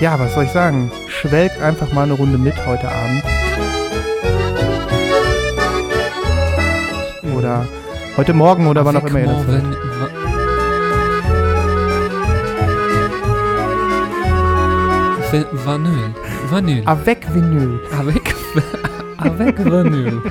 Ja, was soll ich sagen? Schwelgt einfach mal eine Runde mit heute Abend. Oder heute Morgen oder wann auch immer ihr das hört. Vanille. Vanille. Avec Vinyl. Avec, avec Vanille.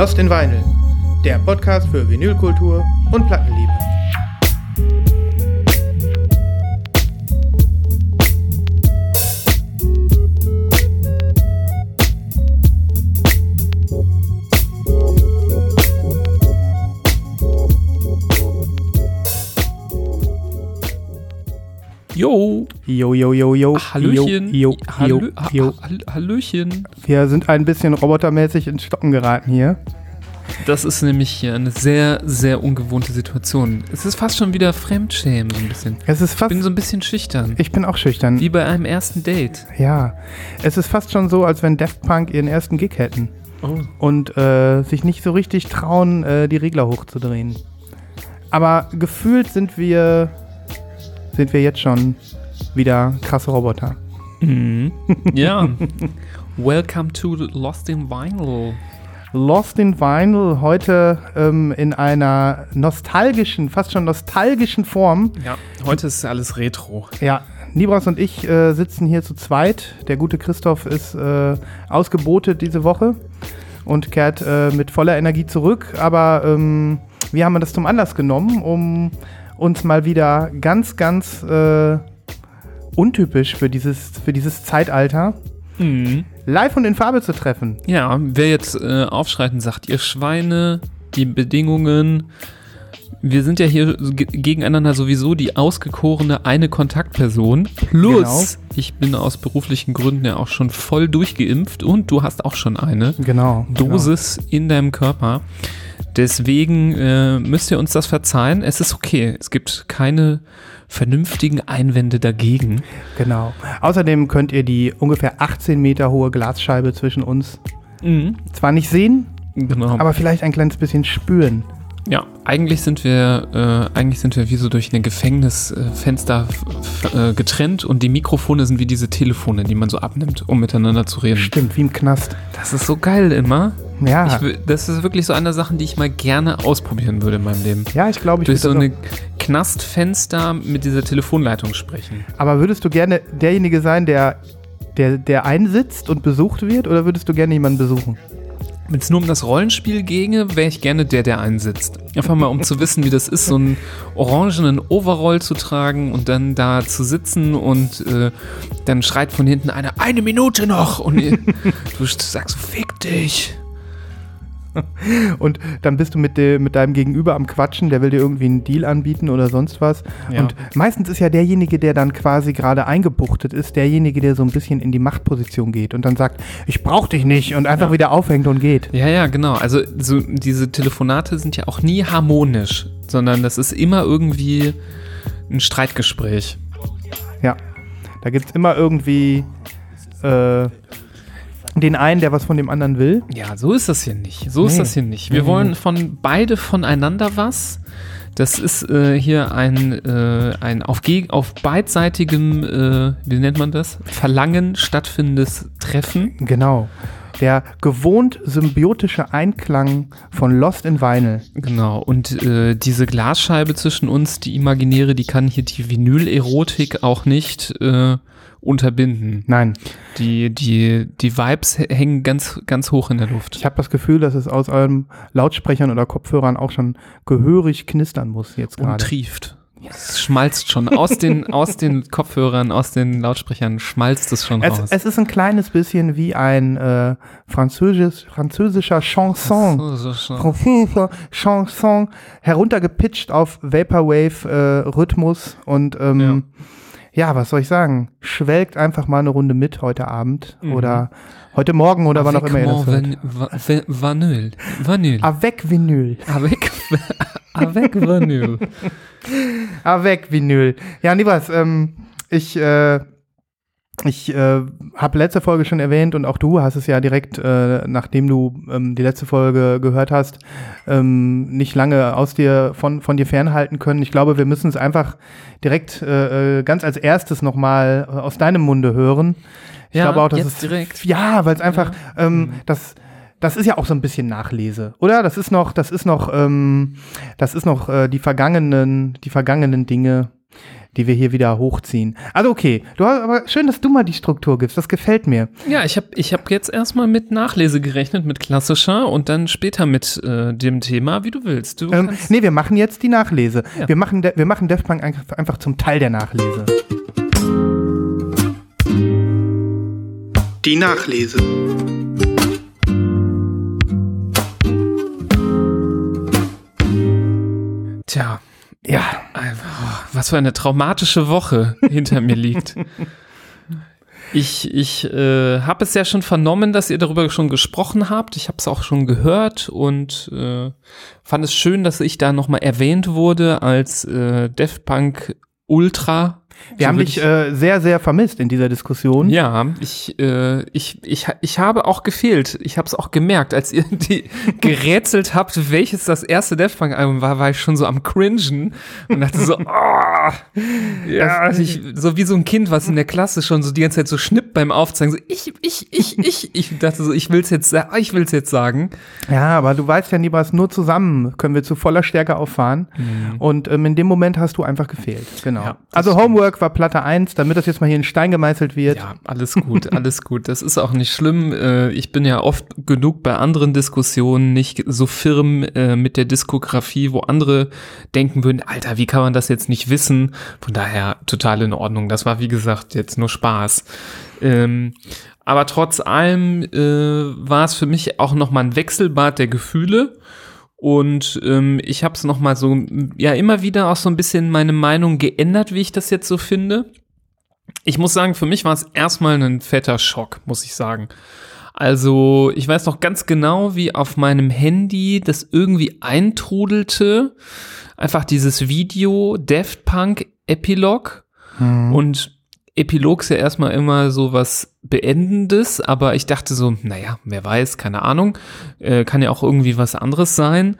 Lost in Vinyl, der Podcast für Vinylkultur und Plattenliebe. Jo. Jo, jo, jo. Hallöchen. Jo, jo, jo, jo. Ha- Hall- Hallöchen. Wir sind ein bisschen robotermäßig ins Stocken geraten hier. Das ist nämlich hier eine sehr, sehr ungewohnte Situation. Es ist fast schon wieder Fremdschämen, so ein bisschen. Es ist Ich fast. bin so ein bisschen schüchtern. Ich bin auch schüchtern. Wie bei einem ersten Date. Ja. Es ist fast schon so, als wenn Daft Punk ihren ersten Gig hätten. Oh. und äh, sich nicht so richtig trauen, äh, die Regler hochzudrehen. Aber gefühlt sind wir sind wir jetzt schon wieder krasse Roboter. Mhm. Ja. Welcome to Lost in Vinyl. Lost in Vinyl heute ähm, in einer nostalgischen, fast schon nostalgischen Form. Ja, heute ist alles Retro. Ja, Nibras und ich äh, sitzen hier zu zweit. Der gute Christoph ist äh, ausgebotet diese Woche und kehrt äh, mit voller Energie zurück. Aber ähm, wir haben das zum Anlass genommen, um uns mal wieder ganz, ganz äh, untypisch für dieses, für dieses Zeitalter Mhm. live und in Farbe zu treffen. Ja, wer jetzt äh, aufschreit und sagt, ihr Schweine, die Bedingungen, wir sind ja hier ge- gegeneinander sowieso die ausgekorene eine Kontaktperson. Plus, ich bin aus beruflichen Gründen ja auch schon voll durchgeimpft und du hast auch schon eine Genau. Dosis in deinem Körper. Deswegen äh, müsst ihr uns das verzeihen. Es ist okay. Es gibt keine vernünftigen Einwände dagegen. Genau. Außerdem könnt ihr die ungefähr 18 Meter hohe Glasscheibe zwischen uns zwar nicht sehen, Genau. aber vielleicht ein kleines bisschen spüren. Ja, eigentlich sind wir, äh, eigentlich sind wir wie so durch ein Gefängnisfenster äh, getrennt und die Mikrofone sind wie diese Telefone, die man so abnimmt, um miteinander zu reden. Stimmt, wie im Knast. Das ist so geil immer. Ja, Ich, das ist wirklich so eine der Sachen, die ich mal gerne ausprobieren würde in meinem Leben. ja ich glaube, ich Durch so würde eine Knastfenster mit dieser Telefonleitung sprechen. Aber würdest du gerne derjenige sein, der, der, der einsitzt und besucht wird, oder würdest du gerne jemanden besuchen? Wenn es nur um das Rollenspiel ginge, wäre ich gerne der, der einsitzt. Einfach mal, um zu wissen, wie das ist, so einen orangenen Overall zu tragen und dann da zu sitzen und äh, dann schreit von hinten einer, eine Minute noch! Und du sagst, fick dich! Und dann bist du mit, de, mit deinem Gegenüber am Quatschen, der will dir irgendwie einen Deal anbieten oder sonst was. Ja. Und meistens ist ja derjenige, der dann quasi gerade eingebuchtet ist, derjenige, der so ein bisschen in die Machtposition geht und dann sagt, ich brauch dich nicht und einfach wieder aufhängt und geht. Ja, ja, genau. Also so, diese Telefonate sind ja auch nie harmonisch, sondern das ist immer irgendwie ein Streitgespräch. Ja. Da gibt es immer irgendwie äh, den einen, der was von dem anderen will. Ja, so ist das hier nicht. So ist Nee. das hier nicht. Wir Nee. wollen von beide voneinander was. Das ist äh, hier ein, äh, ein auf, auf beidseitigem, äh, wie nennt man das? Verlangen stattfindendes Treffen. Genau. Der gewohnt symbiotische Einklang von Lost in Vinyl. Genau. Und äh, diese Glasscheibe zwischen uns, die imaginäre, die kann hier die Vinyl-Erotik auch nicht äh, unterbinden. Nein, Die, die, die Vibes hängen ganz, ganz hoch in der Luft. ich habe das Gefühl, dass es aus euren Lautsprechern oder Kopfhörern auch schon gehörig knistern muss jetzt und gerade. trieft. Es schmalzt schon aus den, aus den Kopfhörern, aus den Lautsprechern, schmalzt es schon Es, raus. es ist ein kleines bisschen wie ein äh, französisch, französischer Chanson. So, so, so. Französischer Chanson, heruntergepitcht auf Vaporwave-Rhythmus und ähm, ja, was soll ich sagen? Schwelgt einfach mal eine Runde mit heute Abend Mhm. oder heute Morgen oder wann auch immer ihr das hört. van, va, va, Vanille. Vanille. Avec Vinyl. Avec, avec Vanille. Avec Vinyl. Ja, Nibas, ähm, ich, äh, ich äh, habe letzte Folge schon erwähnt und auch du hast es ja direkt, äh, nachdem du ähm, die letzte Folge gehört hast, ähm, nicht lange aus dir von, von dir fernhalten können. Ich glaube, wir müssen es einfach direkt äh, äh, ganz als erstes nochmal äh, aus deinem Munde hören. Ich Ja, glaube auch, dass es direkt. ja, weil es einfach ähm, das das ist ja auch so ein bisschen Nachlese, oder? Das ist noch, das ist noch, ähm, das ist noch äh, die vergangenen, die vergangenen Dinge, die wir hier wieder hochziehen. Also okay, du hast, aber schön, dass du mal die Struktur gibst. Das gefällt mir. Ja, ich habe ich hab jetzt erstmal mit Nachlese gerechnet, mit klassischer und dann später mit äh, dem Thema, wie du willst. Du Ähm, nee, wir machen jetzt die Nachlese. Ja. Wir machen, wir machen Punk einfach, einfach zum Teil der Nachlese. Die Nachlese. tja, Ja, was für eine traumatische Woche hinter mir liegt. Ich, ich äh, habe es ja schon vernommen, dass ihr darüber schon gesprochen habt. Ich habe es auch schon gehört und äh, fand es schön, dass ich da nochmal erwähnt wurde als äh, Def Punk Ultra. Wir So haben dich äh, sehr, sehr vermisst in dieser Diskussion. Ja, ich, äh, ich, ich, ich habe auch gefehlt. Ich habe es auch gemerkt, als ihr die gerätselt habt, welches das erste Death Punk Album war, war ich schon so am cringen und dachte so, oh, ja, ich, so wie so ein Kind, was in der Klasse schon so die ganze Zeit so schnippt beim Aufzeigen, so ich, ich, ich, ich, ich dachte so, ich will's jetzt, ich will's jetzt sagen. Ja, aber du weißt ja, Nibas, nur zusammen können wir zu voller Stärke auffahren. Und ähm, in dem Moment hast du einfach gefehlt. Genau. Mhm. Ja, das also Homework war Platte 1, damit das jetzt mal hier in Stein gemeißelt wird. Ja, alles gut, alles gut. Das ist auch nicht schlimm. Äh, Ich bin ja oft genug bei anderen Diskussionen nicht so firm äh, mit der Diskografie, wo andere denken würden, Alter, wie kann man das jetzt nicht wissen? Von daher total in Ordnung. Das war, wie gesagt, jetzt nur Spaß. Ähm, aber trotz allem äh, war es für mich auch nochmal ein Wechselbad der Gefühle. Und ähm, ich habe es nochmal so, ja, immer wieder auch so ein bisschen meine Meinung geändert, wie ich das jetzt so finde. Ich muss sagen, für mich war es erstmal ein fetter Schock, muss ich sagen. Also, ich weiß noch ganz genau, wie auf meinem Handy das irgendwie eintrudelte. Einfach dieses Video Daft Punk Epilog. Und Epilog ist ja erstmal immer so was Beendendes, aber ich dachte so, naja, wer weiß, keine Ahnung. Äh, kann ja auch irgendwie was anderes sein.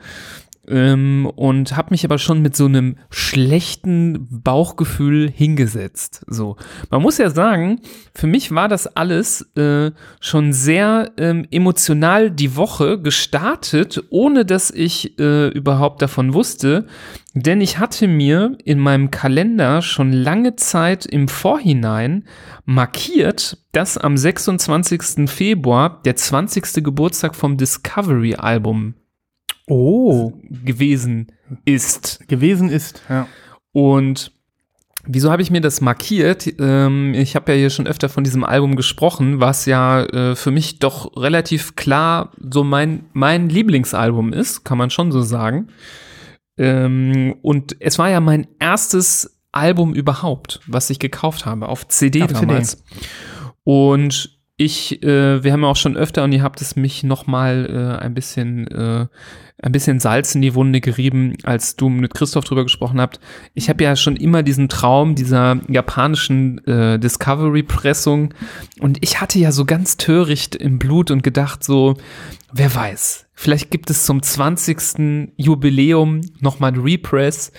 Ähm, und habe mich aber schon mit so einem schlechten Bauchgefühl hingesetzt. So, man muss ja sagen, für mich war das alles äh, schon sehr ähm, emotional die Woche gestartet, ohne dass ich äh, überhaupt davon wusste, denn ich hatte mir in meinem Kalender schon lange Zeit im Vorhinein markiert, dass am 26. Februar der 20. Geburtstag vom Discovery-Album Oh, gewesen ist. gewesen ist. Ja. Und wieso habe ich mir das markiert? Ähm, ich habe ja hier schon öfter von diesem Album gesprochen, was ja äh, für mich doch relativ klar so mein, mein Lieblingsalbum ist, kann man schon so sagen. Ähm, und es war ja mein erstes Album überhaupt, was ich gekauft habe, auf CD Auf CD. damals. Und ich, äh, wir haben ja auch schon öfter und ihr habt es mich noch mal äh, ein bisschen, äh, ein bisschen Salz in die Wunde gerieben, als du mit Christoph drüber gesprochen habt. Ich habe ja schon immer diesen Traum dieser japanischen äh, Discovery-Pressung und ich hatte ja so ganz töricht im Blut und gedacht so, wer weiß, vielleicht gibt es zum 20. Jubiläum noch mal ein Repress.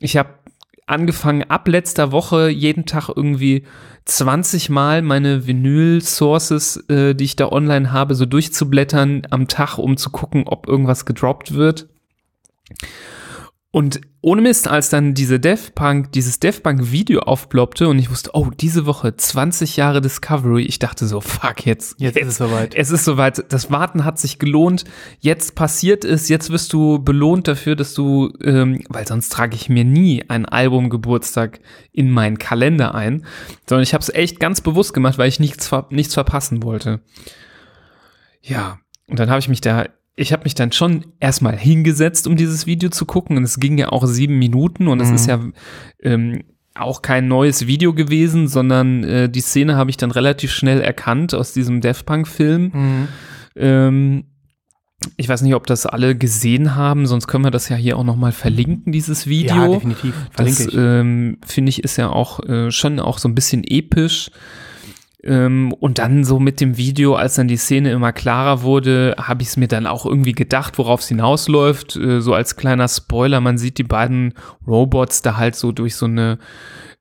Ich habe angefangen ab letzter Woche jeden Tag irgendwie 20 Mal meine Vinyl-Sources, äh, die ich da online habe, so durchzublättern am Tag, um zu gucken, ob irgendwas gedroppt wird. Und ohne Mist, als dann diese Punk, dieses Def Punk Video aufploppte und ich wusste, oh, diese Woche 20 Jahre Discovery, ich dachte so, fuck, jetzt, Jetzt ist es soweit. es ist soweit. Das Warten hat sich gelohnt. Jetzt passiert es. Jetzt wirst du belohnt dafür, dass du, ähm, weil sonst trage ich mir nie ein Albumgeburtstag in meinen Kalender ein, sondern ich habe es echt ganz bewusst gemacht, weil ich nichts, ver nichts verpassen wollte. Ja, und dann habe ich mich da, ich habe mich dann schon erstmal hingesetzt, um dieses Video zu gucken. Und es ging ja auch sieben Minuten und es Mhm. ist ja, ähm, auch kein neues Video gewesen, sondern äh, die Szene habe ich dann relativ schnell erkannt aus diesem Death Punk-Film. Mhm. Ähm, ich weiß nicht, ob das alle gesehen haben, sonst können wir das ja hier auch nochmal verlinken, dieses Video. Ja, definitiv. Verlinke Das ähm, finde ich ist ja auch äh, schon auch so ein bisschen episch. Ähm, und dann so mit dem Video, als dann die Szene immer klarer wurde, habe ich es mir dann auch irgendwie gedacht, worauf es hinausläuft. Äh, so als kleiner Spoiler, man sieht die beiden Robots da halt so durch so eine,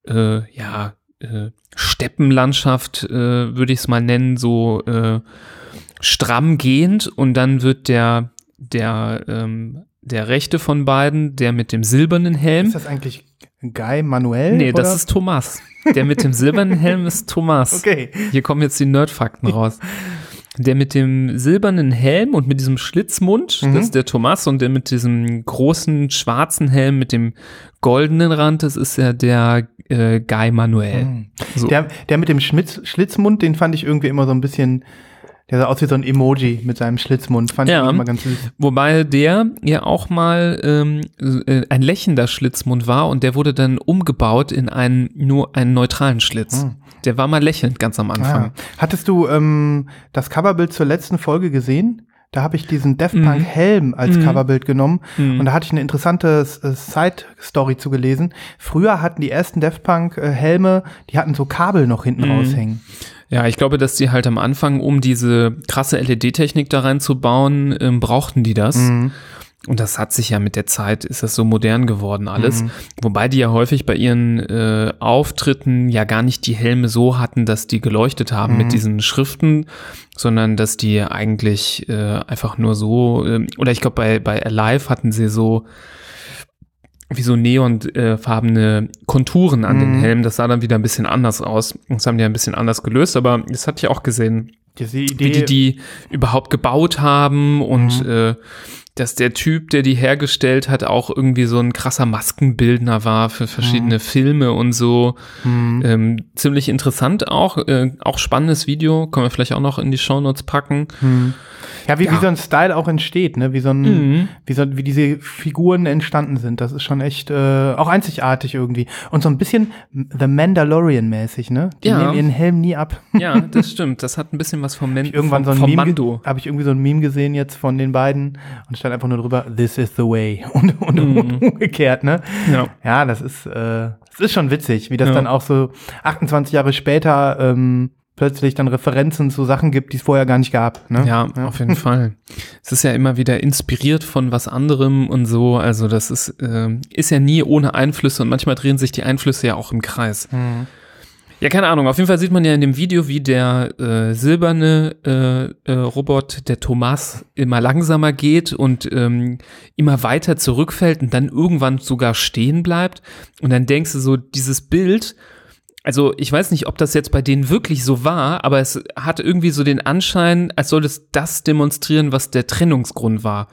äh, ja, äh, Steppenlandschaft, äh, würde ich es mal nennen, so äh, stramm gehend und dann wird der, der, ähm, der rechte von beiden, der mit dem silbernen Helm, ist das eigentlich Guy Manuel? Nee, das oder? ist Thomas. Der mit dem silbernen Helm ist Thomas. Okay. Hier kommen jetzt die Nerdfakten raus. Der mit dem silbernen Helm und mit diesem Schlitzmund, Mhm. das ist der Thomas, und der mit diesem großen schwarzen Helm mit dem goldenen Rand, das ist ja der äh, Guy Manuel. Mhm. So. Der, der mit dem Schmitz, Schlitzmund, den fand ich irgendwie immer so ein bisschen, der sah aus wie so ein Emoji mit seinem Schlitzmund. Fand Ja. ich immer ganz süß. Wobei der ja auch mal ähm, äh, ein lächelnder Schlitzmund war und der wurde dann umgebaut in einen nur einen neutralen Schlitz. Hm. Der war mal lächelnd ganz am Anfang. Ah. Hattest du ähm, das Coverbild zur letzten Folge gesehen? Da habe ich diesen Death Mhm. Punk Helm als Mhm. Coverbild genommen Mhm. und da hatte ich eine interessante äh, Side-Story zu gelesen. Früher hatten die ersten Death Punk äh, Helme, die hatten so Kabel noch hinten Mhm. raushängen. Ja, ich glaube, dass die halt am Anfang, um diese krasse LED-Technik da reinzubauen, ähm, brauchten die das. Mhm. Und das hat sich ja mit der Zeit, ist das so modern geworden alles. Mhm. Wobei die ja häufig bei ihren äh, Auftritten ja gar nicht die Helme so hatten, dass die geleuchtet haben Mhm. mit diesen Schriften, sondern dass die eigentlich äh, einfach nur so, ähm, oder ich glaube bei, bei Alive hatten sie so wie so neonfarbene Konturen an den Mhm. Helmen. Das sah dann wieder ein bisschen anders aus. Das haben die ein bisschen anders gelöst, aber das hatte ich auch gesehen, Diese Idee, wie die die überhaupt gebaut haben und Mhm. äh, dass der Typ, der die hergestellt hat, auch irgendwie so ein krasser Maskenbildner war für verschiedene Filme und so. Mhm. Ähm, ziemlich interessant auch, äh, auch spannendes Video, können wir vielleicht auch noch in die Shownotes packen. Mhm. Ja, wie, Ja. wie so ein Style auch entsteht, ne? Wie so ein, Mhm. wie, so, wie diese Figuren entstanden sind. Das ist schon echt äh, auch einzigartig irgendwie. Und so ein bisschen The Mandalorian-mäßig, ne? Die Ja. nehmen ihren Helm nie ab. Ja, das stimmt. Das hat ein bisschen was vom, Men Irgendwann vom, so ein Meme, Mando. habe ich irgendwie so ein Meme gesehen jetzt von den beiden und stand einfach nur drüber, this is the way. Und, und Mhm. umgekehrt, ne? Ja. Ja, das ist, äh, das ist schon witzig, wie das Ja. dann auch so 28 Jahre später ähm, plötzlich dann Referenzen zu Sachen gibt, die es vorher gar nicht gab. Ne? Ja, auf jeden Fall. Es ist ja immer wieder inspiriert von was anderem und so. Also das ist, ähm, ist ja nie ohne Einflüsse und manchmal drehen sich die Einflüsse ja auch im Kreis. Mhm. Ja, keine Ahnung. Auf jeden Fall sieht man ja in dem Video, wie der äh, silberne äh, äh, Robot, der Thomas, immer langsamer geht und ähm, immer weiter zurückfällt und dann irgendwann sogar stehen bleibt. Und dann denkst du so, dieses Bild, also ich weiß nicht, ob das jetzt bei denen wirklich so war, aber es hat irgendwie so den Anschein, als soll es das demonstrieren, was der Trennungsgrund war.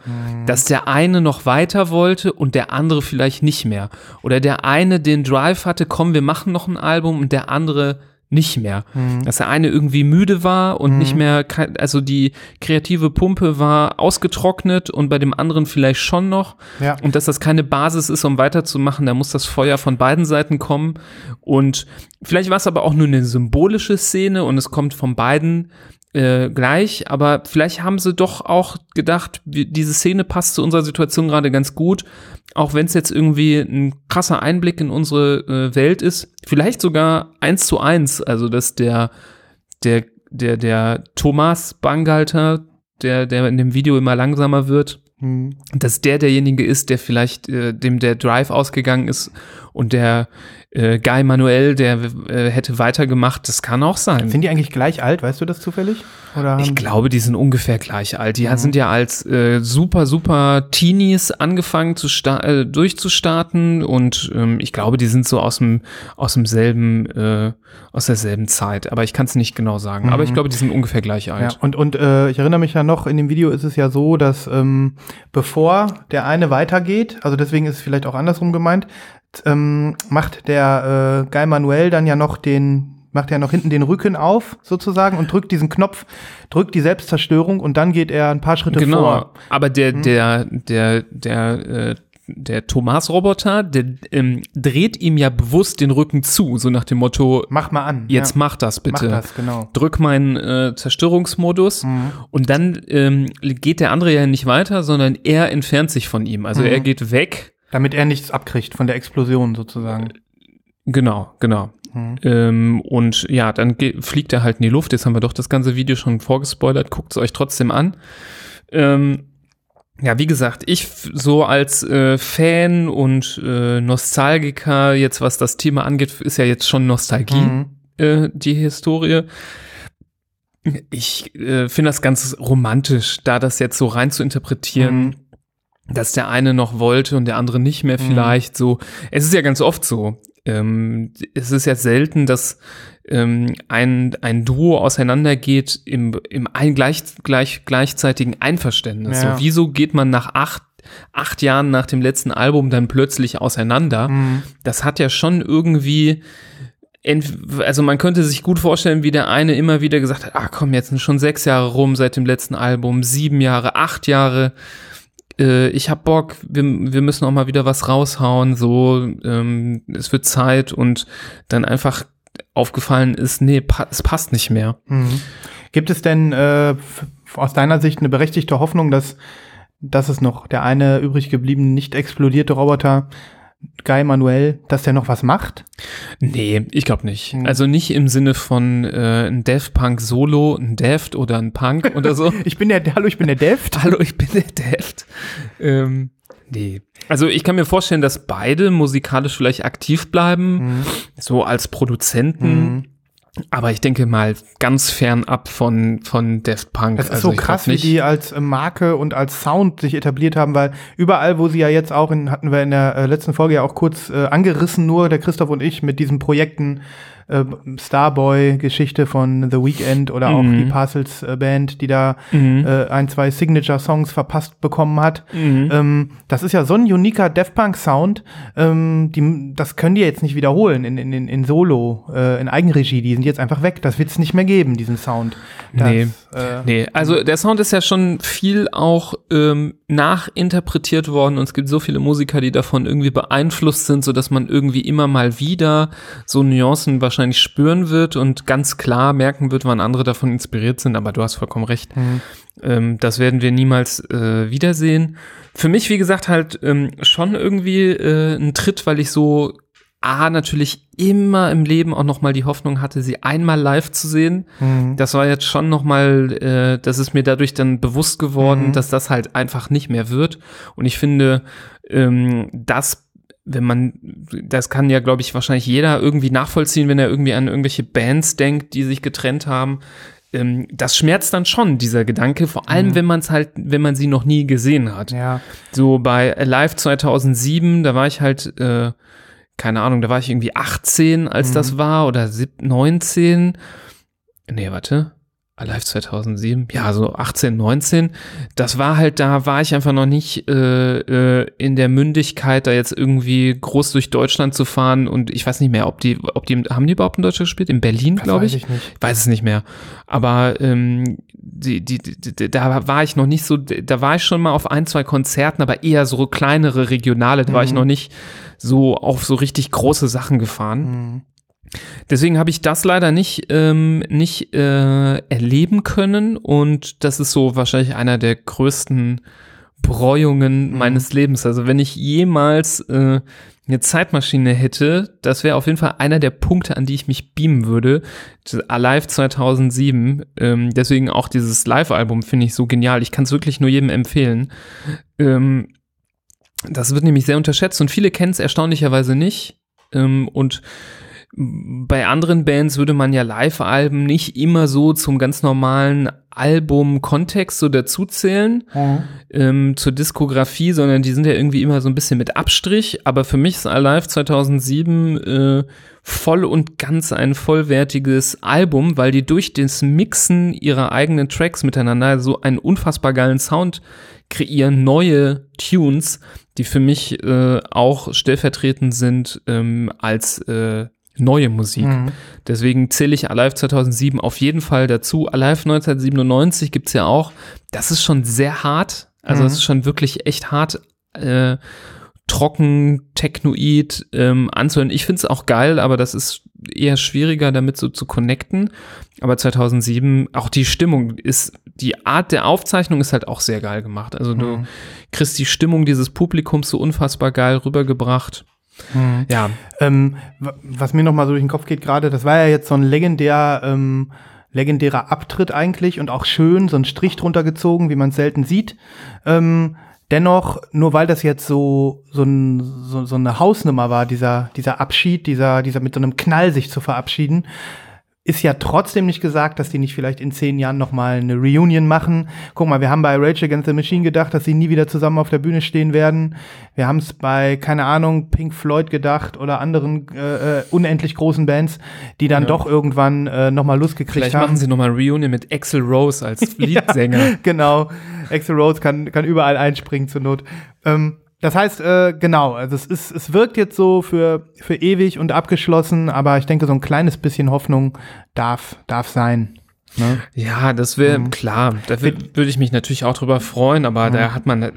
Dass der eine noch weiter wollte und der andere vielleicht nicht mehr. Oder der eine den Drive hatte, komm, wir machen noch ein Album und der andere nicht mehr. Dass der eine irgendwie müde war und nicht mehr, also die kreative Pumpe war ausgetrocknet und bei dem anderen vielleicht schon noch. Ja. Und dass das keine Basis ist, um weiterzumachen, da muss das Feuer von beiden Seiten kommen. Und vielleicht war es aber auch nur eine symbolische Szene und es kommt von beiden äh, gleich, aber vielleicht haben sie doch auch gedacht, diese Szene passt zu unserer Situation gerade ganz gut, auch wenn es jetzt irgendwie ein krasser Einblick in unsere äh, Welt ist, vielleicht sogar eins zu eins, also dass der, der, der, der Thomas Bangalter, der, der in dem Video immer langsamer wird, Mhm. dass der derjenige ist, der vielleicht äh, dem der Drive ausgegangen ist und der äh, Guy Manuel, der äh, hätte weitergemacht, das kann auch sein. Sind die eigentlich gleich alt, weißt du das zufällig? Oder Ich glaube, die sind ungefähr gleich alt. Die sind ja als äh, super, super Teenies angefangen zu sta äh, durchzustarten und ähm, ich glaube, die sind so aus dem aus demselben äh, aus derselben Zeit. Aber ich kann es nicht genau sagen. Aber ich glaube, die sind ungefähr gleich Ja, alt. und, und äh, ich erinnere mich ja noch, in dem Video ist es ja so, dass ähm, bevor der eine weitergeht, also deswegen ist es vielleicht auch andersrum gemeint, ähm, macht der äh, Guy Manuel dann ja noch den, macht er noch hinten den Rücken auf, sozusagen, und drückt diesen Knopf, drückt die Selbstzerstörung und dann geht er ein paar Schritte Genau. vor. Aber der der der der äh, der Thomas-Roboter, der ähm, dreht ihm ja bewusst den Rücken zu, so nach dem Motto, Mach mal an. jetzt ja. mach das bitte. Mach das, genau. Drück meinen äh, Zerstörungsmodus Mhm. und dann ähm, geht der andere ja nicht weiter, sondern er entfernt sich von ihm. Also Mhm. er geht weg. Damit er nichts abkriegt von der Explosion sozusagen. Genau, genau. Mhm. Ähm, und ja, dann fliegt er halt in die Luft. Jetzt haben wir doch das ganze Video schon vorgespoilert. Guckt es euch trotzdem an. Ähm, ja, wie gesagt, ich so als äh, Fan und äh, Nostalgiker, jetzt was das Thema angeht, ist ja jetzt schon Nostalgie, Mhm. äh, die Historie. Ich äh, finde das ganz romantisch, da das jetzt so rein zu interpretieren, Mhm. Dass der eine noch wollte und der andere nicht mehr Mhm. vielleicht so. Es ist ja ganz oft so. Ähm, es ist ja selten, dass ähm, ein, ein Duo auseinandergeht im, im ein gleich, gleich, gleichzeitigen Einverständnis. Ja. So, wieso geht man nach acht, acht Jahren nach dem letzten Album dann plötzlich auseinander? Mhm. Das hat ja schon irgendwie also man könnte sich gut vorstellen, wie der eine immer wieder gesagt hat, ah komm, jetzt sind schon sechs Jahre rum seit dem letzten Album, sieben Jahre, acht Jahre, äh, ich hab Bock, wir, wir müssen auch mal wieder was raushauen, so, ähm, es wird Zeit und dann einfach aufgefallen ist, nee, pa es passt nicht mehr. Mhm. Gibt es denn äh, aus deiner Sicht eine berechtigte Hoffnung, dass, dass es noch der eine übrig gebliebene, nicht explodierte Roboter, Guy Manuel, dass der noch was macht? Nee, ich glaube nicht. Hm. Also nicht im Sinne von äh, ein Def Punk Solo, ein Deft oder ein Punk oder so. Ich bin der, hallo, ich bin der Deft. Hallo, ich bin der Deft. Ähm, nee. Also ich kann mir vorstellen, dass beide musikalisch vielleicht aktiv bleiben, Mhm. so als Produzenten. Mhm. Aber ich denke mal ganz fernab von, von Deft Punk. Das ist Also so krass, wie die als äh, Marke und als Sound sich etabliert haben, weil überall, wo sie ja jetzt auch in, hatten wir in der äh, letzten Folge ja auch kurz äh, angerissen, nur der Christoph und ich mit diesen Projekten äh, Starboy-Geschichte von The Weeknd oder auch Mhm. die Parcels äh, Band, die da Mhm. äh, ein, zwei Signature-Songs verpasst bekommen hat. Mhm. Ähm, das ist ja so ein uniker Def Punk-Sound, ähm, die, das können die jetzt nicht wiederholen in, in, in, in Solo, äh, in Eigenregie. Die sind jetzt einfach weg. Das wird es nicht mehr geben, diesen Sound. Das, Nee. Äh, Nee, also der Sound ist ja schon viel auch ähm, nachinterpretiert worden und es gibt so viele Musiker, die davon irgendwie beeinflusst sind, so dass man irgendwie immer mal wieder so Nuancen wahrscheinlich spüren wird und ganz klar merken wird, wann andere davon inspiriert sind. Aber du hast vollkommen recht. Mhm. Ähm, das werden wir niemals äh, wiedersehen. Für mich, wie gesagt, halt ähm, schon irgendwie äh, ein Tritt, weil ich so A, natürlich immer im Leben auch noch mal die Hoffnung hatte, sie einmal live zu sehen. Mhm. Das war jetzt schon noch mal, äh, das ist mir dadurch dann bewusst geworden, Mhm. dass das halt einfach nicht mehr wird. Und ich finde, ähm, das, wenn man, das kann ja, glaube ich, wahrscheinlich jeder irgendwie nachvollziehen, wenn er irgendwie an irgendwelche Bands denkt, die sich getrennt haben. Ähm, das schmerzt dann schon, dieser Gedanke, vor allem, Mhm. wenn man es halt, wenn man sie noch nie gesehen hat. Ja. So bei Alive 2007, da war ich halt, äh, keine Ahnung, da war ich irgendwie 18, als Mhm. das war, oder sieb- 19. Nee, warte. Alive 2007, ja, so 18, 19. Das war halt, da war ich einfach noch nicht äh, äh, in der Mündigkeit, da jetzt irgendwie groß durch Deutschland zu fahren und ich weiß nicht mehr, ob die, ob die, haben die überhaupt in Deutschland gespielt? In Berlin, glaube weiß ich. ich nicht. Ich weiß es nicht mehr. Aber ähm, die, die, die, da war ich noch nicht so, da war ich schon mal auf ein, zwei Konzerten, aber eher so kleinere regionale, da war ich Mhm. noch nicht so auf so richtig große Sachen gefahren. Mhm. Deswegen habe ich das leider nicht, ähm, nicht äh, erleben können und das ist so wahrscheinlich einer der größten Breuungen Mhm. meines Lebens. Also wenn ich jemals äh, eine Zeitmaschine hätte, das wäre auf jeden Fall einer der Punkte, an die ich mich beamen würde. Alive 2007. Ähm, deswegen auch dieses Live-Album finde ich so genial. Ich kann es wirklich nur jedem empfehlen. Ähm, das wird nämlich sehr unterschätzt und viele kennen es erstaunlicherweise nicht. Ähm, und bei anderen Bands würde man ja Live-Alben nicht immer so zum ganz normalen Album-Kontext so dazuzählen Mhm. ähm, zur Diskografie, sondern die sind ja irgendwie immer so ein bisschen mit Abstrich. Aber für mich ist Alive 2007 äh, voll und ganz ein vollwertiges Album, weil die durch das Mixen ihrer eigenen Tracks miteinander so einen unfassbar geilen Sound kreieren, neue Tunes, die für mich äh, auch stellvertretend sind ähm, als äh, neue Musik. Mhm. Deswegen zähle ich Alive 2007 auf jeden Fall dazu. Alive 1997 gibt's ja auch. Das ist schon sehr hart. Also Mhm. es ist schon wirklich echt hart. Äh, trocken, technoid ähm, anzuhören. Ich finde es auch geil, aber das ist eher schwieriger, damit so zu connecten. Aber 2007, auch die Stimmung ist, die Art der Aufzeichnung ist halt auch sehr geil gemacht. Also du Mhm. kriegst die Stimmung dieses Publikums so unfassbar geil rübergebracht. Mhm. Ja, Ähm, wa- was mir nochmal so durch den Kopf geht gerade, das war ja jetzt so ein legendär, ähm, legendärer Abtritt eigentlich und auch schön, so ein Strich drunter gezogen, wie man es selten sieht. Ähm, dennoch, nur weil das jetzt so, so, ein, so, so eine Hausnummer war, dieser, dieser Abschied, dieser, dieser mit so einem Knall sich zu verabschieden, ist ja trotzdem nicht gesagt, dass die nicht vielleicht in zehn Jahren noch mal eine Reunion machen. Guck mal, wir haben bei Rage Against the Machine gedacht, dass sie nie wieder zusammen auf der Bühne stehen werden. Wir haben es bei, keine Ahnung, Pink Floyd gedacht oder anderen äh, äh, unendlich großen Bands, die dann Ja. doch irgendwann äh, noch mal Lust gekriegt vielleicht haben. machen sie nochmal Reunion mit Axel Rose als Leadsänger. genau. Axel Rose kann, kann überall einspringen zur Not. Ähm, das heißt, äh, genau, also es ist, es wirkt jetzt so für, für ewig und abgeschlossen, aber ich denke, so ein kleines bisschen Hoffnung darf, darf sein. Ne? Ja, das wäre Mhm. klar. Da wür- würde ich mich natürlich auch drüber freuen, aber da hat man,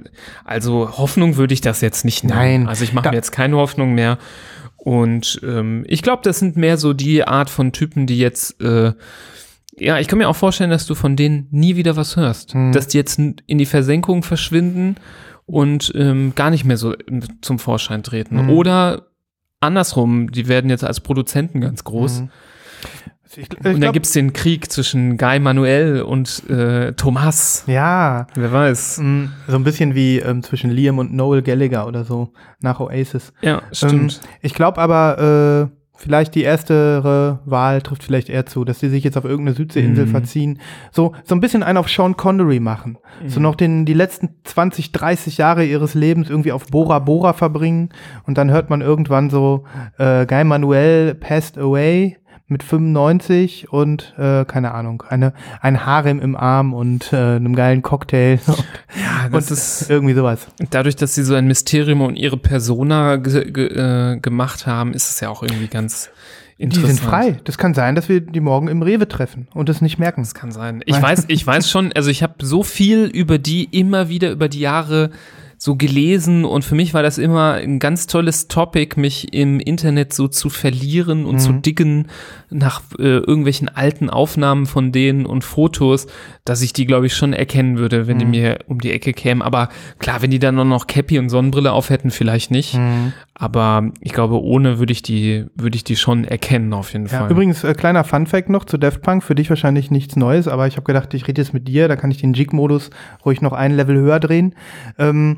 also Hoffnung würde ich das jetzt nicht nennen. Nein. Also ich mache mir jetzt keine Hoffnung mehr. Und ähm, ich glaube, das sind mehr so die Art von Typen, die jetzt, äh, ja, ich kann mir auch vorstellen, dass du von denen nie wieder was hörst. Mhm. Dass die jetzt in die Versenkung verschwinden und ähm, gar nicht mehr so ähm, zum Vorschein treten. Mhm. Oder andersrum, die werden jetzt als Produzenten ganz groß. Mhm. Ich, ich Und dann glaub, gibt's den Krieg zwischen Guy Manuel und äh, Thomas. ja, Wer weiß. mm, so ein bisschen wie ähm, zwischen Liam und Noel Gallagher oder so nach Oasis. Ja, stimmt. Ich glaube aber, äh, vielleicht die erstere Wahl trifft vielleicht eher zu, dass die sich jetzt auf irgendeine Südseeinsel Mhm. verziehen. So, so ein bisschen einen auf Sean Connery machen. So noch den, die letzten 20, 30 Jahre ihres Lebens irgendwie auf Bora Bora verbringen. Und dann hört man irgendwann so, äh, Guy Manuel passed away mit 95 und äh, keine Ahnung, eine, ein Harem im Arm und äh, einem geilen Cocktail ja, das und ist irgendwie sowas. dadurch, dass sie so ein Mysterium und ihre Persona ge ge äh, gemacht haben, ist es ja auch irgendwie ganz Die interessant. sind frei. Das kann sein, dass wir die morgen im Rewe treffen und es nicht merken. Das kann sein. Ich weiß, ich weiß schon, also ich habe so viel über die immer wieder über die Jahre so gelesen und für mich war das immer ein ganz tolles Topic, mich im Internet so zu verlieren und zu diggen nach äh, irgendwelchen alten Aufnahmen von denen und Fotos, dass ich die, glaube ich, schon erkennen würde, wenn die mir um die Ecke kämen. Aber klar, wenn die dann nur noch Cappy und Sonnenbrille auf hätten, vielleicht nicht. Aber ich glaube, ohne würde ich die, würde ich die schon erkennen, auf jeden Ja, Fall. übrigens, äh, kleiner Funfact noch zu Daft Punk. Für dich wahrscheinlich nichts Neues, aber ich habe gedacht, ich rede jetzt mit dir, da kann ich den Jig-Modus ruhig noch ein Level höher drehen. Ähm,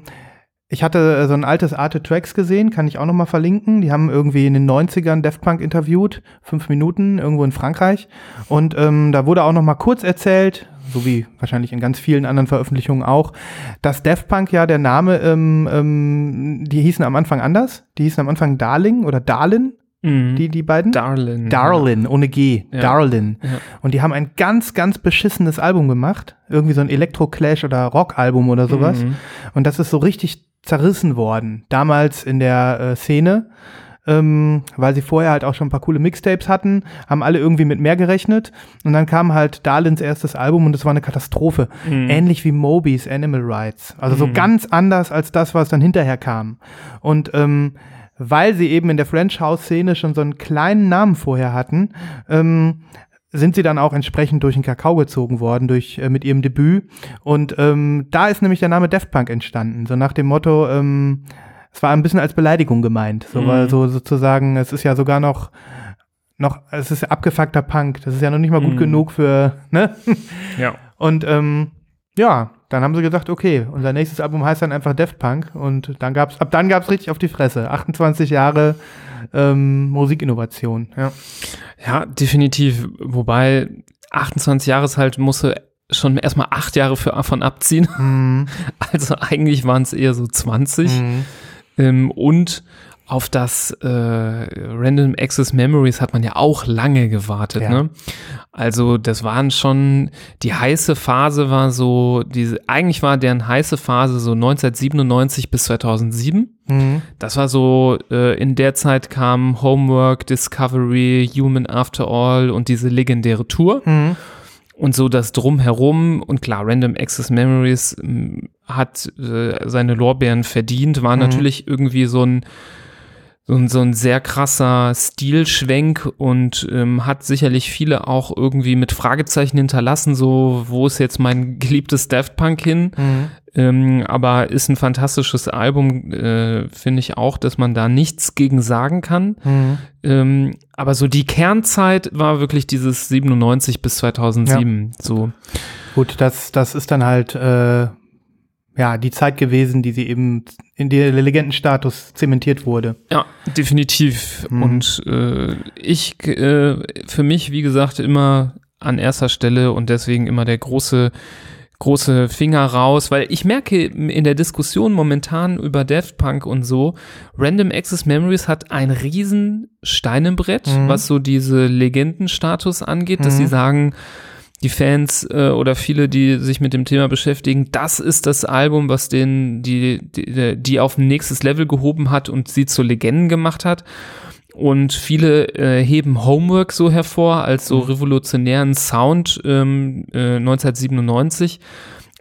ich hatte äh, so ein altes Arte Tracks gesehen, kann ich auch noch mal verlinken. Die haben irgendwie in den 90ern Daft Punk interviewt, fünf Minuten, irgendwo in Frankreich. Und ähm, da wurde auch noch mal kurz erzählt, so wie wahrscheinlich in ganz vielen anderen Veröffentlichungen auch, dass Daft Punk ja der Name, ähm, ähm, die hießen am Anfang anders. Die hießen am Anfang Darling oder Darlin, Mhm. die, die beiden. Darlin. Darlin, ohne G. Ja. Darlin. Ja. Und die haben ein ganz, ganz beschissenes Album gemacht. Irgendwie so ein Elektro-Clash oder Rock-Album oder sowas. Mhm. Und das ist so richtig zerrissen worden. Damals in der äh, Szene. Ähm, weil sie vorher halt auch schon ein paar coole Mixtapes hatten, haben alle irgendwie mit mehr gerechnet. Und dann kam halt Darlins erstes Album und es war eine Katastrophe. Mhm. Ähnlich wie Moby's Animal Rights. Also so ganz anders als das, was dann hinterher kam. Und ähm, weil sie eben in der French House-Szene schon so einen kleinen Namen vorher hatten, ähm, sind sie dann auch entsprechend durch den Kakao gezogen worden, durch, äh, mit ihrem Debüt. Und ähm, da ist nämlich der Name Daft Punk entstanden. So nach dem Motto, ähm, es war ein bisschen als Beleidigung gemeint. So, Mhm. weil so sozusagen, es ist ja sogar noch, noch, es ist ja abgefuckter Punk. Das ist ja noch nicht mal gut Mhm. genug für, ne? Ja. Und ähm, ja, dann haben sie gesagt, okay, unser nächstes Album heißt dann einfach Daft Punk und dann gab's, ab dann gab's richtig auf die Fresse. 28 Jahre ähm, Musikinnovation. Ja. Ja, definitiv. Wobei 28 Jahre ist halt, musste schon erstmal acht Jahre für, von abziehen. Mhm. Also eigentlich waren es eher so 20. Mhm. Ähm, und auf das äh, Random Access Memories hat man ja auch lange gewartet. Ja. Ne? Also das waren schon, die heiße Phase war so, diese, eigentlich war deren heiße Phase so 1997 bis 2007. Mhm. Das war so, äh, in der Zeit kam Homework, Discovery, Human After All und diese legendäre Tour. Mhm. Und so das Drumherum und klar, Random Access Memories, m, hat äh, seine Lorbeeren verdient, war Mhm. natürlich irgendwie so ein so ein, so ein sehr krasser Stilschwenk und ähm, hat sicherlich viele auch irgendwie mit Fragezeichen hinterlassen, so wo ist jetzt mein geliebtes Daft Punk hin? Mhm. Ähm, aber ist ein fantastisches Album, äh, finde ich auch, dass man da nichts gegen sagen kann. Mhm. Ähm, aber so die Kernzeit war wirklich dieses 97 bis 2007. So, Gut, das, das ist dann halt äh, ja die Zeit gewesen, die sie eben in den Legendenstatus zementiert wurde. ja, definitiv. Mhm. Und äh, ich, äh, für mich, wie gesagt, immer an erster Stelle und deswegen immer der große große Finger raus, weil ich merke in der Diskussion momentan über Daft Punk und so, Random Access Memories hat ein riesen Stein im Brett, Mhm. was so diese Legendenstatus angeht, dass Mhm. sie sagen, die Fans äh, oder viele, die sich mit dem Thema beschäftigen, das ist das Album, was den, die, die, die auf ein nächstes Level gehoben hat und sie zu Legenden gemacht hat. Und viele äh, heben Homework so hervor als so revolutionären Sound ähm, äh, 1997.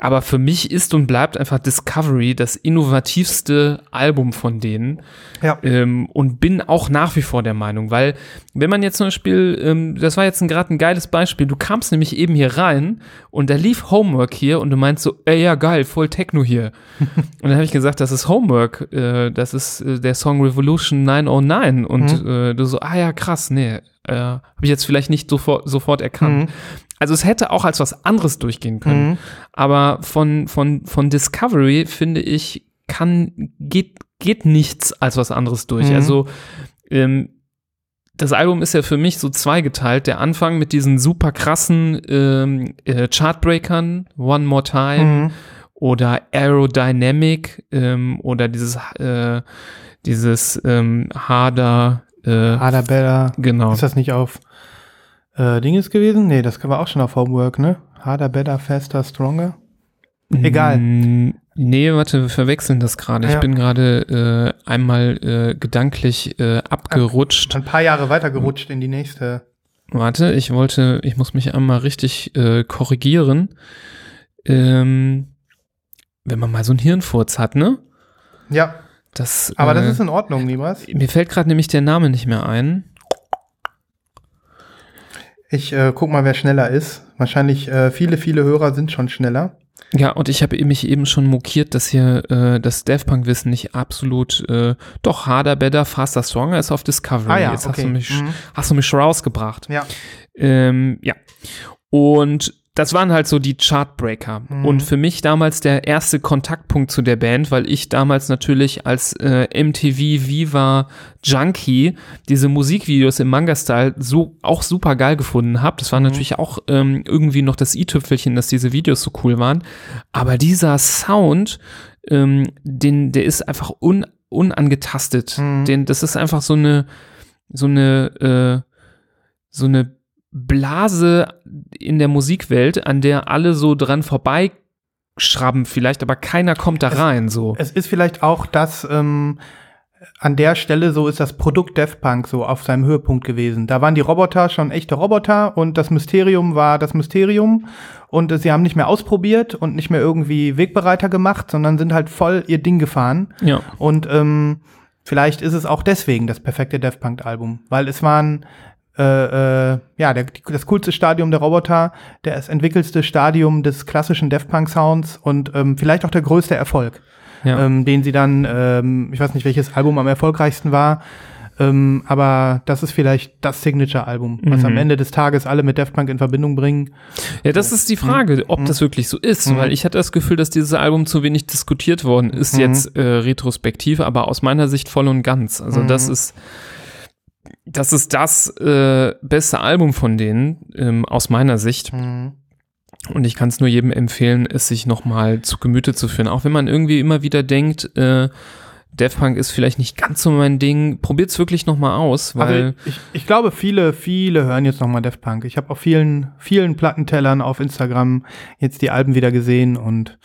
Aber für mich ist und bleibt einfach Discovery das innovativste Album von denen. Ja. Ähm, und bin auch nach wie vor der Meinung, weil wenn man jetzt zum Beispiel, ähm, das war jetzt gerade ein geiles Beispiel, du kamst nämlich eben hier rein und da lief Homework hier und du meinst so, ey ja geil, voll Techno hier. und dann habe ich gesagt, das ist Homework, äh, das ist äh, der Song Revolution 909 und äh, du so, ah ja krass, nee, äh, habe ich jetzt vielleicht nicht sofort, sofort erkannt. Mhm. Also es hätte auch als was anderes durchgehen können. Mhm. Aber von, von, von Discovery, finde ich, kann, geht, geht nichts als was anderes durch. Mhm. Also, ähm, das Album ist ja für mich so zweigeteilt. Der Anfang mit diesen super krassen ähm, äh, Chartbreakern, One More Time Mhm. oder Aerodynamic ähm, oder dieses, äh, dieses ähm, Harder, äh, Harder, better. genau. Ist das nicht auf äh, Dinges gewesen? Nee, das war auch schon auf Homework, ne? Harder, better, faster, stronger. Egal. Nee, warte, wir verwechseln das gerade. Ich Ja. bin gerade äh, einmal äh, gedanklich äh, abgerutscht. Ein paar Jahre weiter gerutscht in die nächste. Warte, ich wollte, ich muss mich einmal richtig äh, korrigieren. Ähm, wenn man mal so einen Hirnfurz hat, ne? Ja, Das, aber äh, das ist in Ordnung, Niemals. mir fällt gerade nämlich der Name nicht mehr ein. Ich äh, guck mal, wer schneller ist. Wahrscheinlich äh, viele, viele Hörer sind schon schneller. Ja, und ich habe mich eben schon mokiert, dass hier äh, das Daft Punk Wissen nicht absolut äh, doch harder, better, faster, stronger ist auf Discovery. Ah ja, Jetzt okay. hast, du mich, Mhm. hast du mich schon rausgebracht. Ja. Ähm, ja. Und das waren halt so die Chartbreaker. Mhm. Und für mich damals der erste Kontaktpunkt zu der Band, weil ich damals natürlich als äh, MTV Viva Junkie diese Musikvideos im Manga-Style so auch super geil gefunden habe. Das war Mhm. natürlich auch ähm, irgendwie noch das i-Tüpfelchen, dass diese Videos so cool waren. Aber dieser Sound, ähm, den, der ist einfach un, unangetastet. Mhm. Den, das ist einfach so eine, so eine, äh, so eine Blase in der Musikwelt, an der alle so dran vorbeischrauben vielleicht, aber keiner kommt da Es- rein, so. Es ist vielleicht auch das, ähm, an der Stelle so ist das Produkt Daft Punk so auf seinem Höhepunkt gewesen. Da waren die Roboter schon echte Roboter und das Mysterium war das Mysterium und äh, sie haben nicht mehr ausprobiert und nicht mehr irgendwie Wegbereiter gemacht, sondern sind halt voll ihr Ding gefahren. Ja. Und ähm, vielleicht ist es auch deswegen das perfekte Daft Punk Album, weil es waren äh, äh, ja der, das coolste Stadium der Roboter, das entwickelste Stadium des klassischen Daft Punk Sounds und ähm, vielleicht auch der größte Erfolg, Ja. ähm, den sie dann, ähm, ich weiß nicht welches Album am erfolgreichsten war. Ähm, aber das ist vielleicht das Signature-Album, was Mhm. am Ende des Tages alle mit Daft Punk in Verbindung bringen. Ja, das ist die Frage, ob das wirklich so ist, Mhm. weil ich hatte das Gefühl, dass dieses Album zu wenig diskutiert worden ist, Mhm. jetzt äh, retrospektiv, aber aus meiner Sicht voll und ganz. Also Mhm. das ist das ist das äh, beste Album von denen, ähm, aus meiner Sicht. Mhm. Und ich kann es nur jedem empfehlen, es sich nochmal zu Gemüte zu führen. Auch wenn man irgendwie immer wieder denkt, äh, Daft Punk ist vielleicht nicht ganz so mein Ding, probiert's wirklich nochmal aus, weil Also ich, ich glaube, viele, viele hören jetzt nochmal Daft Punk. Ich habe auf vielen, vielen Plattentellern auf Instagram jetzt die Alben wieder gesehen und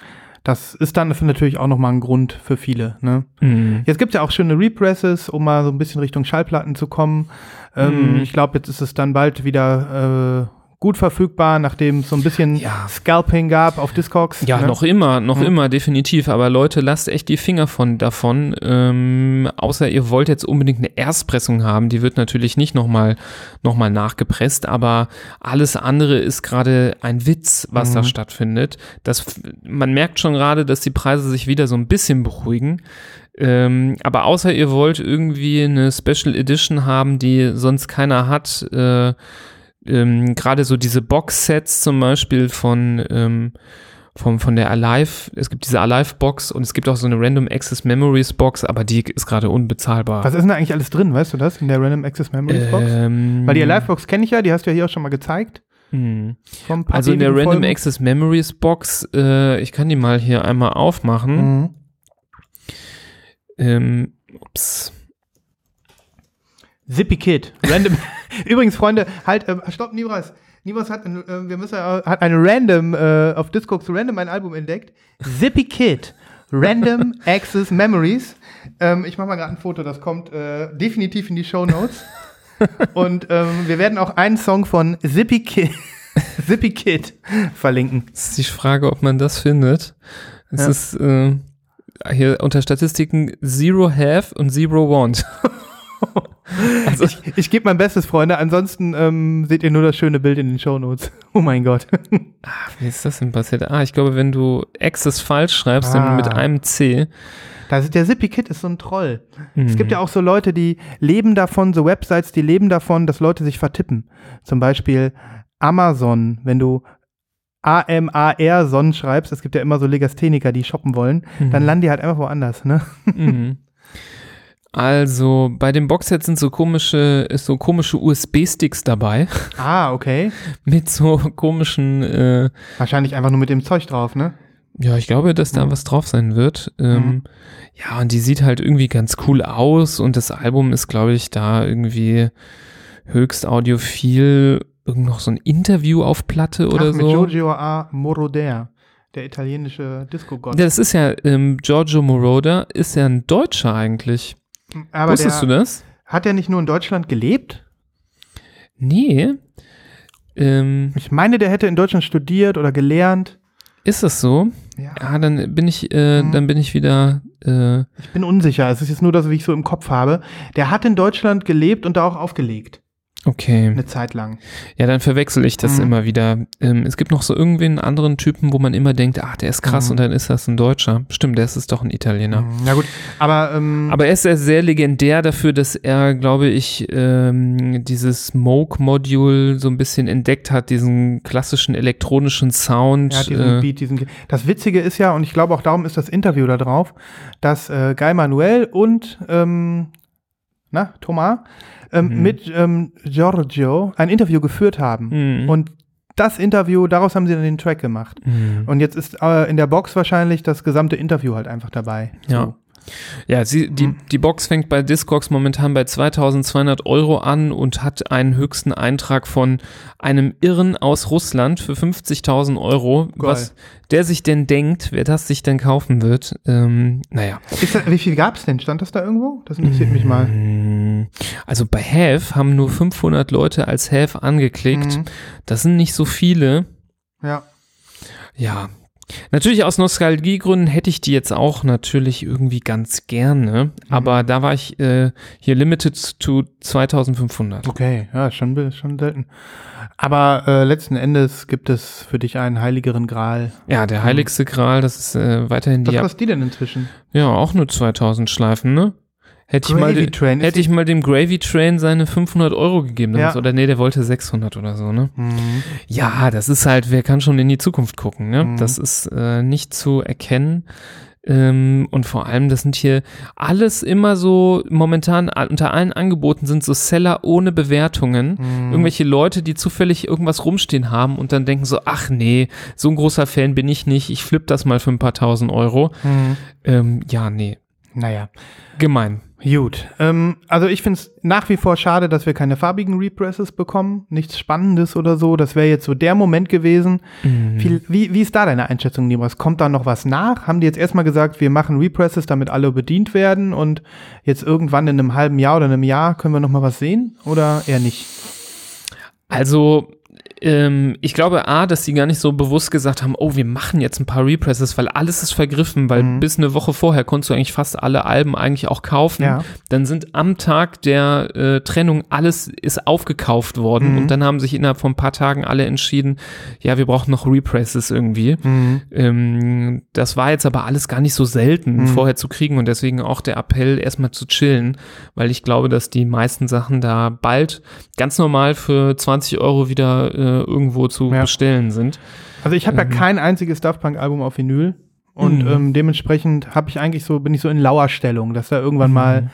das ist dann natürlich auch nochmal ein Grund für viele. Ne? mh, Jetzt gibt's ja auch schöne Represses, um mal so ein bisschen Richtung Schallplatten zu kommen. Ähm, Mhm. Ich glaube, jetzt ist es dann bald wieder äh, gut verfügbar, nachdem es so ein bisschen Ja. Scalping gab auf Discogs. Ja, ne? noch immer, noch Mhm. immer, definitiv. Aber Leute, lasst echt die Finger von davon. Ähm, außer ihr wollt jetzt unbedingt eine Erstpressung haben. Die wird natürlich nicht nochmal noch mal nachgepresst, aber alles andere ist gerade ein Witz, was da Mhm. stattfindet. Das, man merkt schon gerade, dass die Preise sich wieder so ein bisschen beruhigen. Ähm, aber außer ihr wollt irgendwie eine Special Edition haben, die sonst keiner hat, äh, ähm, gerade so diese Box-Sets zum Beispiel von, ähm, vom, von der Alive, es gibt diese Alive-Box und es gibt auch so eine Random Access Memories Box, aber die ist gerade unbezahlbar. Was ist denn da eigentlich alles drin, weißt du das, in der Random Access Memories Box? Ähm, Weil die Livebox kenne ich ja, die hast du ja hier auch schon mal gezeigt. hm. Also in der ewigen Random Folgen. Access Memories Box, äh, ich kann die mal hier einmal aufmachen. Mhm. Ähm, ups. Zippy Kid. Random. Übrigens, Freunde, halt, äh, stopp, Nibras. Nibras hat, ein, äh, wir müssen, äh, hat eine Random, äh, auf Discogs Random ein Album entdeckt. Zippy Kid. Random Access Memories. Ähm, ich mache mal gerade ein Foto, das kommt äh, definitiv in die Show Notes. Und ähm, wir werden auch einen Song von Zippy Kid, Zippy Kid verlinken. Es ist die Frage, ob man das findet. Es Ja. ist äh, hier unter Statistiken Zero Have und Zero Want. Also, Ich, ich gebe mein Bestes, Freunde. Ansonsten ähm, seht ihr nur das schöne Bild in den Show Notes. Oh mein Gott. wie ist das denn passiert? Ah, ich glaube, wenn du Access falsch schreibst, Ah. mit einem C. Da ist, der Zippy Kid ist so ein Troll. Es Mhm. gibt ja auch so Leute, die leben davon, so Websites, die leben davon, dass Leute sich vertippen. Zum Beispiel Amazon, wenn du A-M-A-R Son schreibst, es gibt ja immer so Legastheniker, die shoppen wollen, dann landen die halt einfach woanders, ne? Mhm. Also, bei dem Boxset sind so komische, ist so komische USB-Sticks dabei. Ah, okay. Mit so komischen, äh, Wahrscheinlich einfach nur mit dem Zeug drauf, ne? ja, ich glaube, dass da was drauf sein wird. Ähm, Mhm. Ja, und die sieht halt irgendwie ganz cool aus und das Album ist, glaube ich, da irgendwie höchst audiophil. Irgend noch so ein Interview auf Platte oder Ach, mit so. Giorgio A. Moroder, der italienische Disco-Gott. Das ist ja, ähm, Giorgio Moroder ist ja ein Deutscher eigentlich. Aber Wusstest der, du das? hat er nicht nur in Deutschland gelebt? Nee. Ähm, Ich meine, der hätte in Deutschland studiert oder gelernt. ist das so? Ja. Ja, dann bin ich, äh, Mhm. dann bin ich wieder, äh, Ich bin unsicher. Es ist jetzt nur das, wie ich so im Kopf habe. Der hat in Deutschland gelebt und da auch aufgelegt. Okay. Eine Zeit lang. Ja, dann verwechsel ich das Mhm. immer wieder. Ähm, es gibt noch so irgendwen anderen Typen, wo man immer denkt, ach, der ist krass Mhm. und dann ist das ein Deutscher. Stimmt, der ist es doch ein Italiener. Na gut. Aber, ähm, Aber er ist ja sehr legendär dafür, dass er, glaube ich, ähm, dieses Smoke-Module so ein bisschen entdeckt hat, diesen klassischen elektronischen Sound. hat diesen äh, Beat, diesen. Das Witzige ist ja, und ich glaube auch darum ist das Interview da drauf, dass äh, Guy Manuel und ähm, na, Thomas ähm, Mhm. mit ähm, Giorgio ein Interview geführt haben. Mhm. Und das Interview, daraus haben sie dann den Track gemacht. Mhm. Und jetzt ist äh, in der Box wahrscheinlich das gesamte Interview halt einfach dabei. Ja. Ja, sie, die, Mhm. die Box fängt bei Discogs momentan bei 2200 Euro an und hat einen höchsten Eintrag von einem Irren aus Russland für 50.000 Euro. Was der sich denn denkt, wer das sich denn kaufen wird. Ähm, naja. Ist da, wie viel gab es denn? Stand das da irgendwo? Das interessiert mich mal. Mm, Also bei Have haben nur 500 Leute als Have angeklickt. Mhm. Das sind nicht so viele. Ja. Ja. Natürlich aus Nostalgiegründen hätte ich die jetzt auch natürlich irgendwie ganz gerne, aber da war ich äh, hier limited to 2500. Okay, ja, schon, schon selten. Aber äh, letzten Endes gibt es für dich einen heiligeren Gral. Ja, der heiligste Gral, das ist äh, weiterhin Was die, kostet die denn inzwischen? ja, auch nur 2000 Schleifen, ne? Hätte ich, mal hätte ich mal dem Gravy Train seine 500 Euro gegeben, Ja. oder nee, der wollte 600 oder so, ne? Mhm. Ja, das ist halt, wer kann schon in die Zukunft gucken, ne? Mhm. Das ist äh, nicht zu erkennen. Ähm, und vor allem, das sind hier alles immer so, momentan unter allen Angeboten sind so Seller ohne Bewertungen. Mhm. Irgendwelche Leute, die zufällig irgendwas rumstehen haben und dann denken so, ach nee, so ein großer Fan bin ich nicht, ich flipp das mal für ein paar tausend Euro. Mhm. Ähm, ja, nee, Naja, gemein. Gut. Ähm, also ich finde es nach wie vor schade, dass wir keine farbigen Represses bekommen. Nichts Spannendes oder so. Das wäre jetzt so der Moment gewesen. Mhm. Viel, wie, wie ist da deine Einschätzung, Nibras? Kommt da noch was nach? Haben die jetzt erstmal gesagt, wir machen Represses, damit alle bedient werden und jetzt irgendwann in einem halben Jahr oder einem Jahr können wir noch mal was sehen? Oder eher nicht? Also, Ähm, ich glaube, A, dass die gar nicht so bewusst gesagt haben, oh, wir machen jetzt ein paar Represses, weil alles ist vergriffen, weil Mhm. bis eine Woche vorher konntest du eigentlich fast alle Alben eigentlich auch kaufen. Ja. Dann sind am Tag der äh, Trennung alles ist aufgekauft worden Mhm. und dann haben sich innerhalb von ein paar Tagen alle entschieden, ja, wir brauchen noch Represses irgendwie. Mhm. Ähm, das war jetzt aber alles gar nicht so selten Mhm. vorher zu kriegen und deswegen auch der Appell, erstmal zu chillen, weil ich glaube, dass die meisten Sachen da bald ganz normal für 20 Euro wieder äh, irgendwo zu Ja. bestellen sind. Also ich habe Ähm. ja kein einziges Daft Punk Album auf Vinyl und Mhm. ähm, dementsprechend habe ich eigentlich so bin ich so in Lauerstellung, dass da Mhm. irgendwann mal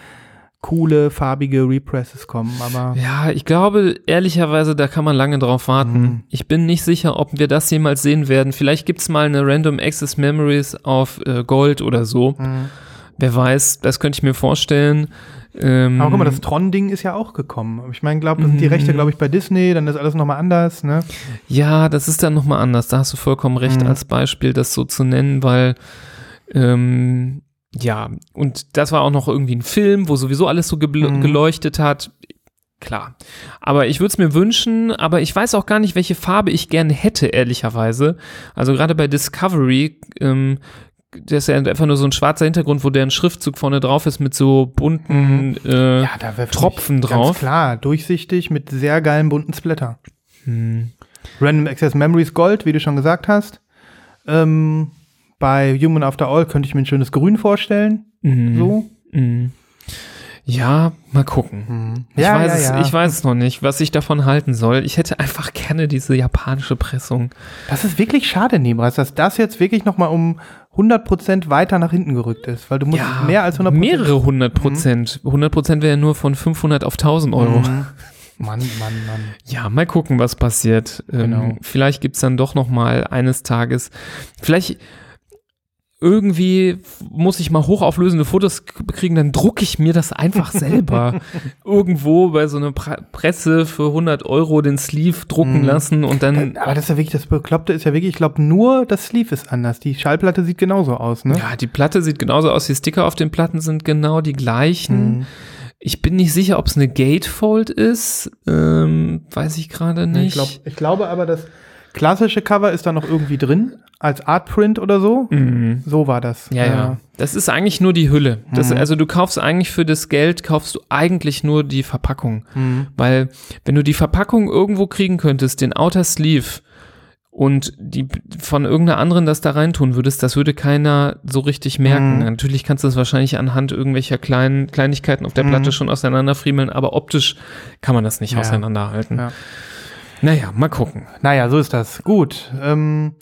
coole farbige Represses kommen, aber Ja, ich glaube, ehrlicherweise, da kann man lange drauf warten. Mhm. Ich bin nicht sicher, ob wir das jemals sehen werden. Vielleicht gibt's mal eine Random Access Memories auf äh, Gold oder so. Mhm. Wer weiß, das könnte ich mir vorstellen. Ähm, Aber guck mal, das Tron-Ding ist ja auch gekommen. Ich meine, glaube, das sind die Mhm. Rechte, glaube ich, bei Disney, dann ist alles nochmal anders, ne? Ja, das ist dann nochmal anders. Da hast du vollkommen recht, Mhm. als Beispiel das so zu nennen, weil ähm, ja, und das war auch noch irgendwie ein Film, wo sowieso alles so Mhm. geleuchtet hat. Klar. Aber ich würde es mir wünschen, aber ich weiß auch gar nicht, welche Farbe ich gerne hätte, ehrlicherweise. Also gerade bei Discovery, ähm, das ist ja einfach nur so ein schwarzer Hintergrund, wo der ein Schriftzug vorne drauf ist mit so bunten äh, da wäre Tropfen Ganz drauf. klar, durchsichtig mit sehr geilen bunten Splitter. Hm. Random Access Memories Gold, wie du schon gesagt hast. Ähm, bei Human After All könnte ich mir ein schönes Grün vorstellen. Mhm. So. Mhm. Ja, mal gucken. Ich, Ja, weiß ja, es, ja. ich weiß es noch nicht, was ich davon halten soll. Ich hätte einfach gerne diese japanische Pressung. Das ist wirklich schade, Nebras, dass das jetzt wirklich noch mal um 100% weiter nach hinten gerückt ist, weil du musst mehr als 100%. Mehrere hundert Prozent. 100 Prozent wäre ja nur von 500 auf 1000 Euro. Mhm. Mann, Mann, Mann. Ja, mal gucken, was passiert. Genau. Ähm, vielleicht gibt's dann doch noch mal eines Tages, vielleicht irgendwie muss ich mal hochauflösende Fotos kriegen, dann drucke ich mir das einfach selber irgendwo bei so einer Pre Presse für 100 Euro den Sleeve drucken Mhm. lassen und dann Aber das ist ja wirklich, das Bekloppte ist ja wirklich, ich glaube, nur das Sleeve ist anders. Die Schallplatte sieht genauso aus, ne? Ja, die Platte sieht genauso aus. Die Sticker auf den Platten sind genau die gleichen. Mhm. Ich bin nicht sicher, ob es eine Gatefold ist. Ähm, weiß ich gerade nicht. Ich, glaub, ich glaube aber, das klassische Cover ist da noch irgendwie drin, als Artprint oder so. Mhm. So war das. Ja, ja. Das ist eigentlich nur die Hülle. Das, Mhm. Also du kaufst eigentlich für das Geld, kaufst du eigentlich nur die Verpackung. Mhm. Weil wenn du die Verpackung irgendwo kriegen könntest, den Outer Sleeve, und die von irgendeiner anderen das da reintun würdest, das würde keiner so richtig merken. Mhm. Natürlich kannst du das wahrscheinlich anhand irgendwelcher kleinen Kleinigkeiten auf der Mhm. Platte schon auseinanderfriemeln, aber optisch kann man das nicht Ja. auseinanderhalten. Ja. Naja, mal gucken. Naja, so ist das. Gut. Ähm,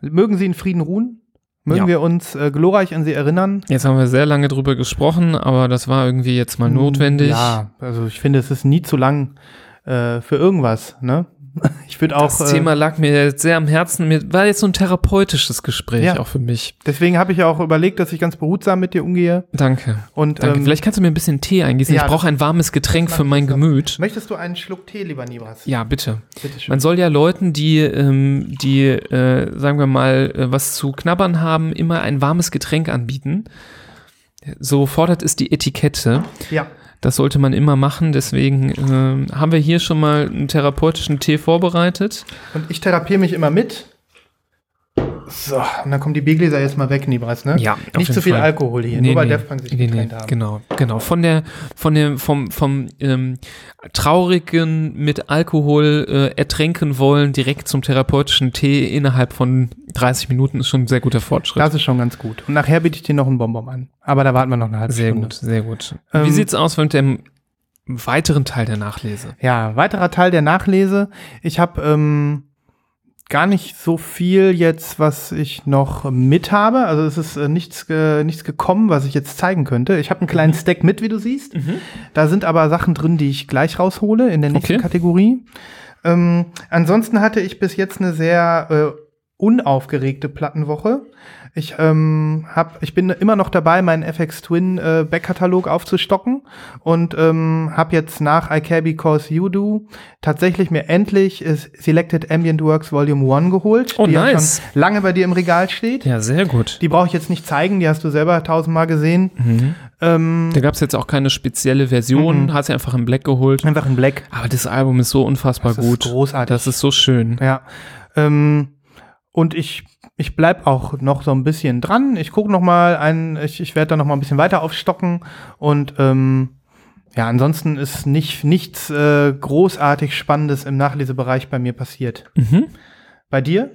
mögen Sie in Frieden ruhen? Mögen Ja. wir uns äh, glorreich an Sie erinnern? Jetzt haben wir sehr lange drüber gesprochen, aber das war irgendwie jetzt mal notwendig. Ja, also ich finde, es ist nie zu lang äh, für irgendwas. Ne? Ich würde auch. Das äh, Thema lag mir jetzt sehr am Herzen. Mir war jetzt so ein therapeutisches Gespräch Ja. auch für mich. Deswegen habe ich ja auch überlegt, dass ich ganz behutsam mit dir umgehe. Danke. Und Danke. ähm, Vielleicht kannst du mir ein bisschen Tee eingießen. ja, ich brauche ein warmes Getränk für mein. Gemüt. möchtest du einen Schluck Tee, lieber Nibras? Ja, bitte. Bitte schön. Man soll ja Leuten, die, ähm, die äh, sagen wir mal, äh, was zu knabbern haben, immer ein warmes Getränk anbieten. So fordert es die Etikette. Ja. Das sollte man immer machen. Deswegen ähm, haben wir hier schon mal einen therapeutischen Tee vorbereitet. Und ich therapiere mich immer mit. So, und dann kommen die Biergläser jetzt mal weg, Nibras, ne? Ja, Nicht zu viel Fall. Alkohol hier, nur weil Def Punk sich nee, nee, getrennt haben. Genau, genau. Von der, von dem, vom, vom ähm, traurigen mit Alkohol äh, ertränken wollen direkt zum therapeutischen Tee innerhalb von 30 Minuten ist schon ein sehr guter Fortschritt. Das ist schon ganz gut. Und nachher biete ich dir noch einen Bonbon an. Aber da warten wir noch eine halbe sehr Stunde. gut, sehr gut. Ähm, Wie sieht's aus mit dem weiteren Teil der Nachlese? Ja, weiterer Teil der Nachlese. Ich habe ähm, gar nicht so viel jetzt, was ich noch mit habe. Also es ist äh, nichts, ge nichts gekommen, was ich jetzt zeigen könnte. Ich habe einen Mhm. kleinen Stack mit, wie du siehst. Da sind aber Sachen drin, die ich gleich raushole in der nächsten Okay. Kategorie. Ähm, ansonsten hatte ich bis jetzt eine sehr äh, unaufgeregte Plattenwoche. Ich ähm, hab, ich bin immer noch dabei, meinen FX Twin äh, Backkatalog aufzustocken und ähm, habe jetzt nach I Care Because You Do tatsächlich mir endlich äh, Selected Ambient Works Volume 1 geholt, Oh, die ja nice. schon lange bei dir im Regal steht. Ja, sehr gut. Die brauche ich jetzt nicht zeigen, die hast du selber tausendmal gesehen. Mhm. Ähm, Da gab es jetzt auch keine spezielle Version, Mhm. hast du einfach in Black geholt. einfach in Black. Aber das Album ist so unfassbar Das gut. ist großartig. Das ist so schön. Ja. Ähm, und ich, ich bleib auch noch so ein bisschen dran. Ich gucke noch mal ein, ich, ich werde da noch mal ein bisschen weiter aufstocken. Und ähm, ja, ansonsten ist nicht, nichts äh, großartig Spannendes im Nachlesebereich bei mir passiert. Mhm. Bei dir?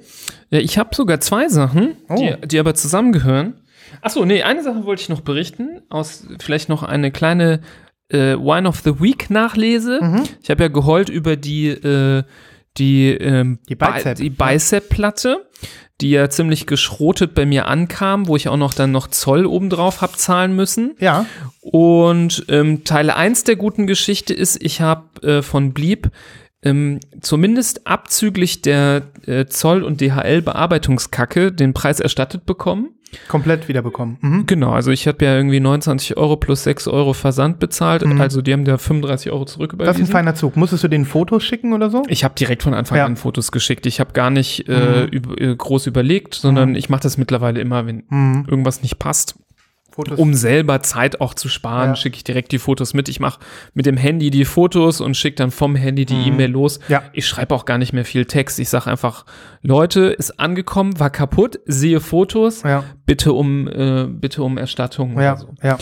Ja, ich habe sogar zwei Sachen, Oh. die, die aber zusammengehören. Achso, nee, eine Sache wollte ich noch berichten. Aus vielleicht noch eine kleine äh, Wine of the Week Nachlese. Mhm. Ich habe ja geheult über die, äh, die, ähm, Die Bi- Bicep. die Bicep-Platte, die ja ziemlich geschrotet bei mir ankam, wo ich auch noch dann noch Zoll obendrauf hab zahlen müssen. Ja. Und ähm, Teil 1 der guten Geschichte ist, ich habe äh, von Blieb ähm, zumindest abzüglich der äh, Zoll- und DHL-Bearbeitungskacke den Preis erstattet bekommen. Komplett wiederbekommen. Mhm. Genau, also ich habe ja irgendwie 29 Euro plus 6 Euro Versand bezahlt, Mhm. also die haben da 35 Euro Das ist ein zurücküberwiesen. feiner Zug. Musstest du den Fotos schicken oder so? Ich habe direkt von Anfang Ja. an Fotos geschickt. Ich habe gar nicht äh, Mhm. üb äh, groß überlegt, sondern Mhm. ich mache das mittlerweile immer, wenn Mhm. irgendwas nicht passt. Fotos. Um selber Zeit auch zu sparen, Ja. schicke ich direkt die Fotos mit. Ich mache mit dem Handy die Fotos und schicke dann vom Handy die Mhm. E-Mail los. Ja. Ich schreibe auch gar nicht mehr viel Text. Ich sage einfach, Leute, ist angekommen, war kaputt, sehe Fotos, Ja. bitte um, äh, bitte um Erstattung Ja. so. Ja.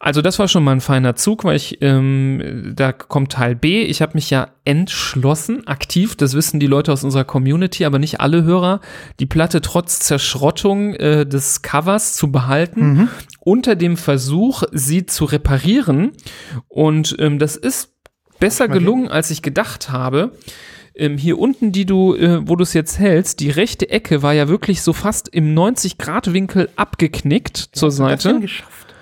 Also das war schon mal ein feiner Zug, weil ich, ähm, da kommt Teil B. Ich habe mich ja entschlossen, aktiv, das wissen die Leute aus unserer Community, aber nicht alle Hörer, die Platte trotz Zerschrottung äh, des Covers zu behalten, Mhm. Unter dem Versuch, sie zu reparieren. Und ähm, das ist besser gelungen, als ich gedacht habe. Ähm, hier unten, die du, äh, wo du es jetzt hältst, die rechte Ecke war ja wirklich so fast im 90-Grad-Winkel abgeknickt zur Hast du das Seite. geschafft?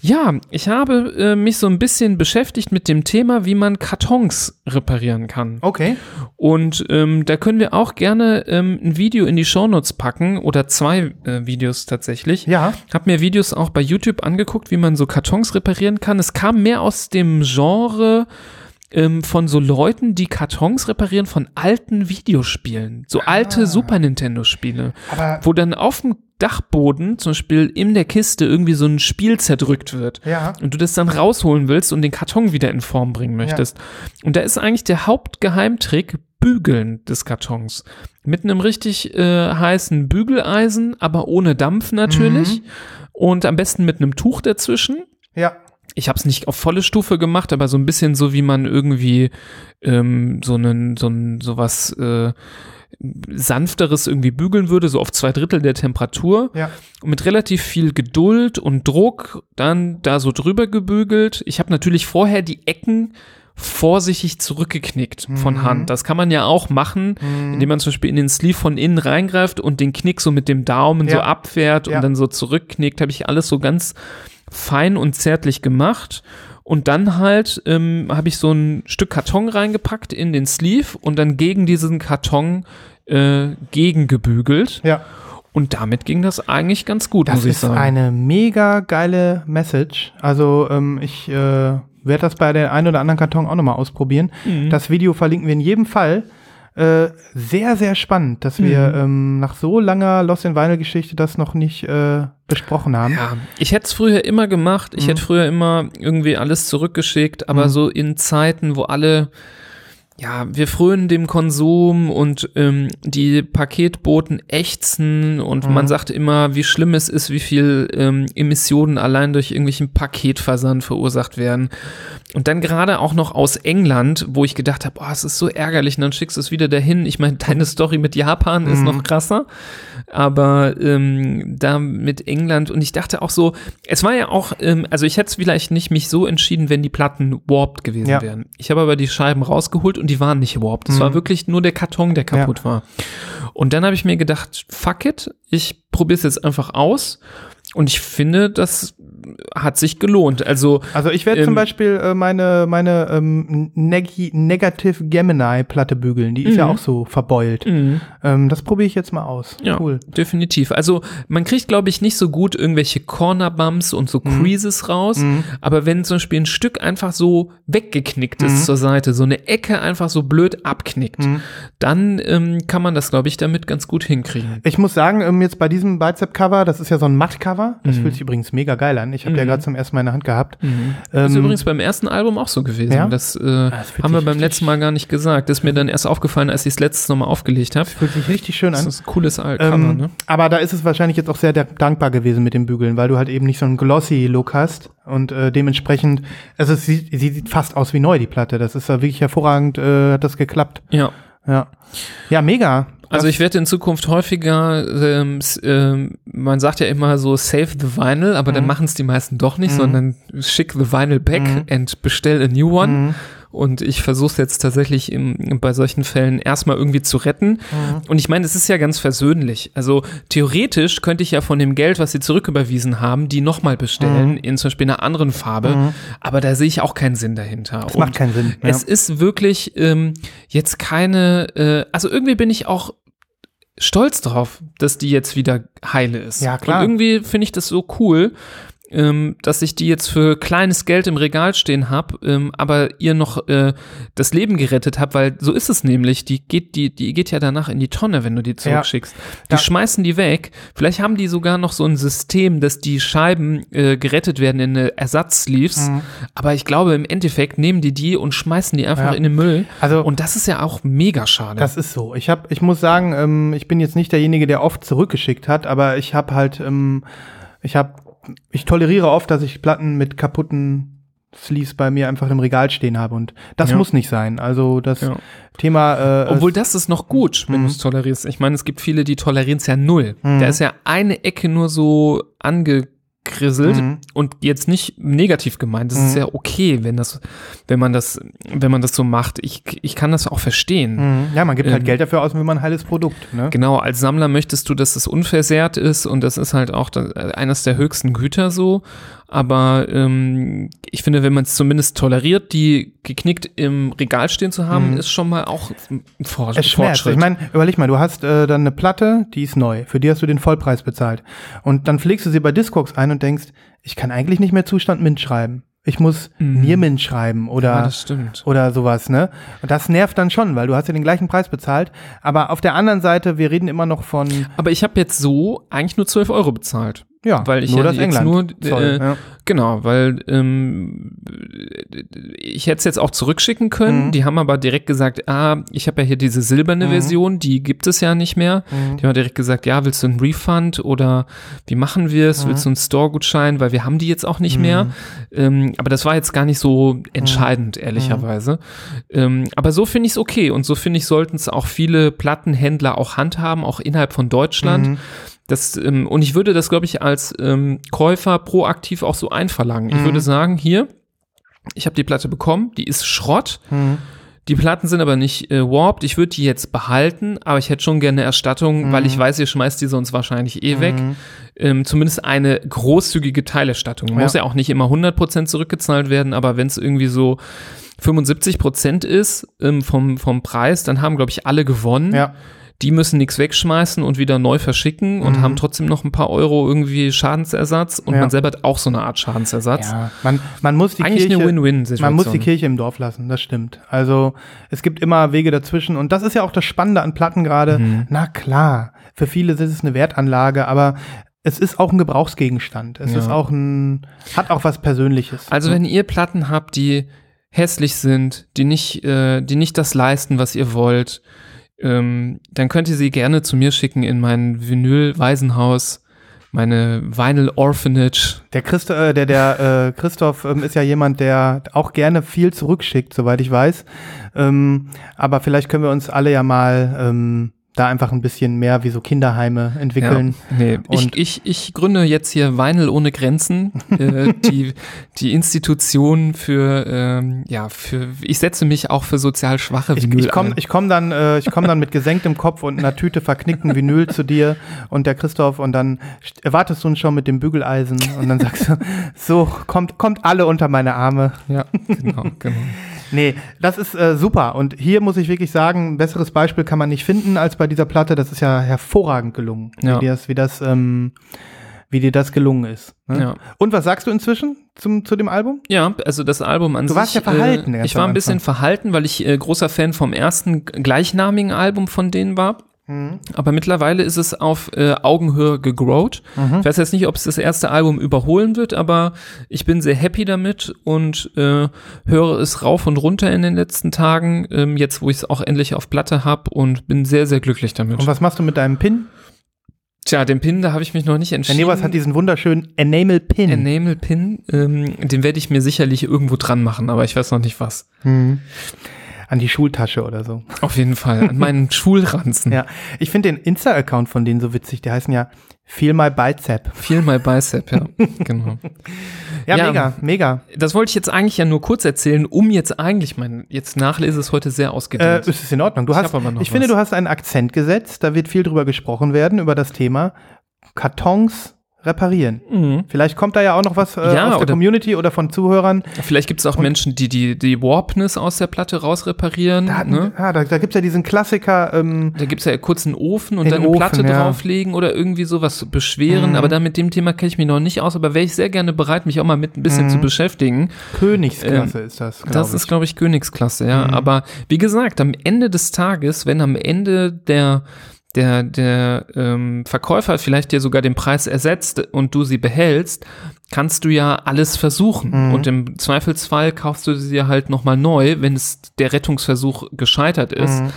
Ja, ich habe äh, mich so ein bisschen beschäftigt mit dem Thema, wie man Kartons reparieren kann. Okay. Und ähm, da können wir auch gerne ähm, ein Video in die Shownotes packen oder zwei äh, Videos tatsächlich. Ja. Hab mir Videos auch bei YouTube angeguckt, wie man so Kartons reparieren kann. Es kam mehr aus dem Genre ähm, von so Leuten, die Kartons reparieren von alten Videospielen. So alte Super Nintendo-Spiele wo dann auf dem Dachboden, zum Beispiel in der Kiste, irgendwie so ein Spiel zerdrückt wird. ja. Und du das dann rausholen willst und den Karton wieder in Form bringen möchtest. Und da ist eigentlich der Hauptgeheimtrick Bügeln des Kartons. Mit einem richtig äh, heißen Bügeleisen, aber ohne Dampf natürlich. Und am besten mit einem Tuch dazwischen. Ja. Ich habe es nicht auf volle Stufe gemacht, aber so ein bisschen so, wie man irgendwie ähm, so einen, so ein, sowas äh, sanfteres irgendwie bügeln würde, so auf zwei Drittel der Temperatur. Ja. Und mit relativ viel Geduld und Druck dann da so drüber gebügelt. Ich habe natürlich vorher die Ecken vorsichtig zurückgeknickt von Mhm. Hand. Das kann man ja auch machen, Mhm. indem man zum Beispiel in den Sleeve von innen reingreift und den Knick so mit dem Daumen so Ja. abfährt Ja. und dann so zurückknickt. Habe ich alles so ganz fein und zärtlich gemacht. Und dann halt ähm, habe ich so ein Stück Karton reingepackt in den Sleeve und dann gegen diesen Karton äh, gegengebügelt. Ja. Und damit ging das eigentlich ganz gut, Das muss ich ist sagen. eine mega geile Message. Also ähm, ich äh, werde das bei der einen oder anderen Karton auch nochmal ausprobieren. Mhm. Das Video verlinken wir in jedem Fall. Äh, sehr, sehr spannend, dass wir Mhm. ähm, nach so langer Lost in Vinyl Geschichte das noch nicht äh, besprochen haben. Ja, ich hätte es früher immer gemacht. Ich Mhm. hätte früher immer irgendwie alles zurückgeschickt, aber Mhm. so in Zeiten, wo alle, ja, wir frönen dem Konsum und ähm, die Paketboten ächzen und Mhm. man sagt immer, wie schlimm es ist, wie viel ähm, Emissionen allein durch irgendwelchen Paketversand verursacht werden. Und dann gerade auch noch aus England, wo ich gedacht habe, oh, es ist so ärgerlich, und dann schickst du es wieder dahin. Ich meine, deine Story mit Japan ist Mhm. noch krasser, aber ähm, da mit England und ich dachte auch so, es war ja auch, ähm, also ich hätte es vielleicht nicht mich so entschieden, wenn die Platten warped gewesen Ja. wären. Ich habe aber die Scheiben rausgeholt und die waren nicht warped. Es Mhm. war wirklich nur der Karton, der kaputt war. Und dann habe ich mir gedacht, fuck it, ich probiere es jetzt einfach aus. Und ich finde, das hat sich gelohnt. Also Also ich werde Ähm, zum Beispiel äh, meine, meine ähm, Neg Negative Gemini Platte bügeln. Die ist ja Mhm. auch so verbeult. mh, Ähm, das probiere ich jetzt mal aus. Ja, Cool. definitiv. Also man kriegt, glaube ich, nicht so gut irgendwelche Corner Bumps und so Creases raus. Mhm. Aber wenn zum Beispiel ein Stück einfach so weggeknickt ist Mhm. zur Seite, so eine Ecke einfach so blöd abknickt, Mhm. dann ähm, kann man das, glaube ich, damit ganz gut hinkriegen. Ich muss sagen, ähm, jetzt bei diesem Bicep-Cover, das ist ja so ein Matt-Cover, Cover. Das Mhm. fühlt sich übrigens mega geil an. Ich habe ja Mhm. gerade zum ersten Mal in der Hand gehabt. Das ist Ähm, übrigens beim ersten Album auch so gewesen. Ja? Das, äh, das fühlt haben wir beim letzten Mal gar nicht gesagt. Das ist mir dann erst aufgefallen, als ich es letztes nochmal aufgelegt habe. Das fühlt sich richtig schön Das an. ist ein cooles Al- Cover, Ähm, ne? Aber da ist es wahrscheinlich jetzt auch sehr da- dankbar gewesen mit dem Bügeln, weil du halt eben nicht so einen glossy Look hast und äh, dementsprechend, also es sieht, sie sieht fast aus wie neu, die Platte. Das ist ja wirklich hervorragend, äh, hat das geklappt. Ja. Ja. Ja, mega. Also ich werde in Zukunft häufiger, ähm, ähm, man sagt ja immer so save the vinyl, aber dann Mhm. machen es die meisten doch nicht, Mhm. sondern schick the vinyl back Mhm. and bestell a new one. Und ich versuche es jetzt tatsächlich im, bei solchen Fällen erstmal irgendwie zu retten. Mhm. Und ich meine, es ist ja ganz versöhnlich. Also theoretisch könnte ich ja von dem Geld, was sie zurücküberwiesen haben, die nochmal bestellen, Mhm. in zum Beispiel einer anderen Farbe. Mhm. Aber da sehe ich auch keinen Sinn dahinter. Das macht keinen Sinn. Es ist wirklich ähm, jetzt keine, äh, also irgendwie bin ich auch stolz drauf, dass die jetzt wieder heile ist. Ja, klar. Und irgendwie finde ich das so cool, ähm, dass ich die jetzt für kleines Geld im Regal stehen habe, ähm, aber ihr noch äh, das Leben gerettet habe, weil so ist es nämlich. Die geht, die, die geht ja danach in die Tonne, wenn du die zurückschickst. Die Ja. schmeißen die weg. Vielleicht haben die sogar noch so ein System, dass die Scheiben äh, gerettet werden in eine Ersatzsleeves. Mhm. Aber ich glaube, im Endeffekt nehmen die die und schmeißen die einfach Ja. in den Müll. Also Und das ist ja auch mega schade. Das ist so. Ich habe, ich muss sagen, ähm, ich bin jetzt nicht derjenige, der oft zurückgeschickt hat, aber ich habe halt, ähm, ich habe, ich toleriere oft, dass ich Platten mit kaputten Sleeves bei mir einfach im Regal stehen habe und das Ja. muss nicht sein. Also das Ja. Thema, äh, Obwohl das ist noch gut, wenn Mhm. du es tolerierst. Ich meine, es gibt viele, die tolerieren es ja null. Mhm. Da ist ja eine Ecke nur so angekrisselt Mhm. und jetzt nicht negativ gemeint. Das ist Mhm. ja okay, wenn das, wenn man das, wenn man das so macht. Ich, ich kann das auch verstehen. Mhm. Ja, man gibt halt Ähm, Geld dafür aus, wenn man ein heiles Produkt. Ne? Genau, als Sammler möchtest du, dass es unversehrt ist und das ist halt auch da, eines der höchsten Güter so. Aber ähm, ich finde, wenn man es zumindest toleriert, die geknickt im Regal stehen zu haben, Mhm. ist schon mal auch ein Vor Es schmerzt. Fortschritt. Ich meine, überleg mal, du hast äh, dann eine Platte, die ist neu. Für die hast du den Vollpreis bezahlt. Und dann pflegst du sie bei Discogs ein und denkst, ich kann eigentlich nicht mehr Zustand Mint schreiben. Ich muss Mhm. Niermint schreiben oder ja, oder sowas, ne? Und das nervt dann schon, weil du hast ja den gleichen Preis bezahlt. Aber auf der anderen Seite, wir reden immer noch von, Aber ich habe jetzt so eigentlich nur 12 Euro bezahlt. Ja, Weil ich nur das jetzt England. nur, Zoll, äh, ja. Genau, weil ähm, ich hätte es jetzt auch zurückschicken können. Mhm. Die haben aber direkt gesagt, ah, ich habe ja hier diese silberne Mhm. Version, die gibt es ja nicht mehr. Mhm. Die haben direkt gesagt, ja, willst du einen Refund oder wie machen wir es? Mhm. Willst du einen Store-Gutschein? Weil wir haben die jetzt auch nicht Mhm. mehr. Ähm, aber das war jetzt gar nicht so entscheidend, ehrlicherweise. Ähm, aber so finde ich es okay und so finde ich, sollten es auch viele Plattenhändler auch handhaben, auch innerhalb von Deutschland. Das, ähm, und ich würde das, glaube ich, als ähm, Käufer proaktiv auch so einverlangen. Ich Mhm. würde sagen, hier, ich habe die Platte bekommen, die ist Schrott. Mhm. Die Platten sind aber nicht äh, warped. Ich würde die jetzt behalten, aber ich hätte schon gerne eine Erstattung, Mhm. weil ich weiß, ihr schmeißt die sonst wahrscheinlich eh weg. Mhm. Ähm, zumindest eine großzügige Teilerstattung. Muss ja auch nicht immer 100% zurückgezahlt werden, aber wenn es irgendwie so 75% ist ähm, vom, vom Preis, dann haben, glaube ich, alle gewonnen. Ja. Die müssen nichts wegschmeißen und wieder neu verschicken und Mhm. haben trotzdem noch ein paar Euro irgendwie Schadensersatz und Ja. man selber hat auch so eine Art Schadensersatz. ja. Man, man muss die Eigentlich Kirche, eine Win-Win-Situation. Man muss die Kirche im Dorf lassen, das stimmt. Also es gibt immer Wege dazwischen und das ist ja auch das Spannende an Platten gerade. Mhm. Na klar, für viele ist es eine Wertanlage, aber es ist auch ein Gebrauchsgegenstand. Es Ja. ist auch ein, hat auch was Persönliches. Also wenn ihr Platten habt, die hässlich sind, die nicht, äh, die nicht das leisten, was ihr wollt, ähm, dann könnt ihr sie gerne zu mir schicken in mein Vinyl-Waisenhaus, meine Vinyl Orphanage. Der, Christo, äh, der, der äh, Christoph ähm, ist ja jemand, der auch gerne viel zurückschickt, soweit ich weiß. Ähm, aber vielleicht können wir uns alle ja mal ähm, da einfach ein bisschen mehr wie so Kinderheime entwickeln. Ja, nee, ich, Und- ich, ich gründe jetzt hier Vinyl ohne Grenzen, äh, die, die Institution für, ähm, ja, für, ich setze mich auch für sozial schwache Ich, Vinyl ich komme ein. ich komm dann, äh, ich komm dann mit gesenktem Kopf und einer Tüte verknickten Vinyl zu dir und der Christoph und dann st- erwartest du uns schon mit dem Bügeleisen und dann sagst du, so, kommt, kommt alle unter meine Arme. Ja, genau, genau. Nee, das ist äh, super. Und hier muss ich wirklich sagen, ein besseres Beispiel kann man nicht finden als bei dieser Platte. Das ist ja hervorragend gelungen, Ja. wie, dir das, wie, das, ähm, wie dir das gelungen ist. Ne? Ja. Und was sagst du inzwischen zum, zu dem Album? Ja, also das Album an Du sich. warst ja verhalten Äh, ich war ein bisschen verhalten, weil ich äh, großer Fan vom ersten gleichnamigen Album von denen war. Aber mittlerweile ist es auf äh, Augenhöhe gegrowt. Ich weiß jetzt nicht, ob es das erste Album überholen wird, aber ich bin sehr happy damit und äh, höre es rauf und runter in den letzten Tagen, ähm, jetzt wo ich es auch endlich auf Platte habe und bin sehr, sehr glücklich damit. Und was machst du mit deinem Pin? Tja, den Pin, da habe ich mich noch nicht entschieden. Nebas hat diesen wunderschönen Enamel Pin. Enamel Pin, ähm, den werde ich mir sicherlich irgendwo dran machen, aber ich weiß noch nicht was. Mhm. An die Schultasche oder so. Auf jeden Fall, an meinen Schulranzen. Ja, ich finde den Insta-Account von denen so witzig. Die heißen ja Feel My Bicep. Feel my bicep, ja. genau. Ja, Ja. mega, mega. Das wollte ich jetzt eigentlich ja nur kurz erzählen, um jetzt eigentlich mein, jetzt nachlese ist heute sehr Äh, ausgedehnt. ist es in Ordnung? Du Ich hast, hab aber noch ich finde, was. du hast einen Akzent gesetzt. Da wird viel drüber gesprochen werden, über das Thema Kartons reparieren. Mhm. Vielleicht kommt da ja auch noch was äh, Ja, aus der Community oder von Zuhörern. Vielleicht gibt es auch Menschen, die, die die Warpness aus der Platte rausreparieren. Da, ne? ah, da, da gibt es ja diesen Klassiker, ähm, Da gibt es ja kurz einen Ofen und dann eine Ofen, Platte ja. drauflegen oder irgendwie sowas beschweren. Mhm. Aber da mit dem Thema kenne ich mich noch nicht aus, aber wäre ich sehr gerne bereit, mich auch mal mit ein bisschen Mhm. zu beschäftigen. Königsklasse ist das. Das ich. ist, glaube ich, Königsklasse, ja. Mhm. Aber wie gesagt, am Ende des Tages, wenn am Ende der der, der ähm, Verkäufer vielleicht dir sogar den Preis ersetzt und du sie behältst, kannst du ja alles versuchen. Mhm. Und im Zweifelsfall kaufst du sie halt nochmal neu, wenn es der Rettungsversuch gescheitert ist. Mhm.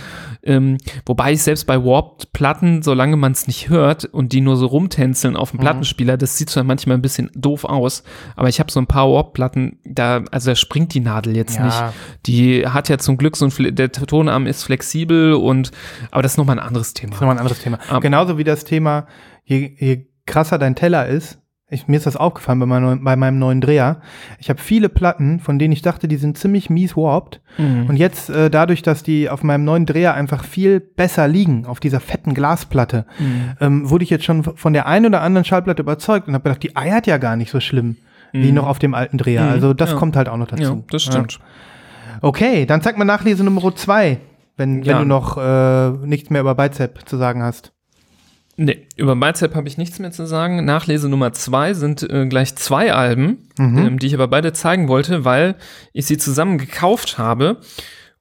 Ähm, wobei ich selbst bei Warped-Platten, solange man es nicht hört und die nur so rumtänzeln auf dem Mhm. Plattenspieler, das sieht zwar manchmal ein bisschen doof aus, aber ich habe so ein paar Warped-Platten, da, also da springt die Nadel jetzt Ja. nicht. Die hat ja zum Glück so ein, der Tonarm ist flexibel und, aber das ist nochmal ein anderes Thema. Das ist nochmal ein anderes Thema. Aber- Genauso wie das Thema, je, je krasser dein Teller ist, ich, mir ist das aufgefallen bei, meinem- bei meinem neuen Dreher. Ich habe viele Platten, von denen ich dachte, die sind ziemlich mies warped. Mhm. Und jetzt, äh, dadurch, dass die auf meinem neuen Dreher einfach viel besser liegen, auf dieser fetten Glasplatte, Mhm. ähm, wurde ich jetzt schon von der einen oder anderen Schallplatte überzeugt und habe gedacht, die eiert ja gar nicht so schlimm wie Mhm. noch auf dem alten Dreher. Mhm. Also das Ja. kommt halt auch noch dazu. Ja, das stimmt. Ja. Okay, dann zeig mal Nachlese Nummer zwei, wenn, Ja. wenn du noch äh, nichts mehr über Bicep zu sagen hast. Nee, über Bicep habe ich nichts mehr zu sagen. Nachlese Nummer zwei sind äh, gleich zwei Alben, Mhm. ähm, die ich aber beide zeigen wollte, weil ich sie zusammen gekauft habe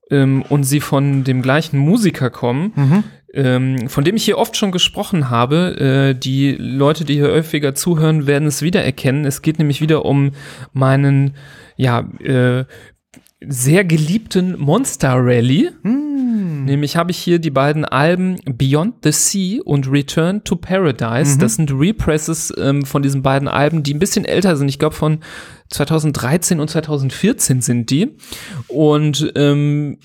ähm, und sie von dem gleichen Musiker kommen, Mhm. ähm, von dem ich hier oft schon gesprochen habe. Äh, die Leute, die hier häufiger zuhören, werden es wiedererkennen. Es geht nämlich wieder um meinen, ja, äh, sehr geliebten Monster Rally. Hm. Nämlich habe ich hier die beiden Alben Beyond the Sea und Return to Paradise. Mhm. Das sind Represses ähm, von diesen beiden Alben, die ein bisschen älter sind. Ich glaube von 2013 und 2014 sind die. Und ähm,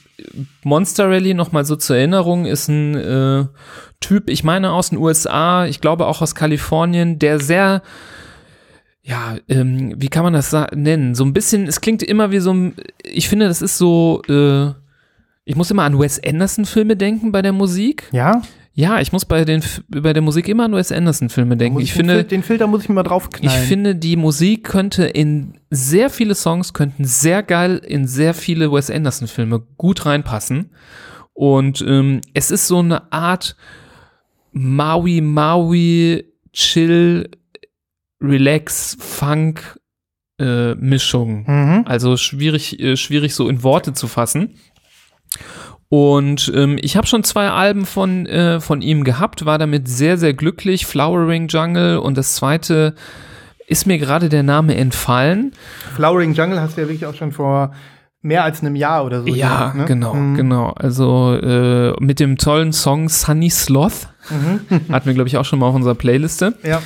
Monster Rally, nochmal so zur Erinnerung, ist ein äh, Typ, ich meine aus den USA, ich glaube auch aus Kalifornien, der sehr ja, ähm, wie kann man das nennen? So ein bisschen, es klingt immer wie so ein, ich finde, das ist so, äh, ich muss immer an Wes Anderson-Filme denken bei der Musik. Ja? Ja, ich muss bei, den, bei der Musik immer an Wes Anderson-Filme denken. Ich den finde, den Filter muss ich mal draufknallen. ich finde, die Musik könnte in sehr viele Songs, könnten sehr geil in sehr viele Wes Anderson-Filme gut reinpassen. Und ähm, es ist so eine Art Maui, Maui, Chill, Relax, Funk äh, Mischung. Mhm. Also schwierig, äh, schwierig so in Worte zu fassen. Und ähm, ich habe schon zwei Alben von, äh, von ihm gehabt, war damit sehr, sehr glücklich. Flowering Jungle und das zweite ist mir gerade der Name entfallen. Flowering Jungle hast du ja wirklich auch schon vor mehr als einem Jahr oder so. Ja, gemacht, ne? genau, Mhm. genau. Also äh, mit dem tollen Song Sunny Sloth. Hatten wir, glaube ich, auch schon mal auf unserer Playliste. Ja.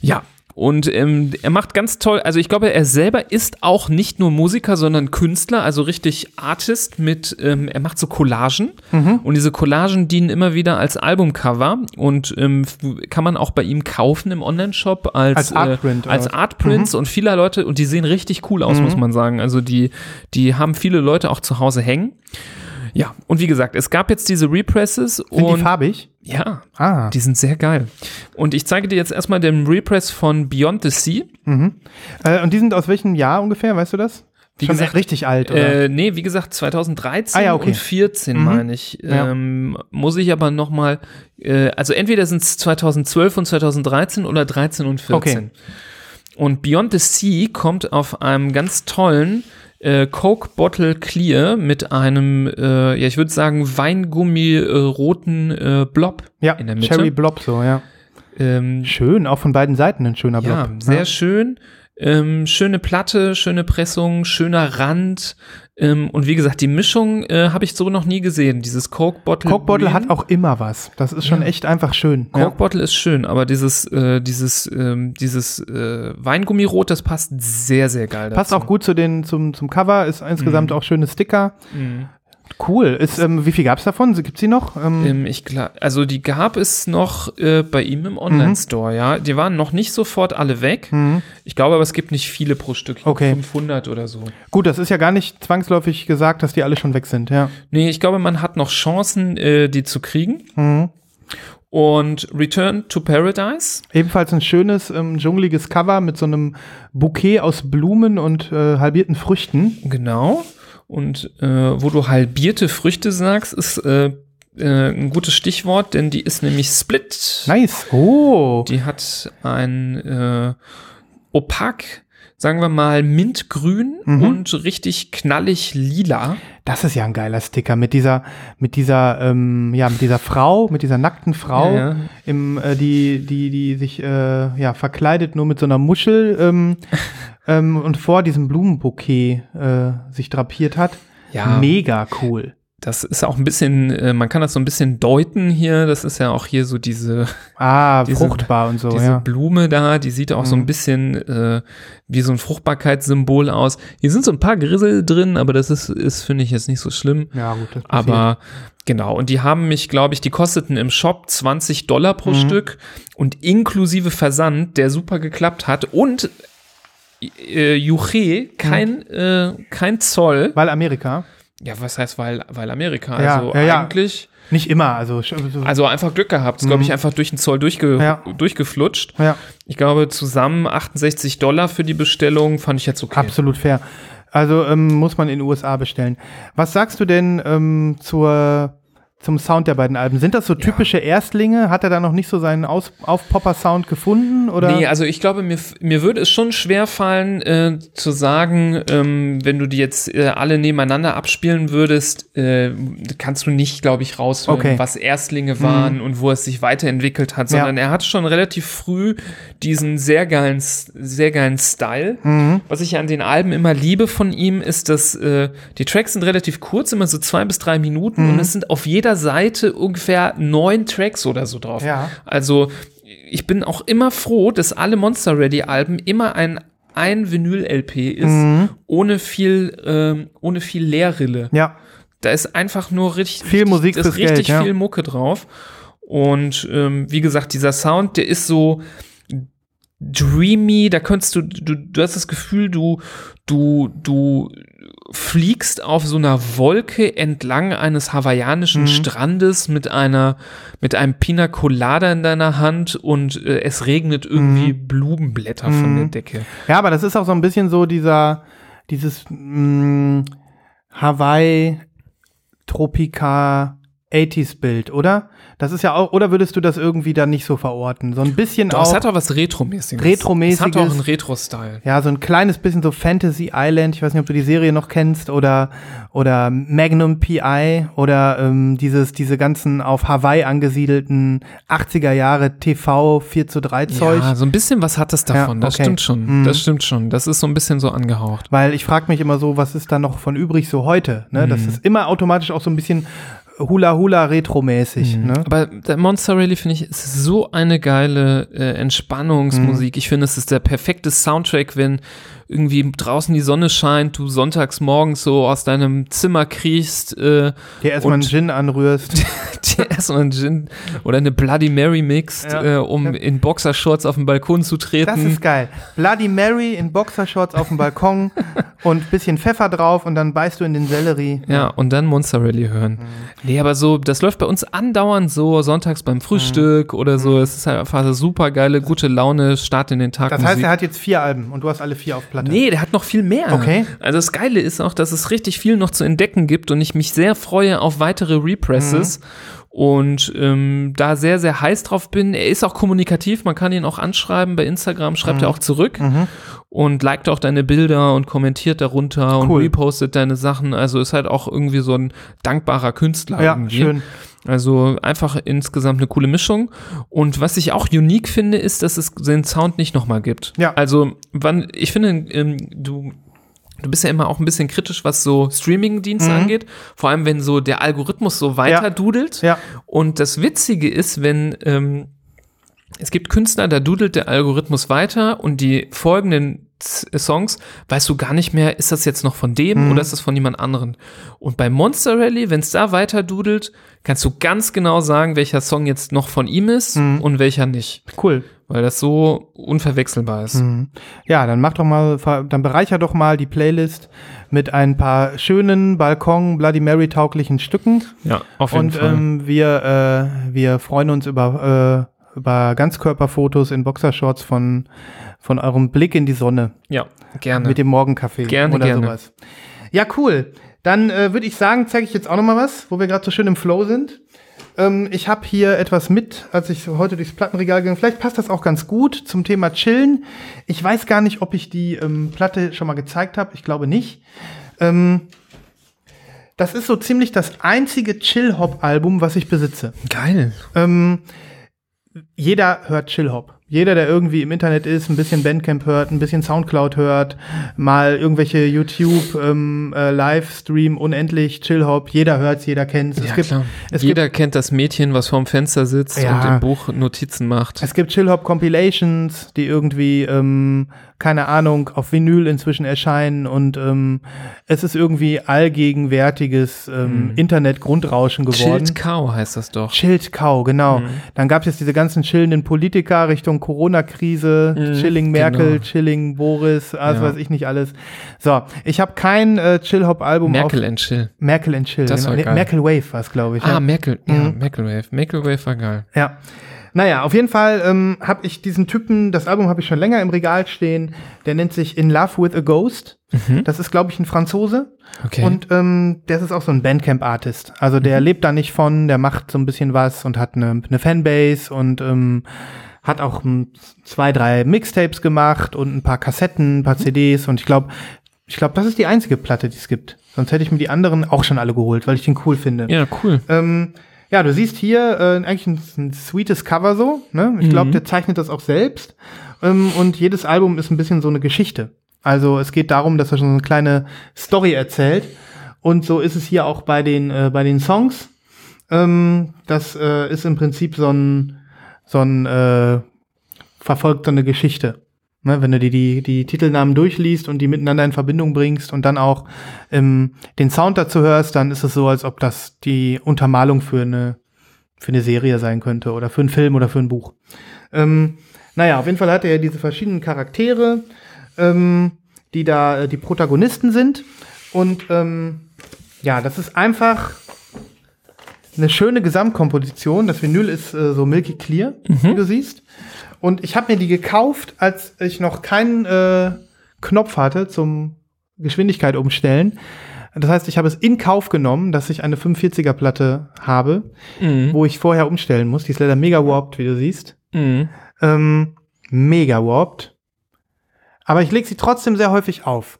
Ja. Und ähm, er macht ganz toll, also ich glaube, er selber ist auch nicht nur Musiker, sondern Künstler, also richtig Artist mit, ähm, er macht so Collagen Mhm. und diese Collagen dienen immer wieder als Albumcover und ähm, kann man auch bei ihm kaufen im Online-Shop als, Als Artprint, Äh, als? Artprints und viele Leute, und die sehen richtig cool aus, Mhm. muss man sagen. Also die, die haben viele Leute auch zu Hause hängen. Ja, und wie gesagt, es gab jetzt diese Represses Sind und die farbig? ja, Ah. die sind sehr geil. Und ich zeige dir jetzt erstmal den Repress von Beyond the Sea. Mhm. Äh, und die sind aus welchem Jahr ungefähr, weißt du das? Wie Schon gesagt, richtig alt, oder? Äh, nee, wie gesagt, 2013 Ah, ja, okay. und 14 Mhm. meine ich. Ja. Ähm, muss ich aber noch mal, äh, also entweder sind es 2012 und 2013 oder 13 und 14. Okay. Und Beyond the Sea kommt auf einem ganz tollen äh, Coke Bottle Clear mit einem, äh, ja, ich würde sagen, Weingummi-roten äh, Blob Ja, in der Mitte. Cherry Blob so, ja. Ähm, Schön, auch von beiden Seiten ein schöner Blob. ja, sehr schön. Ähm, schöne Platte, schöne Pressung, schöner Rand. Ähm, und wie gesagt, die Mischung äh, habe ich so noch nie gesehen. Dieses Coke Bottle. Coke Bottle Green. hat auch immer was. Das ist schon Ja. echt einfach schön. Coke Bottle ist schön, aber dieses, äh, dieses, ähm, dieses äh, Weingummirot, das passt sehr, sehr geil dazu. Passt auch gut zu den, zum, zum Cover, ist insgesamt Mhm. auch schöne Sticker. Mhm. Cool. Ist, ähm, wie viel gab es davon? Gibt sie noch? Ähm, Ähm, ich klar, also die gab es noch äh, bei ihm im Online-Store, ja. Die waren noch nicht sofort alle weg. mhm. Ich glaube aber, es gibt nicht viele pro Stück. Glaub, Okay. 500 oder so. Gut, das ist ja gar nicht zwangsläufig gesagt, dass die alle schon weg sind, ja. Nee, ich glaube, man hat noch Chancen, äh, die zu kriegen. Mhm. Und Return to Paradise. Ebenfalls ein schönes, ähm, dschungeliges Cover mit so einem Bouquet aus Blumen und äh, halbierten Früchten. Genau. Und äh, wo du halbierte Früchte sagst, ist äh, äh, ein gutes Stichwort, denn die ist nämlich Split. Nice. Oh. Die hat ein äh, opak, sagen wir mal, mintgrün Mhm. und richtig knallig lila. Das ist ja ein geiler Sticker mit dieser, mit dieser, ähm, ja, mit dieser Frau, mit dieser nackten Frau, Ja, ja. Im, äh, die, die, die sich äh, ja verkleidet nur mit so einer Muschel ähm, ähm, und vor diesem Blumenbouquet äh, sich drapiert hat. Ja. Mega cool. Das ist auch ein bisschen, äh, man kann das so ein bisschen deuten hier. Das ist ja auch hier so diese, Ah, Diese- fruchtbar und so, diese ja. Blume da, die sieht auch so ein Mhm. bisschen äh, wie so ein Fruchtbarkeitssymbol aus. Hier sind so ein paar Grissel drin, aber das ist, ist finde ich jetzt nicht so schlimm. Ja, gut. Das passiert. Aber genau, und die haben mich, glaube ich, die kosteten im Shop 20 Dollar pro Mhm. Stück und inklusive Versand, der super geklappt hat und äh, Juche, kein, äh, kein Zoll. Weil Amerika. Ja, was heißt, weil, weil Amerika? Ja, also ja, eigentlich, Nicht immer, also, also einfach Glück gehabt. Ist, glaube ich, einfach durch den Zoll durchge durchgeflutscht. Ich glaube, zusammen 68 Dollar für die Bestellung fand ich jetzt okay. absolut fair. Also ähm, muss man in den USA bestellen. Was sagst du denn ähm, zur, zum Sound der beiden Alben? Sind das so typische Erstlinge? Hat er da noch nicht so seinen Aus Aufpopper-Sound gefunden? Oder? Nee, also ich glaube, mir, mir würde es schon schwer fallen, äh, zu sagen, ähm, wenn du die jetzt äh, alle nebeneinander abspielen würdest, äh, kannst du nicht, glaube ich, raushören, Okay. was Erstlinge waren und wo es sich weiterentwickelt hat, sondern er hat schon relativ früh diesen sehr geilen, sehr geilen Style. Mhm. Was ich an den Alben immer liebe von ihm, ist, dass äh, die Tracks sind relativ kurz, immer so zwei bis drei Minuten Mhm. und es sind auf jeder Seite ungefähr neun Tracks oder so drauf. Ja. Also ich bin auch immer froh, dass alle Monster Ready Alben immer ein ein Vinyl-LP ist, Mhm. ohne viel, ähm, ohne viel Leerrille. Ja, Da ist einfach nur richtig, Viel Musik ist fürs Geld, richtig ja. viel Mucke drauf. Und ähm, wie gesagt, dieser Sound, der ist so dreamy, da könntest du, du, du hast das Gefühl, du, du, du fliegst auf so einer Wolke entlang eines hawaiianischen Mhm. Strandes mit einer, mit einem Pina Colada in deiner Hand und äh, es regnet irgendwie Blumenblätter von Mhm. der Decke. Ja, aber das ist auch so ein bisschen so dieser, dieses mh, Hawaii Tropika 80s Bild, oder? Das ist ja auch, oder würdest du das irgendwie dann nicht so verorten? So ein bisschen Doch, es auch, hat auch was Retromäßiges. Retromäßiges. Es hat auch einen Retro-Style. ja, so ein kleines bisschen so Fantasy Island. Ich weiß nicht, ob du die Serie noch kennst oder, oder Magnum PI oder ähm, dieses, diese ganzen auf Hawaii angesiedelten 80er Jahre TV 4 zu 3 Zeug. Ja, so ein bisschen was hat es davon. Ja, Das okay. stimmt schon. Mhm. Das stimmt schon. Das ist so ein bisschen so angehaucht. Weil ich frage mich immer so, was ist da noch von übrig so heute? Ne? Das ist immer automatisch auch so ein bisschen Hula-Hula-Retro-mäßig. Ne? Aber der Monster Rally, finde ich, ist so eine geile äh, Entspannungsmusik. Ich finde, es ist der perfekte Soundtrack, wenn irgendwie draußen die Sonne scheint, du sonntags morgens so aus deinem Zimmer kriechst, äh, Dir erstmal einen Gin anrührst. dir erstmal einen Gin oder eine Bloody Mary mixt, Ja. äh, um in Boxershorts auf den Balkon zu treten. Das ist geil. Bloody Mary in Boxershorts auf dem Balkon und bisschen Pfeffer drauf und dann beißt du in den Sellerie. Ja, und dann Monster Rally hören. Nee, aber so, das läuft bei uns andauernd so, sonntags beim Frühstück oder so. Es ist halt einfach super geile, gute Laune, Start in den Tag. Das heißt, Musik. er hat jetzt vier Alben und du hast alle vier auf Platte. Nee, der hat noch viel mehr. Okay. Also das Geile ist auch, dass es richtig viel noch zu entdecken gibt und ich mich sehr freue auf weitere Represses. Mhm. Und ähm, da sehr, sehr heiß drauf bin. Er ist auch kommunikativ, man kann ihn auch anschreiben. Bei Instagram schreibt Mhm. er auch zurück. und liked auch deine Bilder und kommentiert darunter und Cool. repostet deine Sachen. Also ist halt auch irgendwie so ein dankbarer Künstler. Ja, irgendwie. schön. Also einfach insgesamt eine coole Mischung. Und was ich auch unique finde, ist, dass es den Sound nicht nochmal gibt. Ja. Also, wann, ich finde, ähm, du, du bist ja immer auch ein bisschen kritisch, was so Streaming-Dienste Mhm. angeht. Vor allem, wenn so der Algorithmus so weiter Ja. dudelt. Ja. Und das Witzige ist, wenn ähm, es gibt Künstler, da dudelt der Algorithmus weiter und die folgenden Songs weißt du gar nicht mehr, ist das jetzt noch von dem Mhm. oder ist das von jemand anderen. Und bei Monster Rally, wenn es da weiter dudelt, kannst du ganz genau sagen, welcher Song jetzt noch von ihm ist Mhm. und welcher nicht, Cool. weil das so unverwechselbar ist. Mhm. Ja, dann mach doch mal, dann bereicher doch mal die Playlist mit ein paar schönen Balkon Bloody Mary tauglichen Stücken. Ja, auf jeden Und Fall. ähm, wir, äh, wir freuen uns über, äh, über Ganzkörperfotos in Boxershorts von, von eurem Blick in die Sonne ja, gerne. mit dem Morgenkaffee Gerne, oder gerne. sowas. Ja, cool. Dann äh, würde ich sagen, zeige ich jetzt auch noch mal was, wo wir gerade so schön im Flow sind. Ähm, ich habe hier etwas mit, als ich heute durchs Plattenregal ging. Vielleicht passt das auch ganz gut zum Thema Chillen. Ich weiß gar nicht, ob ich die ähm, Platte schon mal gezeigt habe. Ich glaube nicht. Ähm, das ist so ziemlich das einzige Chill-Hop-Album, was ich besitze. Geil. Ähm, jeder hört Chill-Hop. Jeder, der irgendwie im Internet ist, ein bisschen Bandcamp hört, ein bisschen Soundcloud hört, mal irgendwelche YouTube ähm, äh, Livestream unendlich Chill-Hop. Jeder hört's, jeder kennt's. Ja, es gibt, klar. es Jeder kennt das Mädchen, was vorm Fenster sitzt Ja. und im Buch Notizen macht. Es gibt Chill-Hop Compilations, die irgendwie, ähm, keine Ahnung, auf Vinyl inzwischen erscheinen und ähm, es ist irgendwie allgegenwärtiges ähm, Internet-Grundrauschen geworden. Chilled Cow heißt das doch. Chilled Cow, genau. Mhm. Dann gab es jetzt diese ganzen chillenden Politiker Richtung Corona-Krise, Mhm, Chilling Merkel, genau. Chilling Boris, alles Ja. weiß ich nicht alles. So, ich habe kein äh, Chill-Hop-Album Merkel and Chill. Merkel and Chill. Das war Nee, geil. Merkel Wave war es, glaube ich. Ah, ja. Merkel. Ja, Mhm. Merkel Wave. Merkel Wave war geil. Ja. Naja, auf jeden Fall ähm, habe ich diesen Typen, das Album habe ich schon länger im Regal stehen, der nennt sich In Love with a Ghost. Das ist, glaube ich, ein Franzose. Okay. Und ähm, der ist auch so ein Bandcamp-Artist. Also der lebt da nicht von, der macht so ein bisschen was und hat eine, eine Fanbase und ähm, hat auch ähm, zwei, drei Mixtapes gemacht und ein paar Kassetten, ein paar CDs und ich glaube, ich glaube, das ist die einzige Platte, die es gibt. Sonst hätte ich mir die anderen auch schon alle geholt, weil ich den cool finde. ja, cool. Ähm, ja, du siehst hier äh, eigentlich ein, ein sweetes Cover so. Ne? Ich glaube, Mhm. der zeichnet das auch selbst. Ähm, und jedes Album ist ein bisschen so eine Geschichte. Also es geht darum, dass er schon so eine kleine Story erzählt. Und so ist es hier auch bei den, äh, bei den Songs. Ähm, das äh, ist im Prinzip so ein, so ein äh, verfolgt so eine Geschichte. Ne, wenn du dir die, die Titelnamen durchliest und die miteinander in Verbindung bringst und dann auch ähm, den Sound dazu hörst, dann ist es so, als ob das die Untermalung für eine, für eine Serie sein könnte oder für einen Film oder für ein Buch. Ähm, naja, auf jeden Fall hat er ja diese verschiedenen Charaktere, ähm, die da äh, die Protagonisten sind. Und ähm, ja, das ist einfach eine schöne Gesamtkomposition. Das Vinyl ist äh, so milky clear, wie du siehst. Und ich habe mir die gekauft, als ich noch keinen äh, Knopf hatte zum Geschwindigkeit umstellen. Das heißt, ich habe es in Kauf genommen, dass ich eine 45er Platte habe, Mhm. wo ich vorher umstellen muss. Die ist leider mega warped, wie du siehst. Mhm. Ähm, mega warped. Aber ich lege sie trotzdem sehr häufig auf.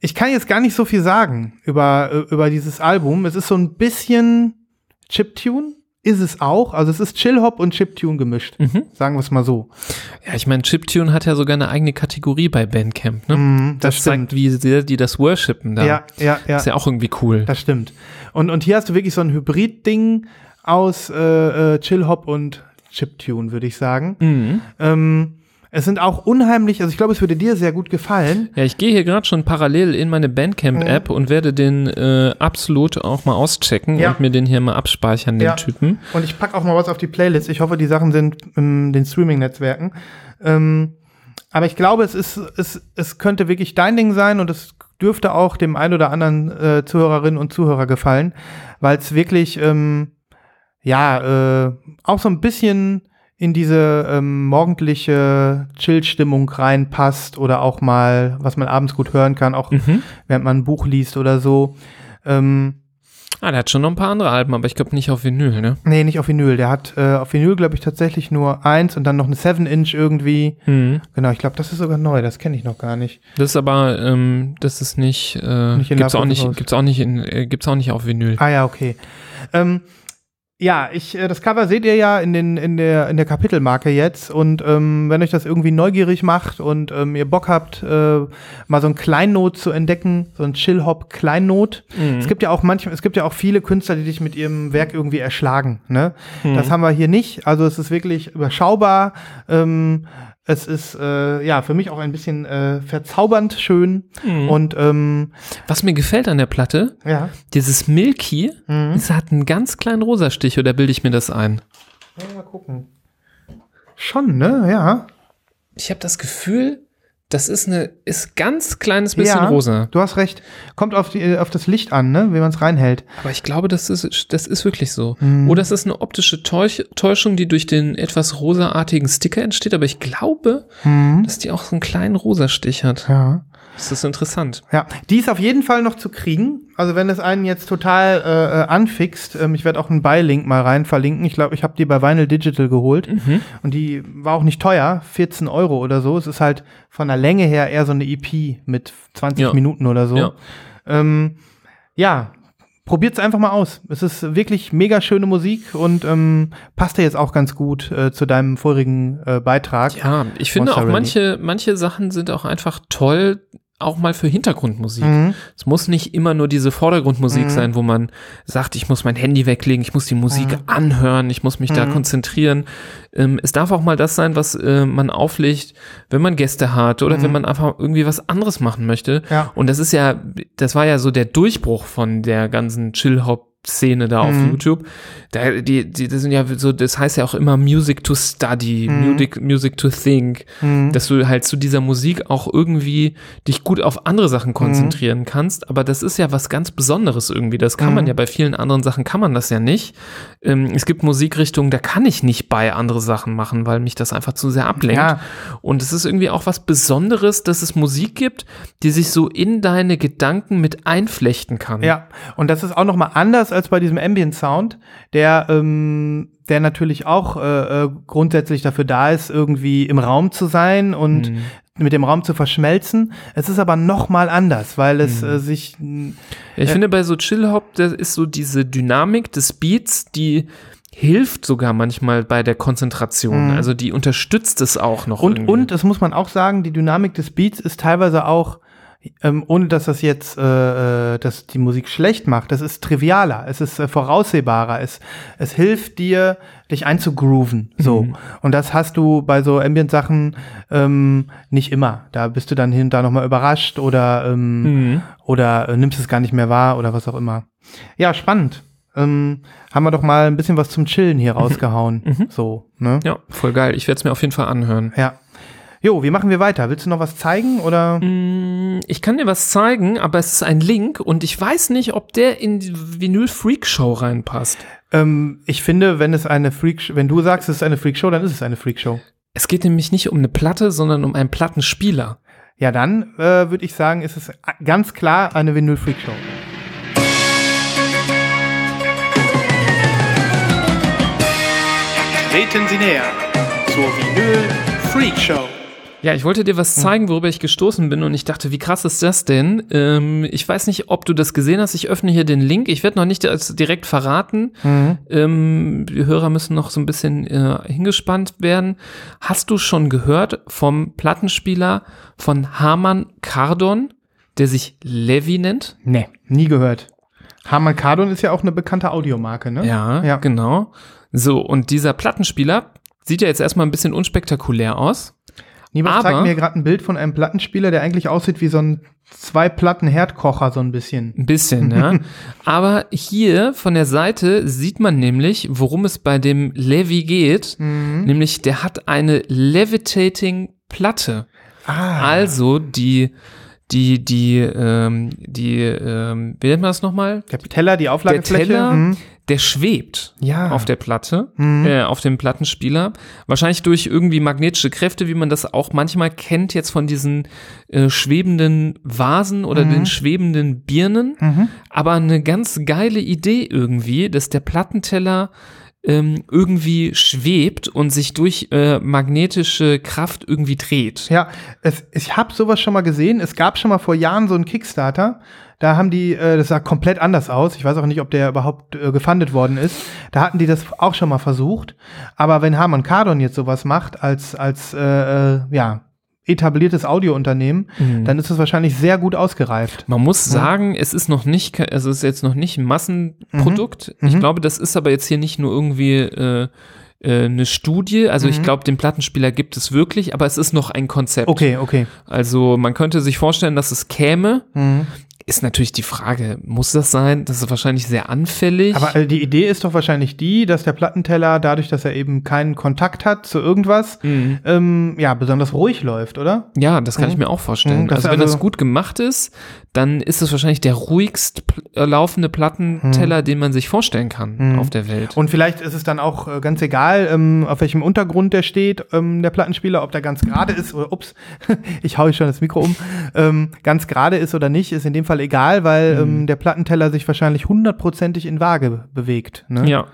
Ich kann jetzt gar nicht so viel sagen über, äh, über dieses Album. Es ist so ein bisschen Chiptune, ist es auch. Also es ist Chill-Hop und Chiptune gemischt. Mhm. Sagen wir es mal so. Ja, ich meine, Chiptune hat ja sogar eine eigene Kategorie bei Bandcamp, ne? Mhm, das zeigt, wie sehr die das worshipen da. Ja, ja, ja. Ist ja auch irgendwie cool. Das stimmt. Und, und hier hast du wirklich so ein Hybrid-Ding aus äh, äh, Chill-Hop und Chiptune, würde ich sagen. Mhm. Ähm, es sind auch unheimlich, also ich glaube, es würde dir sehr gut gefallen. Ja, ich gehe hier gerade schon parallel in meine Bandcamp-App und werde den äh, absolut auch mal auschecken Ja. und mir den hier mal abspeichern, den Ja. Typen. Und ich packe auch mal was auf die Playlist. Ich hoffe, die Sachen sind in den Streaming-Netzwerken. Ähm, aber ich glaube, es ist, es, es könnte wirklich dein Ding sein und es dürfte auch dem ein oder anderen äh, Zuhörerinnen und Zuhörer gefallen, weil es wirklich, ähm, ja, äh, auch so ein bisschen in diese ähm, morgendliche Chill-Stimmung reinpasst oder auch mal, was man abends gut hören kann, auch Mhm. während man ein Buch liest oder so. Ähm, Ah, der hat schon noch ein paar andere Alben, aber ich glaube nicht auf Vinyl, ne? Nee, nicht auf Vinyl. Der hat äh, auf Vinyl, glaube ich, tatsächlich nur eins und dann noch eine 7-Inch irgendwie. Mhm. Genau, ich glaube, das ist sogar neu. Das kenne ich noch gar nicht. Das ist aber, ähm, das ist nicht, äh, Nicht gibt's auch nicht, gibt's auch nicht in, äh, gibt's auch nicht auf Vinyl. Ah ja, okay. Ähm, ja, ich, äh, das Cover seht ihr ja in, den, in, der, in der Kapitelmarke jetzt. Und ähm, wenn euch das irgendwie neugierig macht und ähm, ihr Bock habt, äh, mal so ein Kleinnot zu entdecken, so ein Chill-Hop-Kleinnot. Mhm. Es gibt ja auch manchmal, es gibt ja auch viele Künstler, die dich mit ihrem Werk irgendwie erschlagen. Ne? Mhm. Das haben wir hier nicht. Also es ist wirklich überschaubar. Ähm, es ist äh, ja für mich auch ein bisschen äh, verzaubernd schön. Mhm. Und ähm, Was mir gefällt an der Platte, ja. dieses Milky, Mhm. es hat einen ganz kleinen Rosastich, oder bilde ich mir das ein? Ja, Mal gucken. Schon, ne? Ja. Ich habe das Gefühl, das ist eine, ist ganz kleines bisschen ja, rosa. Du hast recht. Kommt auf, die, auf das Licht an, ne? Wie man es reinhält. Aber ich glaube, das ist, das ist wirklich so. Mhm. Oder es ist eine optische Täusch Täuschung, die durch den etwas rosaartigen Sticker entsteht, aber ich glaube, Mhm. dass die auch so einen kleinen Rosastich hat. Ja. Das ist interessant. Ja, die ist auf jeden Fall noch zu kriegen. Also wenn es einen jetzt total äh, äh, anfixt, ähm, ich werde auch einen Buy-Link mal rein verlinken. Ich glaube, ich habe die bei Vinyl Digital geholt Mhm. und die war auch nicht teuer, 14 Euro oder so. Es ist halt von der Länge her eher so eine EP mit 20 Ja. Minuten oder so. Ja. Ähm, ja, probiert's einfach mal aus. Es ist wirklich mega schöne Musik und ähm, passt ja jetzt auch ganz gut äh, zu deinem vorigen äh, Beitrag. Ja, ich finde Monster auch Rally. manche, manche Sachen sind auch einfach toll, auch mal für Hintergrundmusik. Mhm. Es muss nicht immer nur diese Vordergrundmusik Mhm. sein, wo man sagt, ich muss mein Handy weglegen, ich muss die Musik Mhm. anhören, ich muss mich da Mhm. konzentrieren. Ähm, es darf auch mal das sein, was äh, man auflegt, wenn man Gäste hat oder Mhm. wenn man einfach irgendwie was anderes machen möchte. Ja. Und das ist ja, das war ja so der Durchbruch von der ganzen Chill-Hop Szene da auf Mhm. YouTube. Da, die, die, das sind ja so, das heißt ja auch immer Music to Study, Mhm. Music, Music to Think Mhm. dass du halt zu dieser Musik auch irgendwie dich gut auf andere Sachen konzentrieren kannst. Aber das ist ja was ganz Besonderes irgendwie. Das kann man Mhm. ja bei vielen anderen Sachen kann man das ja nicht. Ähm, es gibt Musikrichtungen, da kann ich nicht bei andere Sachen machen, weil mich das einfach zu sehr ablenkt. Ja. Und es ist irgendwie auch was Besonderes, dass es Musik gibt, die sich so in deine Gedanken mit einflechten kann. Ja, und das ist auch noch mal anders als bei diesem Ambient Sound, der ähm, der natürlich auch äh, äh, grundsätzlich dafür da ist, irgendwie im Raum zu sein und Mhm. mit dem Raum zu verschmelzen. Es ist aber noch mal anders, weil es Mhm. äh, sich Ja, ich Äh, finde bei so Chill-Hop, da ist so diese Dynamik des Beats, die hilft sogar manchmal bei der Konzentration. Mhm. Also die unterstützt es auch noch. und irgendwie. und das muss man auch sagen, die Dynamik des Beats ist teilweise auch ähm, ohne dass das jetzt äh, äh, dass die Musik schlecht macht, das ist trivialer, es ist äh, voraussehbarer, es, es hilft dir, dich einzugrooven. So. Mhm. Und das hast du bei so Ambient-Sachen ähm, nicht immer. Da bist du dann hin und da nochmal überrascht oder, ähm, Mhm. oder äh, nimmst es gar nicht mehr wahr oder was auch immer. Ja, spannend. Ähm, haben wir doch mal ein bisschen was zum Chillen hier rausgehauen. Mhm. So, ne? Ja, voll geil. Ich werde es mir auf jeden Fall anhören. Ja. Jo, wie machen wir weiter? Willst du noch was zeigen oder? Mm, Ich kann dir was zeigen, aber es ist ein Link und ich weiß nicht, ob der in die Vinyl Freak Show reinpasst. Ähm, ich finde, wenn es eine Freak, wenn du sagst, es ist eine Freakshow, dann ist es eine Freakshow. Es geht nämlich nicht um eine Platte, sondern um einen Plattenspieler. Ja, dann äh, würde ich sagen, ist es ganz klar eine Vinyl Freakshow. Treten Sie näher zur Vinyl Freakshow. Ja, ich wollte dir was zeigen, worüber ich gestoßen bin und ich dachte, wie krass ist das denn? Ähm, ich weiß nicht, ob du das gesehen hast. Ich öffne hier den Link. Ich werde noch nicht direkt verraten. Mhm. Ähm, die Hörer müssen noch so ein bisschen äh, hingespannt werden. Hast du schon gehört vom Plattenspieler von Harman Kardon, der sich Levi nennt? Nee, nie gehört. Harman Kardon ist ja auch eine bekannte Audiomarke, ne? Ja, Ja. genau. So, und dieser Plattenspieler sieht ja jetzt erstmal ein bisschen unspektakulär aus. Niemand zeigt mir gerade ein Bild von einem Plattenspieler, der eigentlich aussieht wie so ein zwei Platten Herdkocher so ein bisschen. Ein bisschen, ja. Aber hier von der Seite sieht man nämlich, worum es bei dem Levi geht. Mhm. Nämlich, der hat eine Levitating Platte. Ah, Also die, die, die, ähm, die, ähm, wie nennt man das nochmal? der Teller, die Auflagefläche. Teller, Mhm. Der schwebt Ja. auf der Platte, Mhm. äh, auf dem Plattenspieler. Wahrscheinlich durch irgendwie magnetische Kräfte, wie man das auch manchmal kennt jetzt von diesen äh, schwebenden Vasen oder Mhm. den schwebenden Birnen. Mhm. Aber eine ganz geile Idee irgendwie, dass der Plattenteller ähm, irgendwie schwebt und sich durch äh, magnetische Kraft irgendwie dreht. Ja, es, ich habe sowas schon mal gesehen. Es gab schon mal vor Jahren so einen Kickstarter. Da haben die, äh, das sah komplett anders aus. Ich weiß auch nicht, ob der überhaupt äh, gefundet worden ist. Da hatten die das auch schon mal versucht. Aber wenn Harman Kardon jetzt sowas macht als als äh, äh, ja etabliertes Audiounternehmen, Mhm. dann ist es wahrscheinlich sehr gut ausgereift. Man muss sagen, es ist noch nicht, also es ist jetzt noch nicht ein Massenprodukt. Ich Mhm. glaube, das ist aber jetzt hier nicht nur irgendwie äh, äh, eine Studie. Also ich Mhm. glaube, den Plattenspieler gibt es wirklich, aber es ist noch ein Konzept. Okay, okay. Also man könnte sich vorstellen, dass es käme. Mhm. Ist natürlich die Frage, muss das sein? Das ist wahrscheinlich sehr anfällig. Aber äh, die Idee ist doch wahrscheinlich die, dass der Plattenteller dadurch, dass er eben keinen Kontakt hat zu irgendwas, Mhm. ähm, ja, besonders ruhig läuft, oder? Ja, das kann Mhm. ich mir auch vorstellen. Mhm, also wenn also- das gut gemacht ist, dann ist es wahrscheinlich der ruhigst äh, laufende Plattenteller, den man sich vorstellen kann Mhm. auf der Welt. Und vielleicht ist es dann auch äh, ganz egal, ähm, auf welchem Untergrund der steht, ähm, der Plattenspieler, ob der ganz gerade ist oder, ups, ich hau schon das Mikro um, ähm, ganz gerade ist oder nicht, ist in dem Fall egal, weil ähm, der Plattenteller sich wahrscheinlich hundertprozentig in Waage bewegt. Ne? ja.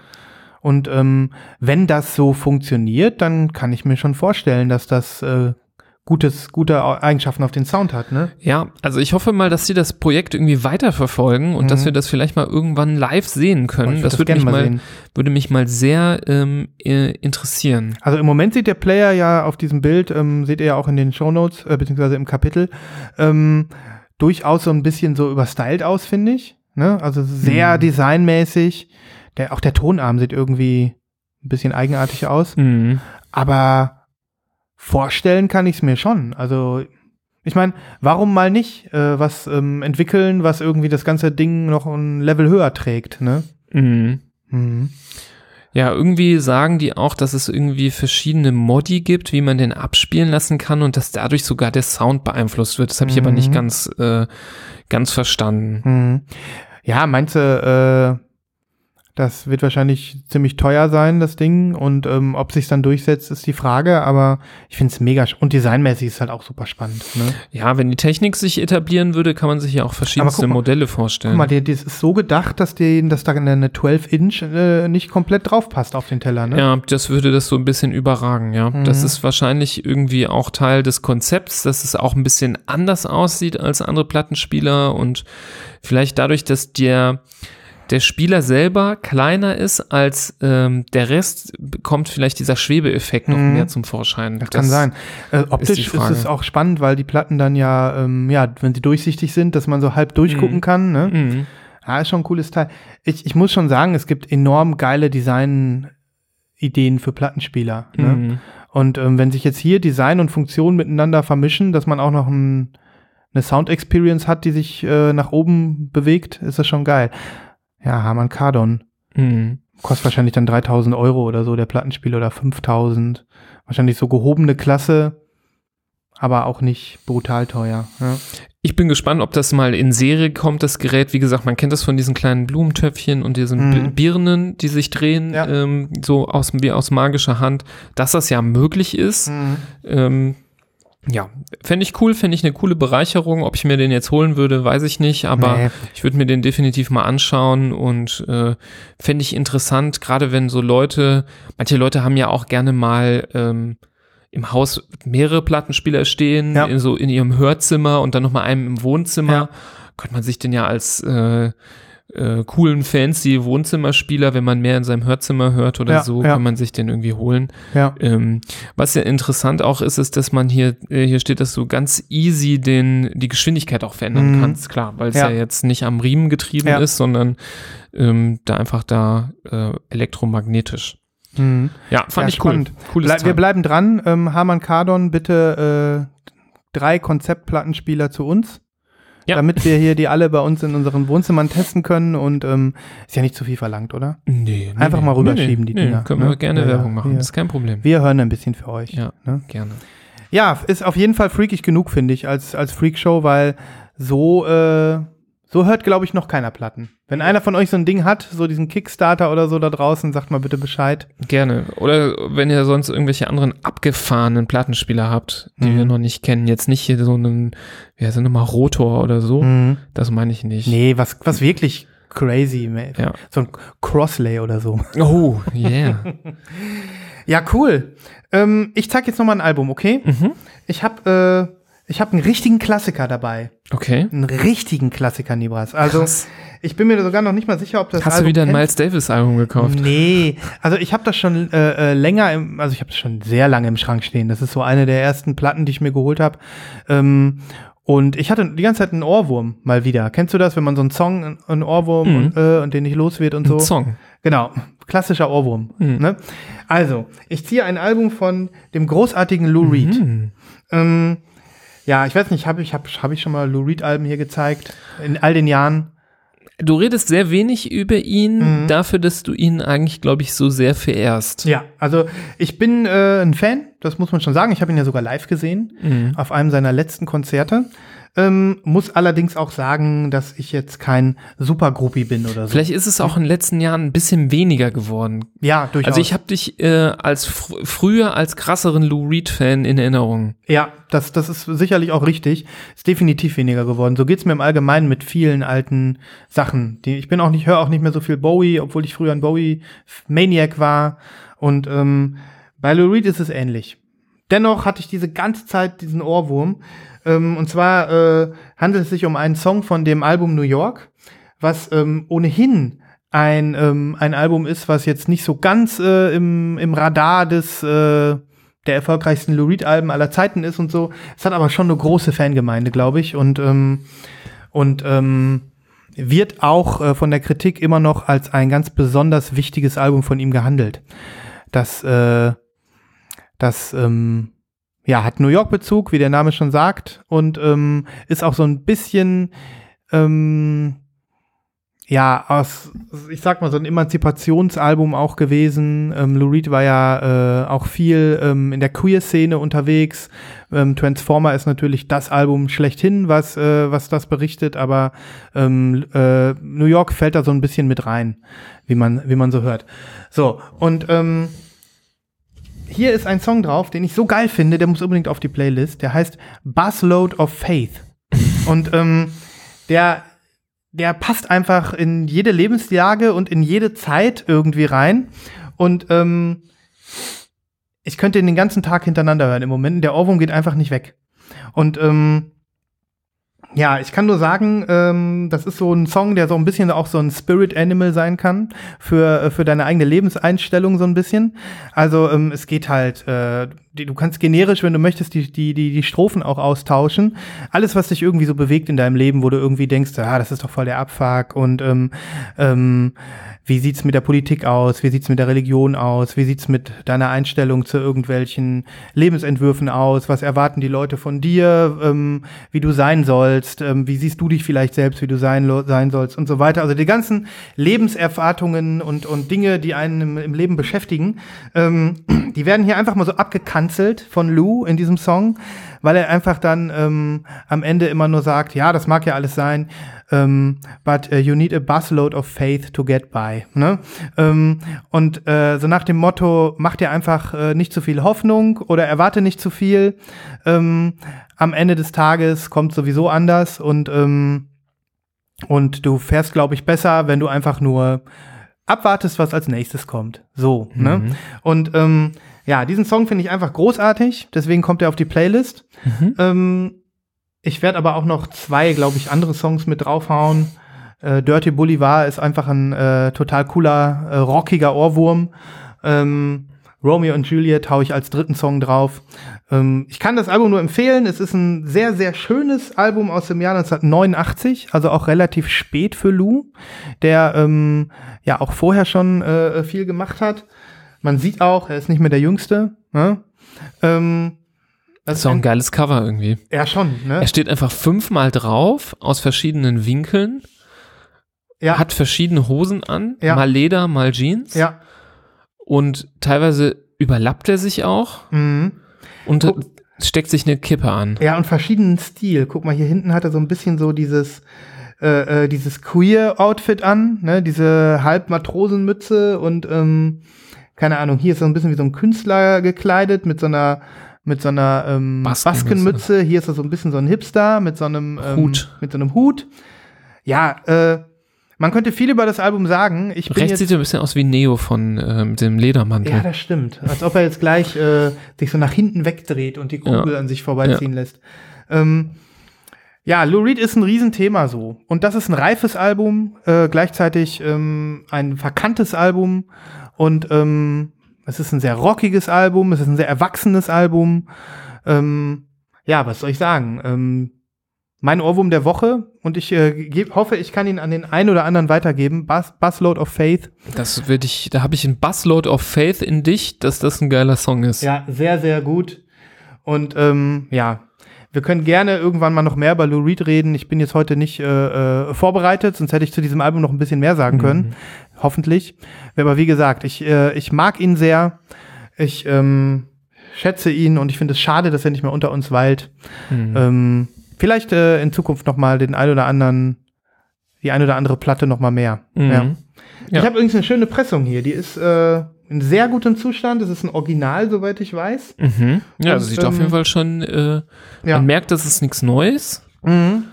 Und ähm, wenn das so funktioniert, dann kann ich mir schon vorstellen, dass das äh, gutes, gute Eigenschaften auf den Sound hat, ne? Ja, also ich hoffe mal, dass sie das Projekt irgendwie weiterverfolgen und dass Mhm. wir das vielleicht mal irgendwann live sehen Oh, können. würd das das würde mich, mal mal, sehen. würde mich mal sehr ähm, äh, interessieren. Also im Moment sieht der Player ja auf diesem Bild, ähm, seht ihr ja auch in den Shownotes, äh, beziehungsweise im Kapitel, ähm, durchaus so ein bisschen so überstylt aus, finde ich. Ne? Also sehr Mhm. designmäßig. Der, auch der Tonarm sieht irgendwie ein bisschen eigenartig aus. Mhm. Aber vorstellen kann ich es mir schon. Also ich meine, warum mal nicht äh, was ähm, entwickeln, was irgendwie das ganze Ding noch ein Level höher trägt, ne? Mhm. Mhm. Ja, irgendwie sagen die auch, dass es irgendwie verschiedene Modi gibt, wie man den abspielen lassen kann und dass dadurch sogar der Sound beeinflusst wird. Das habe ich aber nicht Mhm. ganz, äh, ganz verstanden. Mhm. Ja, meinst du, äh, das wird wahrscheinlich ziemlich teuer sein, das Ding. Und ähm, ob sich dann durchsetzt, ist die Frage. Aber ich finde es mega. Und designmäßig ist halt auch super spannend. Ne? Ja, wenn die Technik sich etablieren würde, kann man sich ja auch verschiedenste mal- Modelle vorstellen. Guck mal, die, das ist so gedacht, dass, die, dass da eine 12-Inch äh, nicht komplett drauf passt auf den Teller. Ne? Ja, das würde das so ein bisschen überragen, ja. Das Mhm. ist wahrscheinlich irgendwie auch Teil des Konzepts, dass es auch ein bisschen anders aussieht als andere Plattenspieler und vielleicht dadurch, dass der, der Spieler selber kleiner ist als ähm, der Rest, kommt vielleicht dieser Schwebeeffekt noch Mhm. mehr zum Vorschein. Das, kann sein. Äh, optisch ist, Frage. es auch spannend, weil die Platten dann ja, ähm, ja, wenn sie durchsichtig sind, dass man so halb durchgucken Mhm. kann. Ne? Mhm. Ja, ist schon ein cooles Teil. Ich, ich muss schon sagen, es gibt enorm geile Design-Ideen für Plattenspieler. Ne? Mhm. Und ähm, wenn sich jetzt hier Design und Funktion miteinander vermischen, dass man auch noch ein, eine Sound-Experience hat, die sich äh, nach oben bewegt, ist das schon geil. Ja, Harman Kardon. Mhm. Kostet wahrscheinlich dann 3000 Euro oder so, der Plattenspieler oder 5000. Wahrscheinlich so gehobene Klasse, aber auch nicht brutal teuer. Ja. Ich bin gespannt, ob das mal in Serie kommt, das Gerät. Wie gesagt, man kennt das von diesen kleinen Blumentöpfchen und diesen Mhm. Bi- Birnen, die sich drehen, Ja. ähm, so aus, wie aus magischer Hand, dass das ja möglich ist. Ähm, ja, fände ich cool, fände ich eine coole Bereicherung. Ob ich mir den jetzt holen würde, weiß ich nicht, aber Nee. ich würde mir den definitiv mal anschauen und äh, fände ich interessant, gerade wenn so Leute, manche Leute haben ja auch gerne mal ähm, im Haus mehrere Plattenspieler stehen, Ja. in, so in ihrem Hörzimmer und dann nochmal einem im Wohnzimmer. Ja. Könnte man sich den ja als äh, äh, coolen fancy Wohnzimmerspieler, wenn man mehr in seinem Hörzimmer hört oder Ja, so, ja. kann man sich den irgendwie holen. Ja. Ähm, was ja interessant auch ist, ist, dass man hier, äh, hier steht, dass du ganz easy den, die Geschwindigkeit auch verändern Mhm. kannst, klar, weil es ja. Jetzt nicht am Riemen getrieben ist, sondern ähm, da einfach da äh, elektromagnetisch. Mhm. Ja, fand ich spannend. cool. Ble Teil. wir bleiben dran. Ähm, Harman Kardon, bitte äh, drei Konzeptplattenspieler zu uns. Ja. Damit wir hier die alle bei uns in unseren Wohnzimmern testen können und ähm, ist ja nicht zu viel verlangt, oder? Nee, nee, Einfach nee, mal nee, rüberschieben, nee, die Dinger, Nee, können wir ne? gerne Ja, ja, Werbung machen, ja. das ist kein Problem. Wir hören ein bisschen für euch. Ja. Ne? Gerne. Ja, ist auf jeden Fall freakig genug, finde ich, als, als Freakshow, weil so, äh, So hört, glaube ich, noch keiner Platten. Wenn einer von euch so ein Ding hat, so diesen Kickstarter oder so da draußen, sagt mal bitte Bescheid. Gerne. Oder wenn ihr sonst irgendwelche anderen abgefahrenen Plattenspieler habt, die Mhm. wir noch nicht kennen. Jetzt nicht hier so einen, wie heißt der nochmal, Rotor oder so. Mhm. Das meine ich nicht. Nee, was, was wirklich crazy. Ja. So ein Crosslay oder so. Oh, yeah. Ja, cool. Ähm, ich zeig jetzt noch mal ein Album, okay? mhm. Ich habe äh, ich hab einen richtigen Klassiker dabei. Okay. Einen richtigen Klassiker, Nibras. Also, Krass. ich bin mir sogar noch nicht mal sicher, ob das Hast Album du wieder ein. Miles Davis Album gekauft? Nee, also ich habe das schon äh, äh, länger, im, also ich habe das schon sehr lange im Schrank stehen. Das ist so eine der ersten Platten, die ich mir geholt habe. Ähm, und ich hatte die ganze Zeit einen Ohrwurm mal wieder. Kennst du das, wenn man so einen Song, einen Ohrwurm Mhm. und, äh, und den nicht los wird und so? Ein Song. Genau, klassischer Ohrwurm. Mhm. Ne? Also, ich ziehe ein Album von dem großartigen Lou Reed. Mhm. Ähm, ja, ich weiß nicht, habe ich, hab, hab ich schon mal Lou Reed-Alben hier gezeigt? In all den Jahren? Du redest sehr wenig über ihn, Mhm. dafür, dass du ihn eigentlich, glaube ich, so sehr verehrst. Ja, also ich bin äh, ein Fan, das muss man schon sagen. Ich habe ihn ja sogar live gesehen, Mhm. auf einem seiner letzten Konzerte. Ähm, muss allerdings auch sagen, dass ich jetzt kein Supergroupie bin oder so. Vielleicht ist es auch in den letzten Jahren ein bisschen weniger geworden. ja, durchaus. Also ich habe dich äh, als fr früher als krasseren Lou Reed-Fan in Erinnerung. Ja, das, das ist sicherlich auch richtig. Ist definitiv weniger geworden. So geht's mir im Allgemeinen mit vielen alten Sachen. Die, ich bin auch nicht, höre auch nicht mehr so viel Bowie, obwohl ich früher ein Bowie-Maniac war. Und ähm, bei Lou Reed ist es ähnlich. Dennoch hatte ich diese ganze Zeit diesen Ohrwurm. Ähm, und zwar äh, handelt es sich um einen Song von dem Album New York, was ähm, ohnehin ein, ähm, ein Album ist, was jetzt nicht so ganz äh, im, im Radar des äh, der erfolgreichsten Lou Reed-Alben aller Zeiten ist und so. Es hat aber schon eine große Fangemeinde, glaube ich. Und, ähm, und ähm, wird auch äh, von der Kritik immer noch als ein ganz besonders wichtiges Album von ihm gehandelt. Das, äh, das ähm, ja, hat New York-Bezug, wie der Name schon sagt, und ähm, ist auch so ein bisschen ähm, ja, aus, ich sag mal, so ein Emanzipationsalbum auch gewesen. Ähm, Lou Reed war ja äh, auch viel ähm, in der Queer-Szene unterwegs. Ähm, Transformer ist natürlich das Album schlechthin, was, äh, was das berichtet, aber ähm, äh, New York fällt da so ein bisschen mit rein, wie man, wie man so hört. So, und ähm, hier ist ein Song drauf, den ich so geil finde, der muss unbedingt auf die Playlist. Der heißt Busload of Faith. Und ähm, der der passt einfach in jede Lebenslage und in jede Zeit irgendwie rein. Und ähm, ich könnte ihn den ganzen Tag hintereinander hören im Moment. Der Ohrwurm geht einfach nicht weg. Und ähm, ja, ich kann nur sagen, ähm, das ist so ein Song, der so ein bisschen auch so ein Spirit Animal sein kann für, äh, für deine eigene Lebenseinstellung so ein bisschen. Also ähm, es geht halt, äh, du kannst generisch, wenn du möchtest, die, die, die, die Strophen auch austauschen. Alles, was dich irgendwie so bewegt in deinem Leben, wo du irgendwie denkst, ah, das ist doch voll der Abfuck und ähm, ähm, wie sieht's mit der Politik aus? Wie sieht's mit der Religion aus? Wie sieht's mit deiner Einstellung zu irgendwelchen Lebensentwürfen aus? Was erwarten die Leute von dir? Ähm, wie du sein sollst? Ähm, wie siehst du dich vielleicht selbst, wie du sein, sein sollst und so weiter? Also die ganzen Lebenserwartungen und, und Dinge, die einen im, im Leben beschäftigen, ähm, die werden hier einfach mal so abgekanzelt von Lou in diesem Song, weil er einfach dann ähm, am Ende immer nur sagt, ja, das mag ja alles sein, ähm, but uh, you need a busload of faith to get by. Ne? Ähm, und äh, so nach dem Motto, mach dir einfach äh, nicht zu viel Hoffnung oder erwarte nicht zu viel. Ähm, am Ende des Tages kommt sowieso anders und ähm, und du fährst, glaube ich, besser, wenn du einfach nur abwartest, was als nächstes kommt. So, ne? Mhm. Und ähm, ja, diesen Song finde ich einfach großartig, deswegen kommt er auf die Playlist. Mhm. Ähm, ich werde aber auch noch zwei, glaube ich, andere Songs mit draufhauen. Äh, Dirty Bolivar ist einfach ein äh, total cooler, äh, rockiger Ohrwurm. Ähm, Romeo und Juliet hau ich als dritten Song drauf. Ähm, ich kann das Album nur empfehlen. Es ist ein sehr, sehr schönes Album aus dem Jahr 1989, also auch relativ spät für Lou, der ähm, ja auch vorher schon äh, viel gemacht hat. Man sieht auch, er ist nicht mehr der Jüngste. Ne? Ähm, Das ist auch ein geiles Cover irgendwie. ja, schon, ne? Er steht einfach fünfmal drauf, aus verschiedenen Winkeln, Ja, hat verschiedene Hosen an, Ja. mal Leder, mal Jeans. ja. Und teilweise überlappt er sich auch Mhm. Und Guck. steckt sich eine Kippe an. Ja, und verschiedenen Stil. Guck mal, hier hinten hat er so ein bisschen so dieses äh, äh, dieses Queer-Outfit an, ne? diese Halbmatrosenmütze und ähm, keine Ahnung, hier ist so ein bisschen wie so ein Künstler gekleidet mit so einer mit so einer ähm, Baskenmütze. Baskenmütze. Hier ist er so ein bisschen so ein Hipster mit so einem ähm, Hut. Mit so einem Hut. Ja, äh, man könnte viel über das Album sagen. Ich bin Rechts sieht er ein bisschen aus wie Neo von äh, mit dem Ledermantel. ja, das stimmt. Als ob er jetzt gleich äh, sich so nach hinten wegdreht und die Kugel Ja. an sich vorbeiziehen lässt. Ähm, ja, Lou Reed ist ein Riesenthema so. Und das ist ein reifes Album, äh, gleichzeitig ähm, ein verkanntes Album. Und ähm, es ist ein sehr rockiges Album, es ist ein sehr erwachsenes Album. Ähm, ja, was soll ich sagen? Mein Ohrwurm der Woche und ich äh, geb, hoffe, ich kann ihn an den einen oder anderen weitergeben. Bus, Busload of Faith. Das würde ich, da habe ich ein Busload of Faith in dich, dass das ein geiler Song ist. Ja, sehr, sehr gut. Und ähm, ja, wir können gerne irgendwann mal noch mehr über Lou Reed reden. Ich bin jetzt heute nicht äh, äh, vorbereitet, sonst hätte ich zu diesem Album noch ein bisschen mehr sagen können. Hoffentlich. Aber wie gesagt, ich, äh, ich mag ihn sehr. Ich ähm, schätze ihn und ich finde es schade, dass er nicht mehr unter uns weilt. Mhm. Ähm, vielleicht äh, in Zukunft noch mal den ein oder anderen, die ein oder andere Platte noch mal mehr. Mhm. Ja. Ja. Ich habe übrigens eine schöne Pressung hier. Die ist äh, in sehr gutem Zustand. Das ist ein Original, soweit ich weiß. Mhm. Ja, das Und, sieht auf ähm, jeden Fall schon, äh, Ja. man merkt, dass es nichts Neues, Mhm.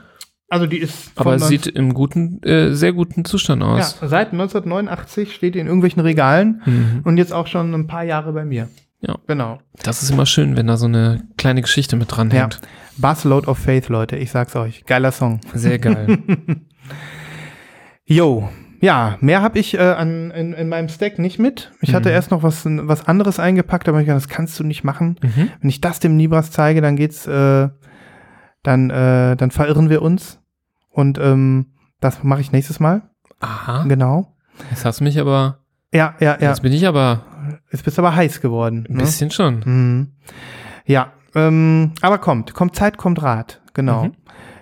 Also die ist aber es sieht im guten, äh, sehr guten Zustand ja, aus. seit 1989 steht die in irgendwelchen Regalen Mhm. und jetzt auch schon ein paar Jahre bei mir. Ja. Genau. Das ist immer schön, wenn da so eine kleine Geschichte mit dran Ja. hängt. Busload of Faith, Leute. Ich sag's euch. Geiler Song. Sehr geil. Yo. Ja, mehr habe ich äh, an, in, in meinem Stack nicht mit. Ich hatte Mhm. erst noch was, was anderes eingepackt, aber ich dachte, das kannst du nicht machen. mhm. Wenn ich das dem Nibras zeige, dann geht's, äh, dann, äh, dann verirren wir uns. Und ähm, das mache ich nächstes Mal. Aha. Genau. Jetzt hast du mich aber, Ja, ja, ja. jetzt bin ich aber Jetzt bist du aber heiß geworden. ein Ne? bisschen schon. Mhm. Ja, ähm, aber kommt, kommt Zeit, kommt Rat, genau. Mhm.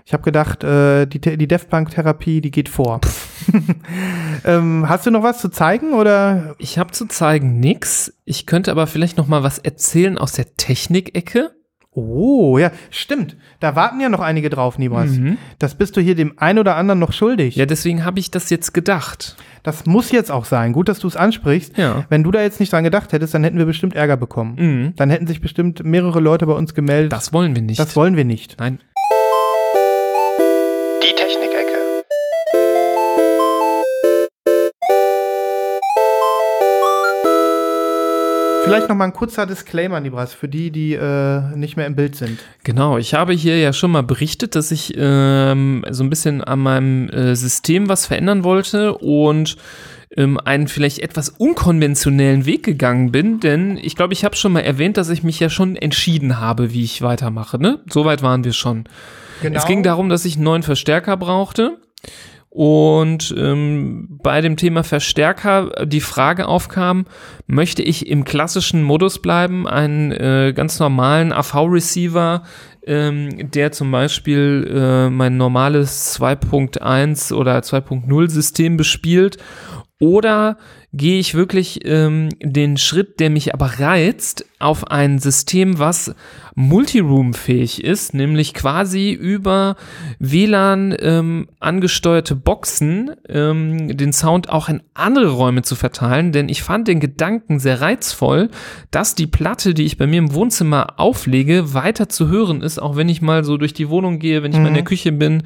Ich habe gedacht, äh, die, die DEFBank-Therapie, die geht vor. ähm, hast du noch was zu zeigen oder? Ich habe zu zeigen nix. Ich könnte aber vielleicht noch mal was erzählen aus der Technikecke. Oh, ja, stimmt. Da warten ja noch einige drauf, Nibras. Mhm. Das bist du hier dem ein oder anderen noch schuldig. Ja, deswegen habe ich das jetzt gedacht. Das muss jetzt auch sein. Gut, dass du es ansprichst. Ja. Wenn du da jetzt nicht dran gedacht hättest, dann hätten wir bestimmt Ärger bekommen. Mhm. Dann hätten sich bestimmt mehrere Leute bei uns gemeldet. Das wollen wir nicht. das wollen wir nicht. Nein. Vielleicht noch mal ein kurzer Disclaimer, Nibras, für die, die äh, nicht mehr im Bild sind. Genau, ich habe hier ja schon mal berichtet, dass ich ähm, so ein bisschen an meinem äh, System was verändern wollte und ähm, einen vielleicht etwas unkonventionellen Weg gegangen bin, denn ich glaube, ich habe schon mal erwähnt, dass ich mich ja schon entschieden habe, wie ich weitermache. Ne? Soweit waren wir schon. Genau. Es ging darum, dass ich einen neuen Verstärker brauchte. Und ähm, bei dem Thema Verstärker die Frage aufkam, möchte ich im klassischen Modus bleiben, einen äh, ganz normalen AV-Receiver, ähm, der zum Beispiel äh, mein normales 2.1 oder 2.0 System bespielt, oder gehe ich wirklich ähm, den Schritt, der mich aber reizt, auf ein System, was Multiroom-fähig ist, nämlich quasi über WLAN ähm, angesteuerte Boxen ähm, den Sound auch in andere Räume zu verteilen, denn ich fand den Gedanken sehr reizvoll, dass die Platte, die ich bei mir im Wohnzimmer auflege, weiter zu hören ist, auch wenn ich mal so durch die Wohnung gehe, wenn ich mal in der Küche bin.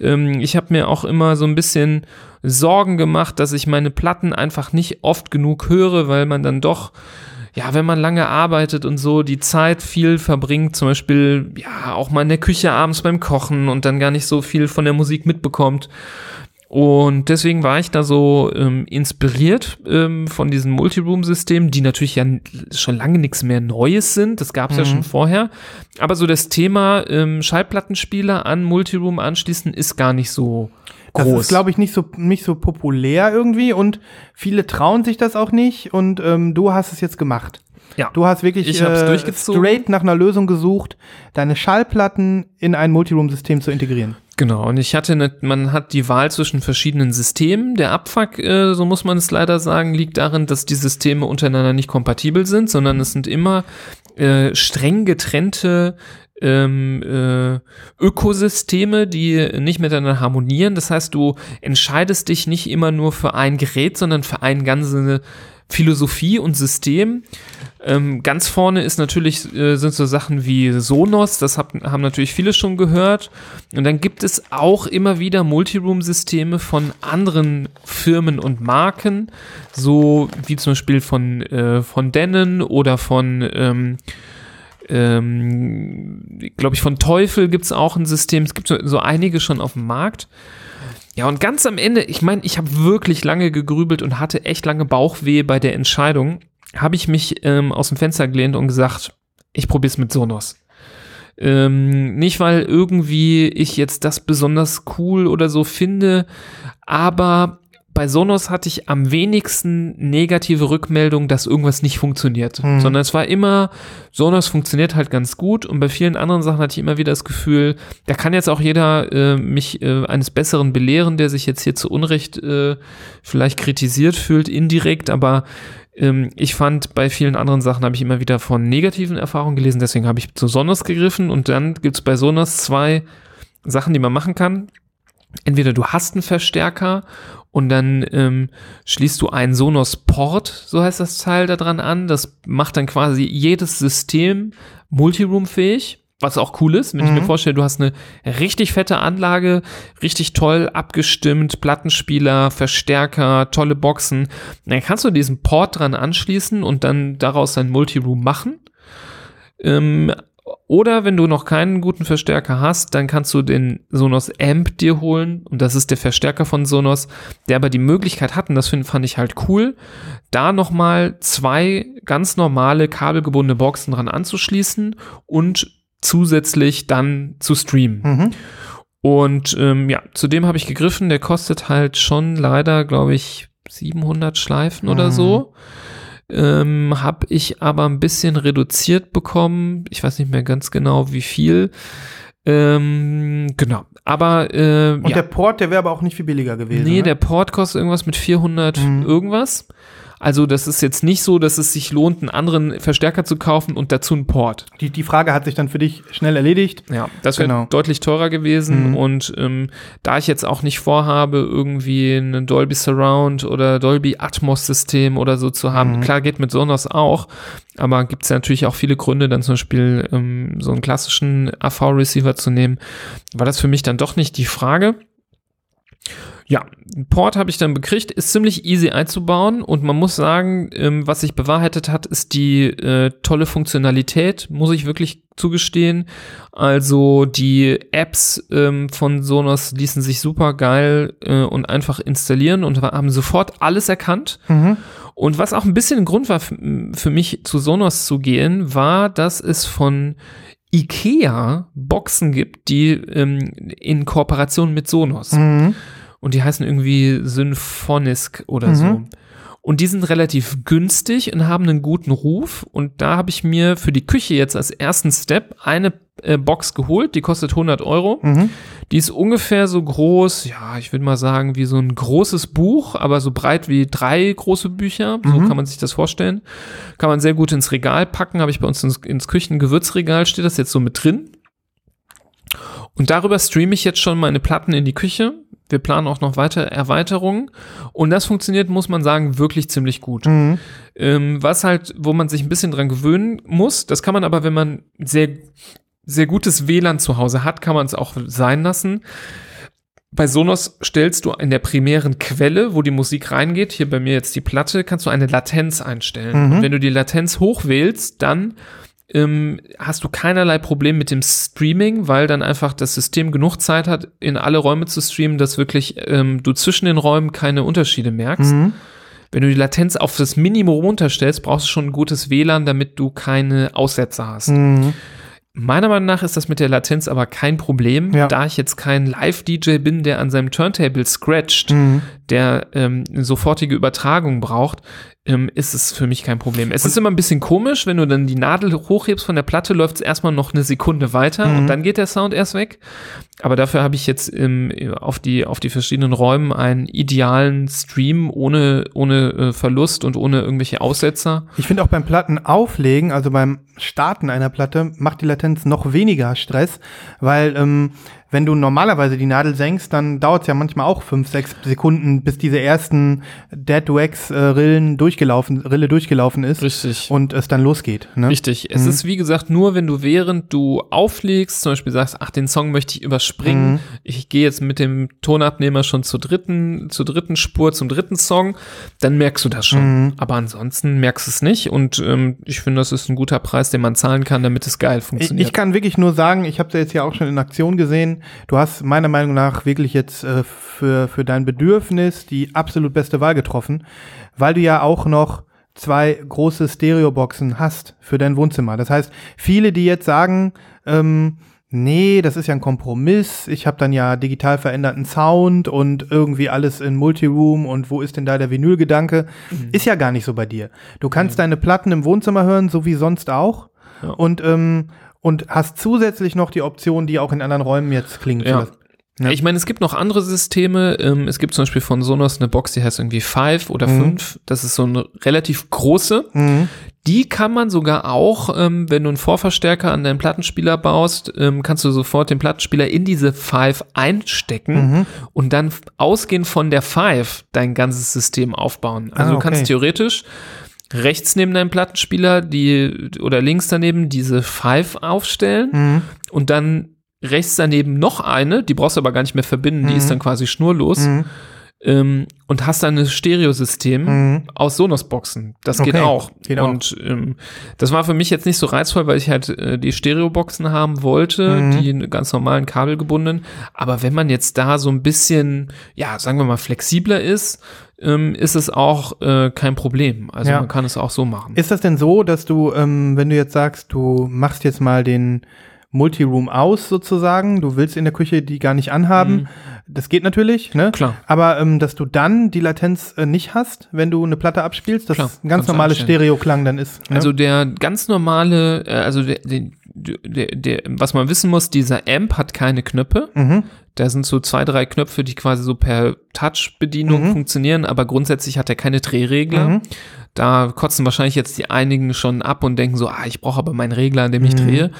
Ähm, ich habe mir auch immer so ein bisschen Sorgen gemacht, dass ich meine Platten einfach nicht oft genug höre, weil man dann doch, ja, wenn man lange arbeitet und so, die Zeit viel verbringt, zum Beispiel, ja, auch mal in der Küche abends beim Kochen und dann gar nicht so viel von der Musik mitbekommt. Und deswegen war ich da so ähm, inspiriert ähm, von diesem Multiroom-System, die natürlich ja schon lange nichts mehr Neues sind. Das gab es ja schon vorher. Aber so das Thema ähm, Schallplattenspieler an Multiroom anschließen ist gar nicht so Das groß. ist, glaube ich, nicht so, nicht so populär irgendwie und viele trauen sich das auch nicht und ähm, du hast es jetzt gemacht. Ja. Du hast wirklich Ich hab's äh, durchgezogen. straight nach einer Lösung gesucht, deine Schallplatten in ein Multiroom-System zu integrieren. Genau, und ich hatte, eine, man hat die Wahl zwischen verschiedenen Systemen. Der Abfuck, äh, so muss man es leider sagen, liegt darin, dass die Systeme untereinander nicht kompatibel sind, sondern es sind immer äh, streng getrennte ähm, äh, Ökosysteme, die nicht miteinander harmonieren. Das heißt, du entscheidest dich nicht immer nur für ein Gerät, sondern für eine ganze Philosophie und System. Ähm, ganz vorne ist natürlich, äh, sind so Sachen wie Sonos, das hab, haben natürlich viele schon gehört. Und dann gibt es auch immer wieder Multiroom-Systeme von anderen Firmen und Marken, so wie zum Beispiel von, äh, von Denon oder von ähm, ähm, glaube ich, von Teufel gibt es auch ein System. Es gibt so, so einige schon auf dem Markt. Ja, und ganz am Ende, ich meine, ich habe wirklich lange gegrübelt und hatte echt lange Bauchweh bei der Entscheidung, habe ich mich ähm, aus dem Fenster gelehnt und gesagt, ich probiere es mit Sonos. Ähm, nicht, weil irgendwie ich jetzt das besonders cool oder so finde, aber bei Sonos hatte ich am wenigsten negative Rückmeldungen, dass irgendwas nicht funktioniert. Mhm. Sondern es war immer, Sonos funktioniert halt ganz gut und bei vielen anderen Sachen hatte ich immer wieder das Gefühl, da kann jetzt auch jeder äh, mich äh, eines Besseren belehren, der sich jetzt hier zu Unrecht äh, vielleicht kritisiert fühlt, indirekt, aber ähm, ich fand, bei vielen anderen Sachen habe ich immer wieder von negativen Erfahrungen gelesen, deswegen habe ich zu Sonos gegriffen und dann gibt es bei Sonos zwei Sachen, die man machen kann entweder du hast einen Verstärker und dann ähm, schließt du einen Sonos Port, so heißt das Teil da dran an. Das macht dann quasi jedes System multiroom-fähig. Was auch cool ist, wenn mhm. ich mir mhm. vorstelle, du hast eine richtig fette Anlage, richtig toll abgestimmt, Plattenspieler, Verstärker, tolle Boxen. Dann kannst du diesen Port dran anschließen und dann daraus ein Multiroom machen. Ähm, oder wenn du noch keinen guten Verstärker hast, dann kannst du den Sonos Amp dir holen und das ist der Verstärker von Sonos, der aber die Möglichkeit hat, und das fand ich halt cool, da nochmal zwei ganz normale kabelgebundene Boxen dran anzuschließen und zusätzlich dann zu streamen. Mhm. Und ähm, ja, zudem habe ich gegriffen, der kostet halt schon leider, glaube ich, 700 Schleifen mhm. oder so ähm, habe ich aber ein bisschen reduziert bekommen. Ich weiß nicht mehr ganz genau, wie viel. Ähm, genau. Aber äh, und ja. der Port, der wäre aber auch nicht viel billiger gewesen. Nee, ne? der Port kostet irgendwas mit 400 mhm. irgendwas. Also das ist jetzt nicht so, dass es sich lohnt, einen anderen Verstärker zu kaufen und dazu einen Port. Die, die Frage hat sich dann für dich schnell erledigt. Ja, das wäre genau. deutlich teurer gewesen. Mhm. Und ähm, da ich jetzt auch nicht vorhabe, irgendwie ein Dolby Surround oder Dolby Atmos System oder so zu haben, mhm. klar geht mit Sonos auch, aber gibt es natürlich auch viele Gründe, dann zum Beispiel ähm, so einen klassischen AV-Receiver zu nehmen, war das für mich dann doch nicht die Frage. Ja, Port habe ich dann bekriegt, ist ziemlich easy einzubauen und man muss sagen, ähm, was sich bewahrheitet hat, ist die äh, tolle Funktionalität, muss ich wirklich zugestehen. Also die Apps ähm, von Sonos ließen sich super geil äh, und einfach installieren und haben sofort alles erkannt. Mhm. Und was auch ein bisschen ein Grund war für mich zu Sonos zu gehen, war, dass es von IKEA Boxen gibt, die ähm, in Kooperation mit Sonos. Mhm und die heißen irgendwie Symphonisk oder mhm. so. Und die sind relativ günstig und haben einen guten Ruf. Und da habe ich mir für die Küche jetzt als ersten Step eine äh, Box geholt. Die kostet 100 Euro. Mhm. Die ist ungefähr so groß, ja, ich würde mal sagen, wie so ein großes Buch, aber so breit wie drei große Bücher. So mhm. kann man sich das vorstellen. Kann man sehr gut ins Regal packen. Habe ich bei uns ins, ins Küchengewürzregal, steht das jetzt so mit drin. Und darüber streame ich jetzt schon meine Platten in die Küche. Wir planen auch noch weitere Erweiterungen. Und das funktioniert, muss man sagen, wirklich ziemlich gut. Mhm. Ähm, was halt, wo man sich ein bisschen dran gewöhnen muss, das kann man aber, wenn man sehr, sehr gutes WLAN zu Hause hat, kann man es auch sein lassen. Bei Sonos stellst du in der primären Quelle, wo die Musik reingeht, hier bei mir jetzt die Platte, kannst du eine Latenz einstellen. Mhm. Und wenn du die Latenz hochwählst, dann ähm, hast du keinerlei Problem mit dem Streaming, weil dann einfach das System genug Zeit hat, in alle Räume zu streamen, dass wirklich ähm, du zwischen den Räumen keine Unterschiede merkst. Mhm. Wenn du die Latenz auf das Minimum runterstellst, brauchst du schon ein gutes WLAN, damit du keine Aussätze hast. Mhm. Meiner Meinung nach ist das mit der Latenz aber kein Problem, ja. da ich jetzt kein Live-DJ bin, der an seinem Turntable scratcht, mhm. der ähm, eine sofortige Übertragung braucht, ähm, ist es für mich kein Problem. Es ist immer ein bisschen komisch, wenn du dann die Nadel hochhebst von der Platte, läuft es erstmal noch eine Sekunde weiter Mhm. und dann geht der Sound erst weg. Aber dafür habe ich jetzt ähm, auf, die, auf die verschiedenen Räumen einen idealen Stream ohne, ohne äh, Verlust und ohne irgendwelche Aussetzer. Ich finde auch beim Plattenauflegen, also beim Starten einer Platte, macht die Latenz noch weniger Stress, weil ähm, wenn du normalerweise die Nadel senkst, dann dauert es ja manchmal auch fünf, sechs Sekunden, bis diese ersten Dead Wax äh, Rillen durchgelaufen, Rille durchgelaufen ist Richtig. und es dann losgeht. Ne? Richtig. Es ist wie gesagt nur, wenn du während du auflegst, zum Beispiel sagst, ach, den Song möchte ich überspringen. Mhm. Ich gehe jetzt mit dem Tonabnehmer schon zur dritten, zur dritten Spur, zum dritten Song, dann merkst du das schon. Mhm. Aber ansonsten merkst du es nicht. Und ähm, ich finde, das ist ein guter Preis, den man zahlen kann, damit es geil Ich, funktioniert. ich kann wirklich nur sagen, ich habe sie jetzt ja auch schon in Aktion gesehen. Du hast meiner Meinung nach wirklich jetzt äh, für, für dein Bedürfnis die absolut beste Wahl getroffen, weil du ja auch noch zwei große Stereoboxen hast für dein Wohnzimmer. Das heißt, viele, die jetzt sagen, ähm, nee, das ist ja ein Kompromiss, ich habe dann ja digital veränderten Sound und irgendwie alles in Multiroom und wo ist denn da der Vinylgedanke, ist ja gar nicht so bei dir. Du kannst deine Platten im Wohnzimmer hören, so wie sonst auch Ja. und ähm, und hast zusätzlich noch die Option, die auch in anderen Räumen jetzt klingen zu Ja. Ja. Ich meine, es gibt noch andere Systeme. Ähm, es gibt zum Beispiel von Sonos eine Box, die heißt irgendwie Five oder Mhm. Fünf. Das ist so eine relativ große. Mhm. Die kann man sogar auch, ähm, wenn du einen Vorverstärker an deinen Plattenspieler baust, ähm, kannst du sofort den Plattenspieler in diese Five einstecken Mhm. und dann ausgehend von der Five dein ganzes System aufbauen. Also Ah, du kannst okay. theoretisch rechts neben deinem Plattenspieler die oder links daneben diese Five aufstellen Mhm. und dann rechts daneben noch eine, die brauchst du aber gar nicht mehr verbinden, die Mhm. ist dann quasi schnurlos Mhm. ähm, und hast dann ein Stereosystem Mhm. aus Sonos-Boxen. Das geht Okay, auch. geht auch. und Ähm, das war für mich jetzt nicht so reizvoll, weil ich halt äh, die Stereo-Boxen haben wollte, Mhm. die ganz normalen kabelgebundenen. Aber wenn man jetzt da so ein bisschen, ja, sagen wir mal, flexibler ist, ähm, ist es auch äh, kein Problem. Also Ja. man kann es auch so machen. Ist das denn so, dass du, ähm, wenn du jetzt sagst, du machst jetzt mal den Multiroom aus sozusagen, du willst in der Küche die gar nicht anhaben, Mhm. das geht natürlich, ne? Klar. Aber ähm, dass du dann die Latenz äh, nicht hast, wenn du eine Platte abspielst, dass Klar, ein ganz normales. Stereoklang dann ist. Ne? Also der ganz normale, äh, also der, der, der, der, was man wissen muss, dieser Amp hat keine Knöpfe. mhm. Da sind so zwei, drei Knöpfe, die quasi so per Touch-Bedienung Mhm. funktionieren, aber grundsätzlich hat er keine Drehregler. Mhm. Da kotzen wahrscheinlich jetzt die einigen schon ab und denken so, ah, ich brauche aber meinen Regler, an dem ich Mhm. drehe.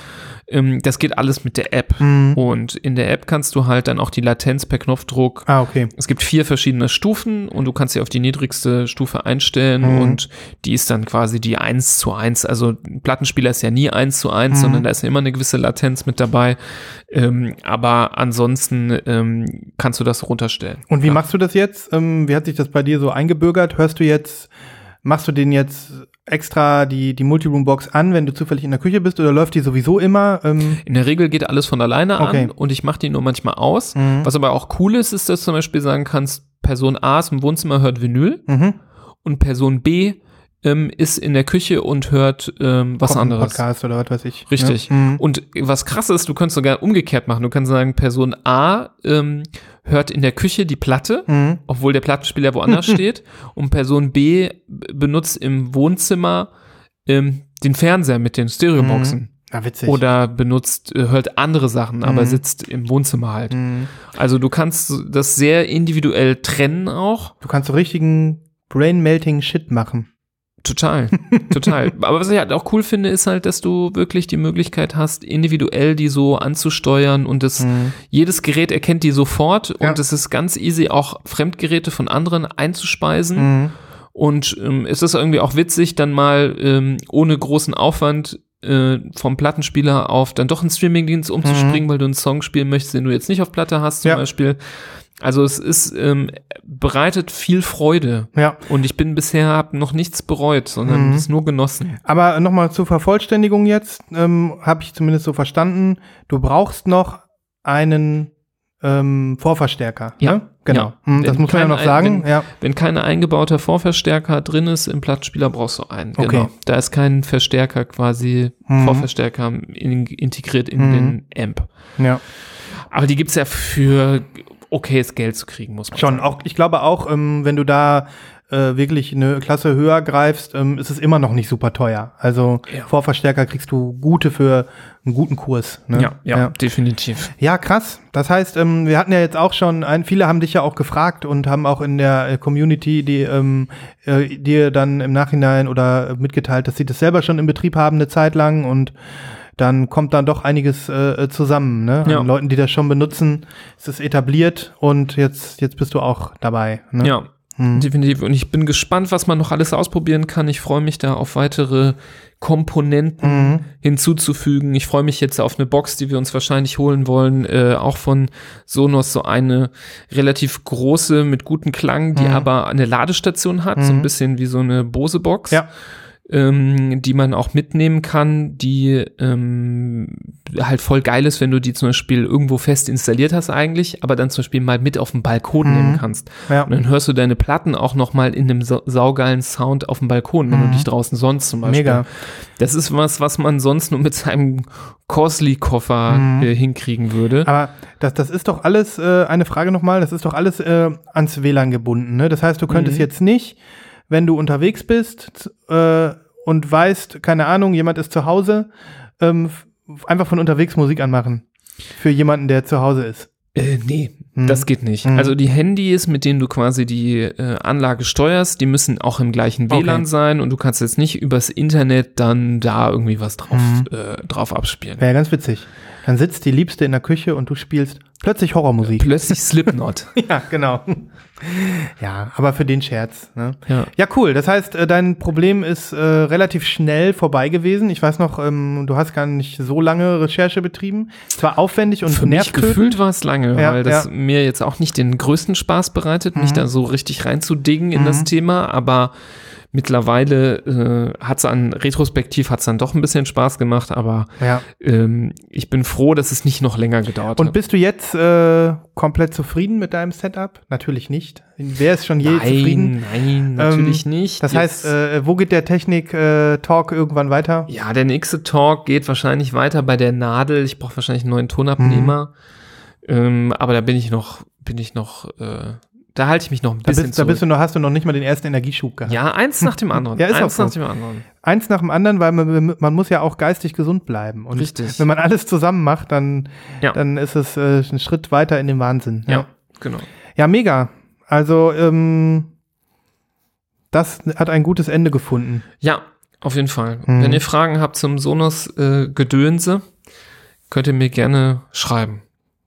Ähm, das geht alles mit der App. Mhm. Und in der App kannst du halt dann auch die Latenz per Knopfdruck Ah, okay. es gibt vier verschiedene Stufen und du kannst sie auf die niedrigste Stufe einstellen Mhm. und die ist dann quasi die 1 zu 1. Also ein Plattenspieler ist ja nie 1 zu 1, Mhm. sondern da ist ja immer eine gewisse Latenz mit dabei. Ähm, aber ansonsten ähm, kannst du das runterstellen. Und wie ja. machst du das jetzt? Ähm, wie hat sich das bei dir so eingebürgert? Hörst du jetzt, machst du den jetzt extra die, die Multiroom-Box an, wenn du zufällig in der Küche bist oder läuft die sowieso immer? Ähm, In der Regel geht alles von alleine Okay. an und ich mache die nur manchmal aus. Mhm. Was aber auch cool ist, ist, dass du zum Beispiel sagen kannst, Person A ist im Wohnzimmer, hört Vinyl mhm. und Person B ähm, ist in der Küche und hört ähm, was Kochen, anderes. Podcast oder was weiß ich. Richtig. Ne? Mhm. Und was krass ist, du könntest sogar umgekehrt machen. Du kannst sagen, Person A ähm, hört in der Küche die Platte, Mhm. obwohl der Plattenspieler woanders steht. Und Person B benutzt im Wohnzimmer ähm, den Fernseher mit den Stereoboxen. Ja, witzig. Oder benutzt, äh, hört andere Sachen, aber Mhm. sitzt im Wohnzimmer halt. Mhm. Also du kannst das sehr individuell trennen auch. Du kannst so richtigen Brain-Melting-Shit machen. Total, total. Aber was ich halt auch cool finde, ist halt, dass du wirklich die Möglichkeit hast, individuell die so anzusteuern und das, Mhm. jedes Gerät erkennt die sofort Ja. und es ist ganz easy, auch Fremdgeräte von anderen einzuspeisen. Mhm. Und ähm, es ist irgendwie auch witzig, dann mal ähm, ohne großen Aufwand äh, vom Plattenspieler auf dann doch einen Streamingdienst umzuspringen, weil du einen Song spielen möchtest, den du jetzt nicht auf Platte hast, zum Mhm. Ja. Beispiel. Also es ist ähm, bereitet viel Freude. Ja, Und ich bin bisher hab noch nichts bereut, sondern Mhm. es nur genossen. aber nochmal zur Vervollständigung jetzt, ähm, habe ich zumindest so verstanden, du brauchst noch einen ähm, Vorverstärker. Ja. Ne? Genau. Ja. Hm, das Wenn muss man ja noch sagen. wenn- ja. Wenn kein eingebauter Vorverstärker drin ist im Plattenspieler, brauchst du einen. Okay. Genau. Da ist kein Verstärker quasi, Mhm. Vorverstärker in, integriert in Mhm. den Amp. ja. Aber die gibt's ja für okayes Geld zu kriegen, muss man Schon, sagen. auch, ich glaube auch, ähm, wenn du da äh, wirklich eine Klasse höher greifst, ähm, ist es immer noch nicht super teuer. Also Ja. Vorverstärker kriegst du gute für einen guten Kurs. Ne? Ja, ja, definitiv. Ja, krass. Das heißt, ähm, wir hatten ja jetzt auch schon, ein, viele haben dich ja auch gefragt und haben auch in der äh, Community die, ähm, äh, dir dann im Nachhinein oder mitgeteilt, dass sie das selber schon in Betrieb haben eine Zeit lang und dann kommt dann doch einiges äh, zusammen. Ne? Ja. An Leuten, die das schon benutzen, ist es etabliert und jetzt, jetzt bist du auch dabei. Ne? Ja, definitiv. Und ich bin gespannt, was man noch alles ausprobieren kann. Ich freue mich da auf weitere Komponenten hinzuzufügen. Ich freue mich jetzt auf eine Box, die wir uns wahrscheinlich holen wollen, äh, auch von Sonos, so eine relativ große mit gutem Klang, die aber eine Ladestation hat, so ein bisschen wie so eine Bose-Box. Ja. Ähm, die man auch mitnehmen kann, die ähm, halt voll geil ist, wenn du die zum Beispiel irgendwo fest installiert hast eigentlich, aber dann zum Beispiel mal mit auf den Balkon nehmen kannst. Ja. Und dann hörst du deine Platten auch noch mal in einem sa saugeilen Sound auf dem Balkon, wenn du dich draußen sonst zum Beispiel. Mega. Das ist was, was man sonst nur mit seinem Costly-Koffer äh, hinkriegen würde. Aber das, das ist doch alles, äh, eine Frage nochmal, das ist doch alles äh, ans WLAN gebunden. Ne? Das heißt, du könntest Mhm. jetzt nicht, wenn du unterwegs bist äh, und weißt, keine Ahnung, jemand ist zu Hause, ähm, einfach von unterwegs Musik anmachen. Für jemanden, der zu Hause ist. Äh, nee, Mhm. das geht nicht. Mhm. Also die Handys, mit denen du quasi die äh, Anlage steuerst, die müssen auch im gleichen Okay. WLAN sein und du kannst jetzt nicht übers Internet dann da irgendwie was drauf, Mhm. äh, drauf abspielen. Wäre ja ganz witzig. Dann sitzt die Liebste in der Küche und du spielst plötzlich Horrormusik. Plötzlich Slipknot. ja, genau. ja, aber für den Scherz. Ne? ja. Ja, cool. Das heißt, äh, dein Problem ist äh, relativ schnell vorbei gewesen. Ich weiß noch, ähm, du hast gar nicht so lange Recherche betrieben. Es war aufwendig und Für mich nervtötend. gefühlt war es lange, Ja, weil das ja. mir jetzt auch nicht den größten Spaß bereitet, mich Mhm. da so richtig reinzudingen in das Mhm. Thema, aber mittlerweile äh, hat es an, retrospektiv hat es dann doch ein bisschen Spaß gemacht, aber Ja. ähm, ich bin froh, dass es nicht noch länger gedauert Und hat. bist du jetzt äh, komplett zufrieden mit deinem Setup? Natürlich nicht. Wer ist schon je zufrieden? Nein, natürlich nicht. Das Jetzt- heißt, äh, wo geht der Technik-Talk irgendwann weiter? ja, der nächste Talk geht wahrscheinlich weiter bei der Nadel. Ich brauche wahrscheinlich einen neuen Tonabnehmer. Mhm. Ähm, aber da bin ich noch, bin ich noch, äh, da halte ich mich noch ein Da bisschen bist, da bist du noch, hast du noch nicht mal den ersten Energieschub gehabt. ja, eins nach dem anderen. Ja, ist eins auch so. nach dem anderen. Eins nach dem anderen, weil man, man muss ja auch geistig gesund bleiben. Und Richtig. wenn man alles zusammen macht, dann, Ja. dann ist es äh, ein Schritt weiter in den Wahnsinn. Ja, genau. Ja, mega. Also, ähm, das hat ein gutes Ende gefunden. Ja, auf jeden Fall. Mhm. Wenn ihr Fragen habt zum Sonos äh, Gedönse, könnt ihr mir gerne schreiben.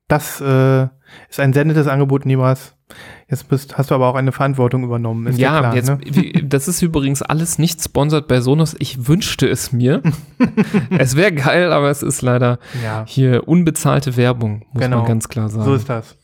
Das äh, ist ein sehr nettes Angebot, Nibras. Jetzt bist, hast du aber auch eine Verantwortung übernommen. Ist ja, klar, jetzt, ne? das ist übrigens alles nicht sponsert bei Sonos. Ich wünschte es mir. es wäre geil, aber es ist leider Ja, hier unbezahlte Werbung, muss Genau. man ganz klar sagen. so ist das.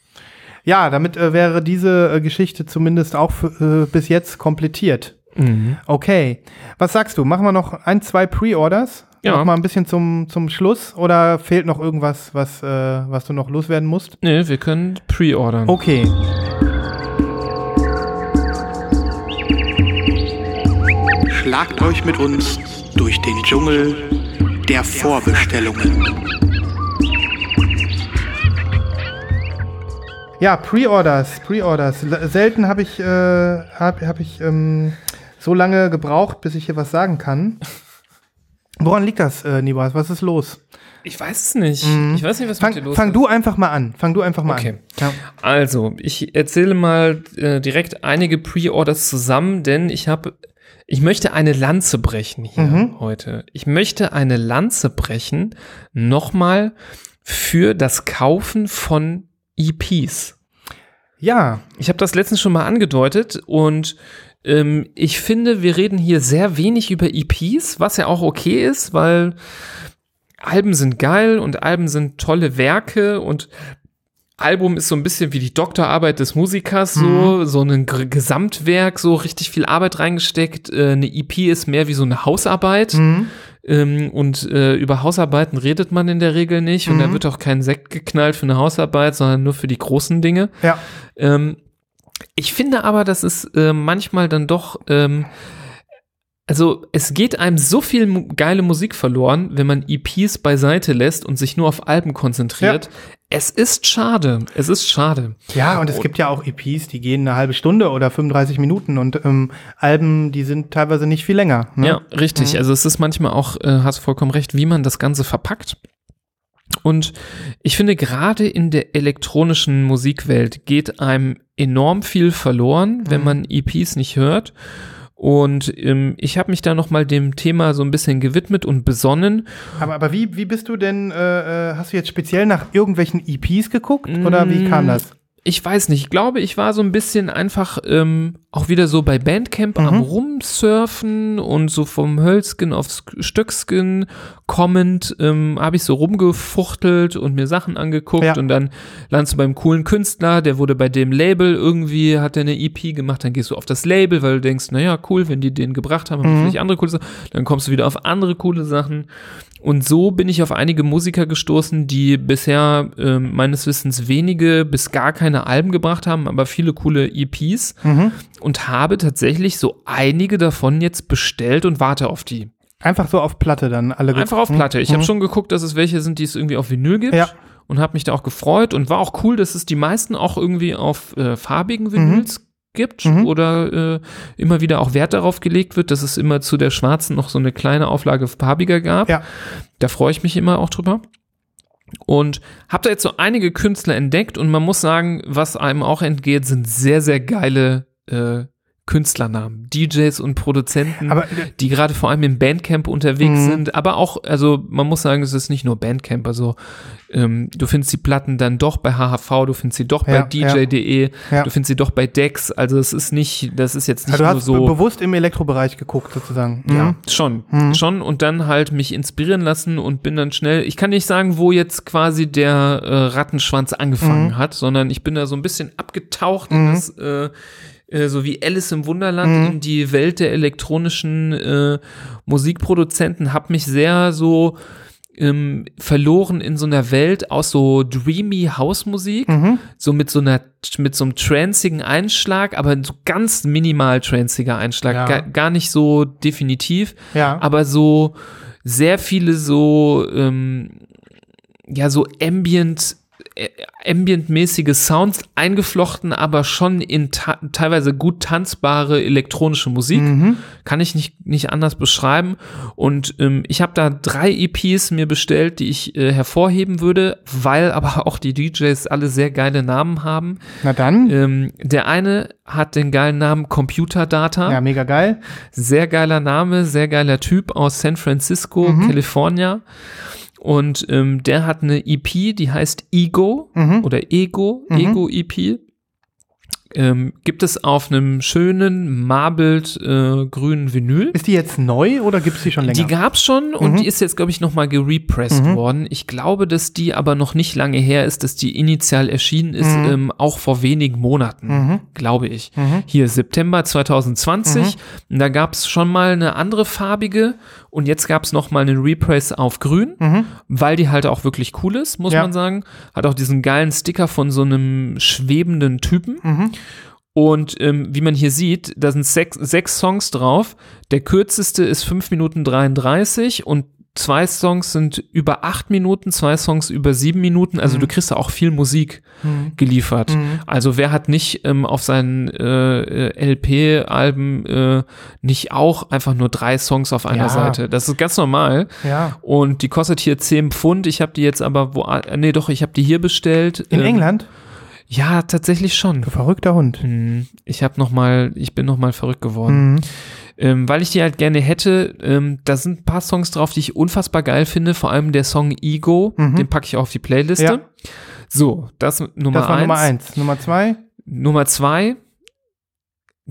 Ja, damit äh, wäre diese äh, Geschichte zumindest auch äh, bis jetzt komplettiert. Mhm. Okay. Was sagst du? Machen wir noch ein, zwei Pre-Orders? Ja. Noch mal ein bisschen zum, zum Schluss? Oder fehlt noch irgendwas, was, äh, was du noch loswerden musst? Nee, wir können pre-ordern. Okay. Schlagt euch mit uns durch den Dschungel der Vorbestellungen. Ja, Pre-Orders, Pre-Orders. Selten habe ich, äh, hab, hab ich ähm, so lange gebraucht, bis ich hier was sagen kann. Woran liegt das, äh, Nibras? Was ist los? Ich weiß es nicht. Ich weiß nicht, was mit dir Fang, los fang ist. du einfach mal an. Fang du einfach mal Okay. an. Ja. Also, ich erzähle mal äh, direkt einige Pre-Orders zusammen, denn ich habe, ich möchte eine Lanze brechen hier Mhm. heute. Ich möchte eine Lanze brechen, nochmal für das Kaufen von EPs. ja, Ich habe das letztens schon mal angedeutet und ähm, ich finde, wir reden hier sehr wenig über EPs, was ja auch okay ist, weil Alben sind geil und Alben sind tolle Werke und Album ist so ein bisschen wie die Doktorarbeit des Musikers, so, so ein G Gesamtwerk, so richtig viel Arbeit reingesteckt. Äh, eine EP ist mehr wie so eine Hausarbeit. Mhm. Ähm, und äh, über Hausarbeiten redet man in der Regel nicht. Und da wird auch kein Sekt geknallt für eine Hausarbeit, sondern nur für die großen Dinge. ja. Ähm, ich finde aber, dass es äh, manchmal dann doch ähm, also es geht einem so viel geile Musik verloren, wenn man EPs beiseite lässt und sich nur auf Alben konzentriert. Es ist schade. Es ist schade. Ja, und es gibt ja auch EPs, die gehen eine halbe Stunde oder 35 Minuten und ähm, Alben, die sind teilweise nicht viel länger. Ne? Ja, richtig. Also es ist manchmal auch, äh, hast vollkommen recht, wie man das Ganze verpackt. Und ich finde, gerade in der elektronischen Musikwelt geht einem enorm viel verloren, wenn Mhm. man EPs nicht hört. Und ähm, ich habe mich da nochmal dem Thema so ein bisschen gewidmet und besonnen. Aber, aber wie, wie bist du denn, äh, äh, hast du jetzt speziell nach irgendwelchen EPs geguckt oder wie kam das? Ich weiß nicht, ich glaube, ich war so ein bisschen einfach ähm, auch wieder so bei Bandcamp am Rumsurfen und so vom Hölzgen aufs Stöckskin kommend ähm, habe ich so rumgefuchtelt und mir Sachen angeguckt Ja. und dann landest du beim coolen Künstler, der wurde bei dem Label irgendwie, hat der eine EP gemacht, dann gehst du auf das Label, weil du denkst, naja, cool, wenn die den gebracht haben, haben die vielleicht andere coole Sachen, dann kommst du wieder auf andere coole Sachen. Und so bin ich auf einige Musiker gestoßen, die bisher ähm, meines Wissens wenige bis gar keine Alben gebracht haben, aber viele coole EPs und habe tatsächlich so einige davon jetzt bestellt und warte auf die. Einfach so auf Platte dann alle Einfach auf Platte. Ich habe schon geguckt, dass es welche sind, die es irgendwie auf Vinyl gibt. Ja. Und habe mich da auch gefreut und war auch cool, dass es die meisten auch irgendwie auf äh, farbigen Vinyls gibt oder äh, immer wieder auch Wert darauf gelegt wird, dass es immer zu der schwarzen noch so eine kleine Auflage farbiger gab. Ja. Da freue ich mich immer auch drüber. Und habe da jetzt so einige Künstler entdeckt? Und man muss sagen, was einem auch entgeht, sind sehr, sehr geile äh, Künstlernamen, DJs und Produzenten, Aber, äh, die gerade vor allem im Bandcamp unterwegs Mhm. sind, aber auch, also man muss sagen, es ist nicht nur Bandcamp, also ähm, du findest die Platten dann doch bei HHV, du findest sie doch Ja, bei DJ.de, Ja. du findest sie doch bei Dex, also es ist nicht, das ist jetzt nicht Also du nur hast so. be bewusst im Elektrobereich geguckt sozusagen. Ja, Mhm. schon. Mhm. Schon und dann halt mich inspirieren lassen und bin dann schnell, ich kann nicht sagen, wo jetzt quasi der äh, Rattenschwanz angefangen Mhm. hat, sondern ich bin da so ein bisschen abgetaucht in das, äh, äh, so wie Alice im Wunderland Mhm. in die Welt der elektronischen äh, Musikproduzenten, hab mich sehr so ähm, verloren in so einer Welt aus so dreamy Hausmusik, Mhm. so mit so einer mit so einem tranzigen Einschlag, aber so ganz minimal tranziger Einschlag, Ja. gar, gar nicht so definitiv, Ja. aber so sehr viele so ähm, ja so ambient ambientmäßige Sounds eingeflochten, aber schon in teilweise gut tanzbare elektronische Musik. Mhm. Kann ich nicht, nicht anders beschreiben. Und ähm, ich habe da drei EPs mir bestellt, die ich äh, hervorheben würde, weil aber auch die DJs alle sehr geile Namen haben. Na dann. Ähm, der eine hat den geilen Namen Computer Data. Ja, mega geil. Sehr geiler Name, sehr geiler Typ aus San Francisco, Mhm. California. Und ähm, der hat eine EP, die heißt Ego Mhm. oder Ego, Mhm. Ego EP. Ähm, gibt es auf einem schönen, marbled äh, grünen Vinyl. Ist die jetzt neu oder gibt es die schon länger? Die gab's schon und Mhm. die ist jetzt, glaube ich, nochmal gerepressed Mhm. worden. Ich glaube, dass die aber noch nicht lange her ist, dass die initial erschienen ist, Mhm. ähm, auch vor wenigen Monaten, Mhm. glaube ich. Mhm. Hier September 2020. Und da gab's schon mal eine andere farbige und jetzt gab's noch mal einen Repress auf grün, Mhm. weil die halt auch wirklich cool ist, muss Ja. man sagen. Hat auch diesen geilen Sticker von so einem schwebenden Typen. Mhm. Und ähm, wie man hier sieht, da sind sechs, sechs Songs drauf. Der kürzeste ist 5 Minuten 33 und zwei Songs sind über 8 Minuten, zwei Songs über 7 Minuten. Also du kriegst da auch viel Musik Mhm. geliefert. Mhm. Also wer hat nicht ähm, auf seinen äh, äh, LP-Alben äh, nicht auch einfach nur drei Songs auf einer Ja. Seite? Das ist ganz normal. Ja. Und die kostet hier 10 Pfund. Ich habe die jetzt aber wo, äh, nee doch, ich habe die hier bestellt. In Ähm, England? Ja, tatsächlich schon. Du verrückter Hund. Hm, Ich habe noch mal, ich bin noch mal verrückt geworden, Mhm. Ähm, weil ich die halt gerne hätte. Ähm, da sind ein paar Songs drauf, die ich unfassbar geil finde. Vor allem der Song Ego, Mhm. den packe ich auch auf die Playliste. Ja. So, das Nummer Das war eins. Nummer eins. Nummer zwei? Nummer zwei.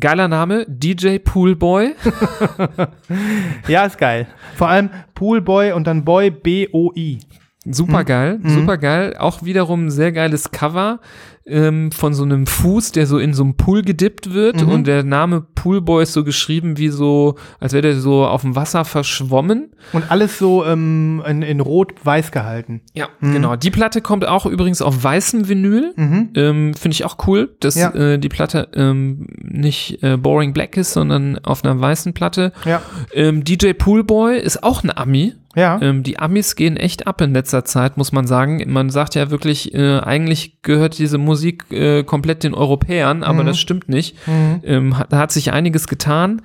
Geiler Name, DJ Poolboy. Ja, ist geil. Vor allem Poolboy und dann Boy B-O-I. Super geil, Mhm. super geil. Auch wiederum ein sehr geiles Cover. Ähm, von so einem Fuß, der so in so einem Pool gedippt wird Mhm. und der Name Poolboy ist so geschrieben wie so, als wäre der so auf dem Wasser verschwommen. Und alles so ähm, in, in rot-weiß gehalten. Ja, genau. Die Platte kommt auch übrigens auf weißem Vinyl. Mhm. Ähm, Finde ich auch cool, dass Ja. äh, die Platte ähm, nicht äh, Boring Black ist, sondern auf einer weißen Platte. Ja. Ähm, DJ Poolboy ist auch ein Ami. Ja. Ähm, die Amis gehen echt ab in letzter Zeit, muss man sagen. Man sagt ja wirklich, äh, eigentlich gehört diese Musik äh, komplett den Europäern, aber Mhm. das stimmt nicht. Mhm. Ähm, hat, da hat sich einiges getan.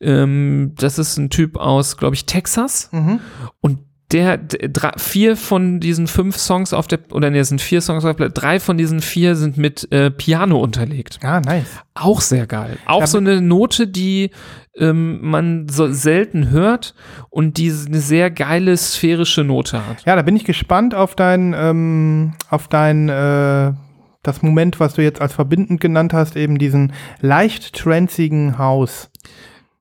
Ähm, das ist ein Typ aus, glaube ich, Texas. Mhm. Und der, drei, vier von diesen fünf Songs auf der, oder nee, es sind vier Songs auf der, drei von diesen vier sind mit äh, Piano unterlegt. Ah, nice. Auch sehr geil. Auch Da so eine Note, die ähm, man so selten hört und die eine sehr geile sphärische Note hat. Ja, da bin ich gespannt auf dein, ähm, auf dein, äh, das Moment, was du jetzt als verbindend genannt hast, eben diesen leicht tranzigen Haus.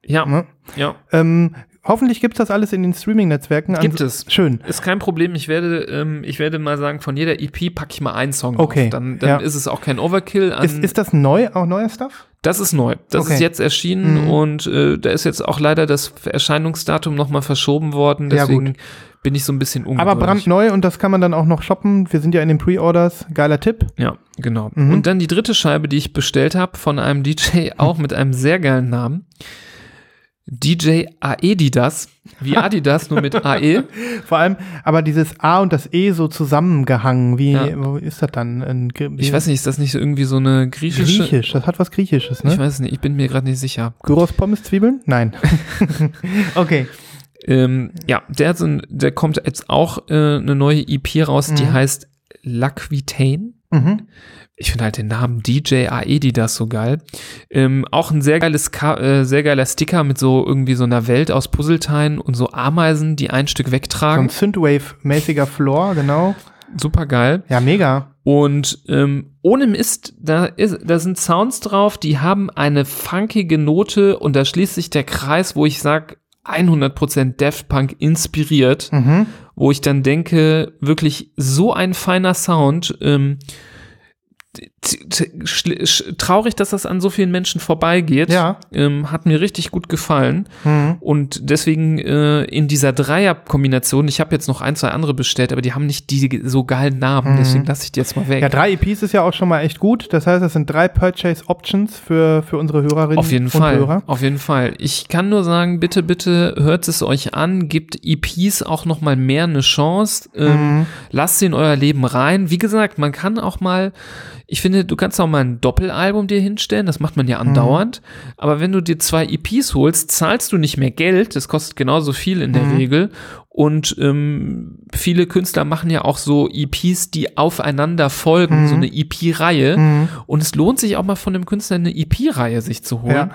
Ja, Ne? ja. Ähm, hoffentlich gibt es das alles in den Streaming-Netzwerken. Gibt es. Schön. Ist kein Problem. Ich werde, ähm, ich werde mal sagen, von jeder EP packe ich mal einen Song Okay, drauf. Dann, dann ja. ist es auch kein Overkill. Ist, ist das neu, auch neuer Stuff? Das ist neu. Das Okay. ist jetzt erschienen Mhm. und äh, da ist jetzt auch leider das Erscheinungsdatum nochmal verschoben worden. Ja, Deswegen gut. bin ich so ein bisschen ungeduldig. Aber brandneu und das kann man dann auch noch shoppen. Wir sind ja in den Pre-Orders. Geiler Tipp. Ja, genau. Mhm. Und dann die dritte Scheibe, die ich bestellt habe von einem DJ, auch mit einem sehr geilen Namen. DJ Aedidas, wie Adidas, nur mit. AE. Vor allem, aber dieses A und das E so zusammengehangen. Wie Ja. wo ist das dann? Ein, Ich weiß nicht, ist das nicht so irgendwie so eine griechische? Griechisch. Das hat was Griechisches, Ich ne? weiß nicht, ich bin mir gerade nicht sicher. Gyros, Pommes, Zwiebeln? Nein. okay. Ähm, ja, der, hat so ein, der kommt jetzt auch äh, eine neue EP raus, die Mhm. heißt L'Aquitaine. Mhm. Ich finde halt den Namen DJ Aedidas so geil. Ähm, auch ein sehr geiles, Ka äh, sehr geiler Sticker mit so irgendwie so einer Welt aus Puzzleteilen und so Ameisen, die ein Stück So wegtragen. ein Synthwave-mäßiger Floor, genau. Super geil. Ja, mega. Und ähm, ohne Mist, da, ist, da sind Sounds drauf, die haben eine funkige Note und da schließt sich der Kreis, wo ich sag 100% Daft Punk inspiriert, Mhm. wo ich dann denke, wirklich so ein feiner Sound. Ähm, traurig, dass das an so vielen Menschen vorbeigeht. Ja. Ähm, hat mir richtig gut gefallen. Mhm. Und deswegen äh, in dieser Dreier-Kombination, ich habe jetzt noch ein, zwei andere bestellt, aber die haben nicht die so geilen Namen, Mhm. deswegen lasse ich die jetzt mal weg. Ja, drei EPs ist ja auch schon mal echt gut. Das heißt, das sind drei Purchase Options für, für unsere Hörerinnen Auf jeden und Fall, Hörer. auf jeden Fall. Ich kann nur sagen, bitte, bitte hört es euch an, gebt EPs auch noch mal mehr eine Chance, ähm, Mhm. lasst sie in euer Leben rein. Wie gesagt, man kann auch mal, ich finde, du kannst auch mal ein Doppelalbum dir hinstellen, das macht man ja Mhm. andauernd, aber wenn du dir zwei EPs holst, zahlst du nicht mehr Geld, das kostet genauso viel in der Mhm. Regel und ähm, viele Künstler machen ja auch so EPs, die aufeinander folgen, Mhm. so eine EP-Reihe Mhm. und es lohnt sich auch mal von dem Künstler eine EP-Reihe sich zu holen. Ja.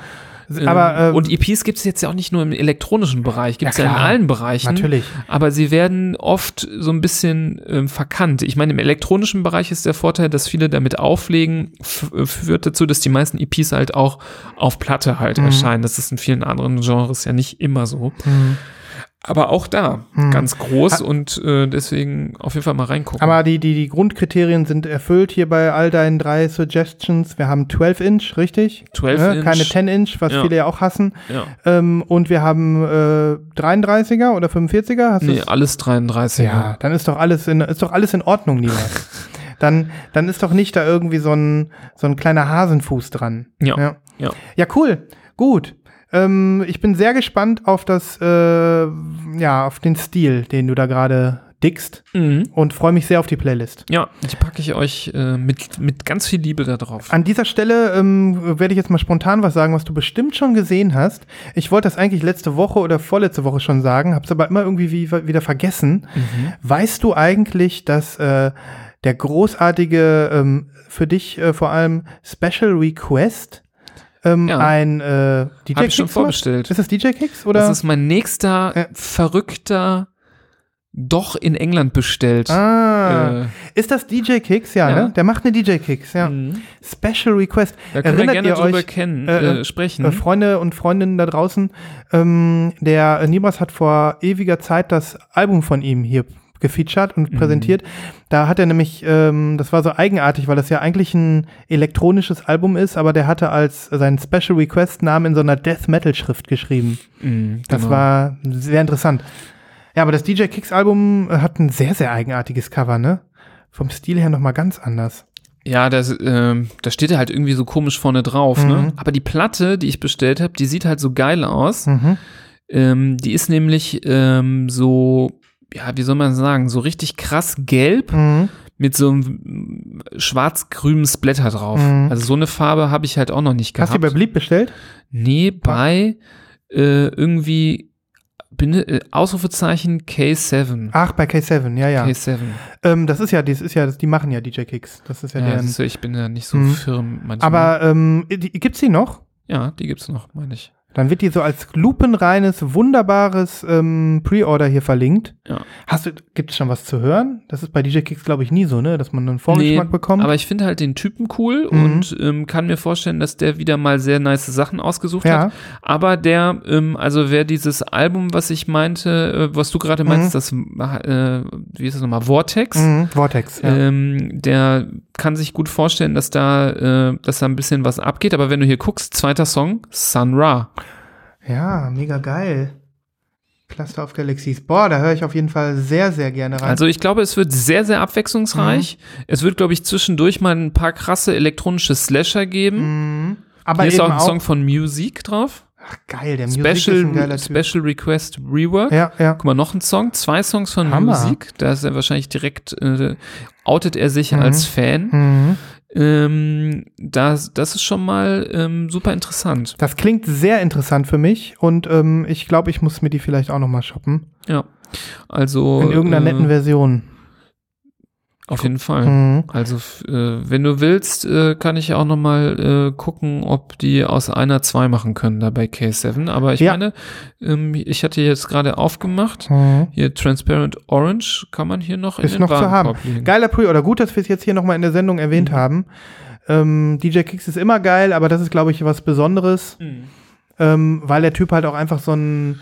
Ähm, Aber, äh, und EPs gibt es jetzt ja auch nicht nur im elektronischen Bereich, gibt es ja, Ja, in allen Bereichen. Natürlich. Aber sie werden oft so ein bisschen ähm, verkannt. Ich meine, im elektronischen Bereich ist der Vorteil, dass viele damit auflegen, äh, führt dazu, dass die meisten EPs halt auch auf Platte halt Mhm. erscheinen. Das ist in vielen anderen Genres ja nicht immer so. Mhm. Aber auch da Mhm. ganz groß Ha- und äh, deswegen auf jeden Fall mal reingucken. Aber die, die, die Grundkriterien sind erfüllt hier bei all deinen drei Suggestions. Wir haben 12 Inch, richtig? 12 Ne? Inch. Keine 10 Inch, was Ja. viele ja auch hassen. ja. Ähm, und wir haben äh, 33er oder 45er. Hast Nee, du's? alles 33. Ja, dann ist doch alles in, ist doch alles in Ordnung, lieber. dann, dann ist doch nicht da irgendwie so ein, so ein kleiner Hasenfuß dran. Ja. Ja, Ja. ja cool. Gut. Ähm, ich bin sehr gespannt auf das, äh, ja, auf den Stil, den du da gerade dickst Mhm. und freue mich sehr auf die Playlist. Ja, die packe ich euch äh, mit, mit ganz viel Liebe da drauf. An dieser Stelle ähm, werde ich jetzt mal spontan was sagen, was du bestimmt schon gesehen hast. Ich wollte das eigentlich letzte Woche oder vorletzte Woche schon sagen, habe es aber immer irgendwie wie, wieder vergessen. Weißt du eigentlich, dass äh, der großartige, ähm, für dich äh, vor allem Special Request ähm, Ja. ein äh, DJ Hab ich schon macht? vorbestellt. Ist das DJ Kicks oder? Das ist mein nächster Ja. verrückter doch in England bestellt. ah, Äh, ist das DJ Kicks? Ja, Ja. ne? Der macht eine DJ Kicks, ja. mhm. Special Request. Da können wir Erinnert gerne ihr drüber euch, kennen, äh, äh, sprechen. Äh, Freunde und Freundinnen da draußen, ähm, der äh, Nibras hat vor ewiger Zeit das Album von ihm hier gefeatured und Mhm. präsentiert. Da hat er nämlich, ähm, das war so eigenartig, weil das ja eigentlich ein elektronisches Album ist, aber der hatte als seinen Special Request Namen in so einer Death Metal Schrift geschrieben. Mhm, Das genau. war sehr interessant. Ja, aber das DJ Kicks Album äh, hat ein sehr, sehr eigenartiges Cover, ne? Vom Stil her nochmal ganz anders. Ja, das, ähm, da steht er halt irgendwie so komisch vorne drauf, Mhm. ne? Aber die Platte, die ich bestellt habe, die sieht halt so geil aus. Mhm. Ähm, die ist nämlich ähm, so, ja, wie soll man sagen, so richtig krass gelb Mhm. mit so einem schwarz-grünen Splatter drauf. Mhm. Also so eine Farbe habe ich halt auch noch nicht gehabt. Hast du die bei Bleep bestellt? Nee, bei äh, irgendwie äh, Ausrufezeichen K7. Ach, bei K7, ja, ja. K7. Ähm, das ist ja, das ist ja, das, die machen ja DJ Kicks. Das ist ja, Ja, deren. du, ich bin ja nicht so Mhm. firm manchmal. Aber ähm, die, gibt's die noch? ja, die gibt's noch, meine ich. Dann wird die so als lupenreines, wunderbares ähm, Pre-Order hier verlinkt. Ja. Hast du, gibt es schon was zu hören? Das ist bei DJ Kicks, glaube ich, nie so, ne? Dass man einen Vorgeschmack bekommt. Aber ich finde halt den Typen cool Mhm. und ähm, kann mir vorstellen, dass der wieder mal sehr nice Sachen ausgesucht ja. hat. Aber der, ähm, also wer dieses Album, was ich meinte, äh, was du gerade meinst, das, äh, wie ist das nochmal, Vortex, Mhm. Vortex, ja. ähm, der kann sich gut vorstellen, dass da, äh, dass da ein bisschen was abgeht. Aber wenn du hier guckst, zweiter Song, Sun Ra. Ja, mega geil. Cluster of Galaxies. Boah, da höre ich auf jeden Fall sehr, sehr gerne rein. Also ich glaube, es wird sehr, sehr abwechslungsreich. Mhm. Es wird, glaube ich, zwischendurch mal ein paar krasse elektronische Slasher geben. Mhm. Aber Hier ist auch ein Song von Music drauf. Ach, geil, der Musik ist ein geiler Special, Typ. Special Request Rework. Ja, ja. Guck mal, noch ein Song, zwei Songs von Hammer. Musik. Da ist er wahrscheinlich direkt, äh, outet er sich Mhm. als Fan. Mhm. Ähm, das, das ist schon mal ähm, super interessant. Das klingt sehr interessant für mich und ähm, ich glaube, ich muss mir die vielleicht auch noch mal shoppen. Ja. Also. In irgendeiner äh, netten Version. Auf jeden Fall. Mhm. Also, äh, wenn du willst, äh, kann ich auch noch mal äh, gucken, ob die aus einer zwei machen können da bei K7. Aber ich Ja. meine, ähm, ich hatte jetzt gerade aufgemacht. Mhm. Hier Transparent Orange kann man hier noch in Ist den noch zu haben. Legen. Geiler Pre-Order. Gut, dass wir es jetzt hier noch mal in der Sendung erwähnt Mhm. haben. Ähm, DJ Kicks ist immer geil, aber das ist, glaube ich, was Besonderes, Mhm. ähm, weil der Typ halt auch einfach so ein.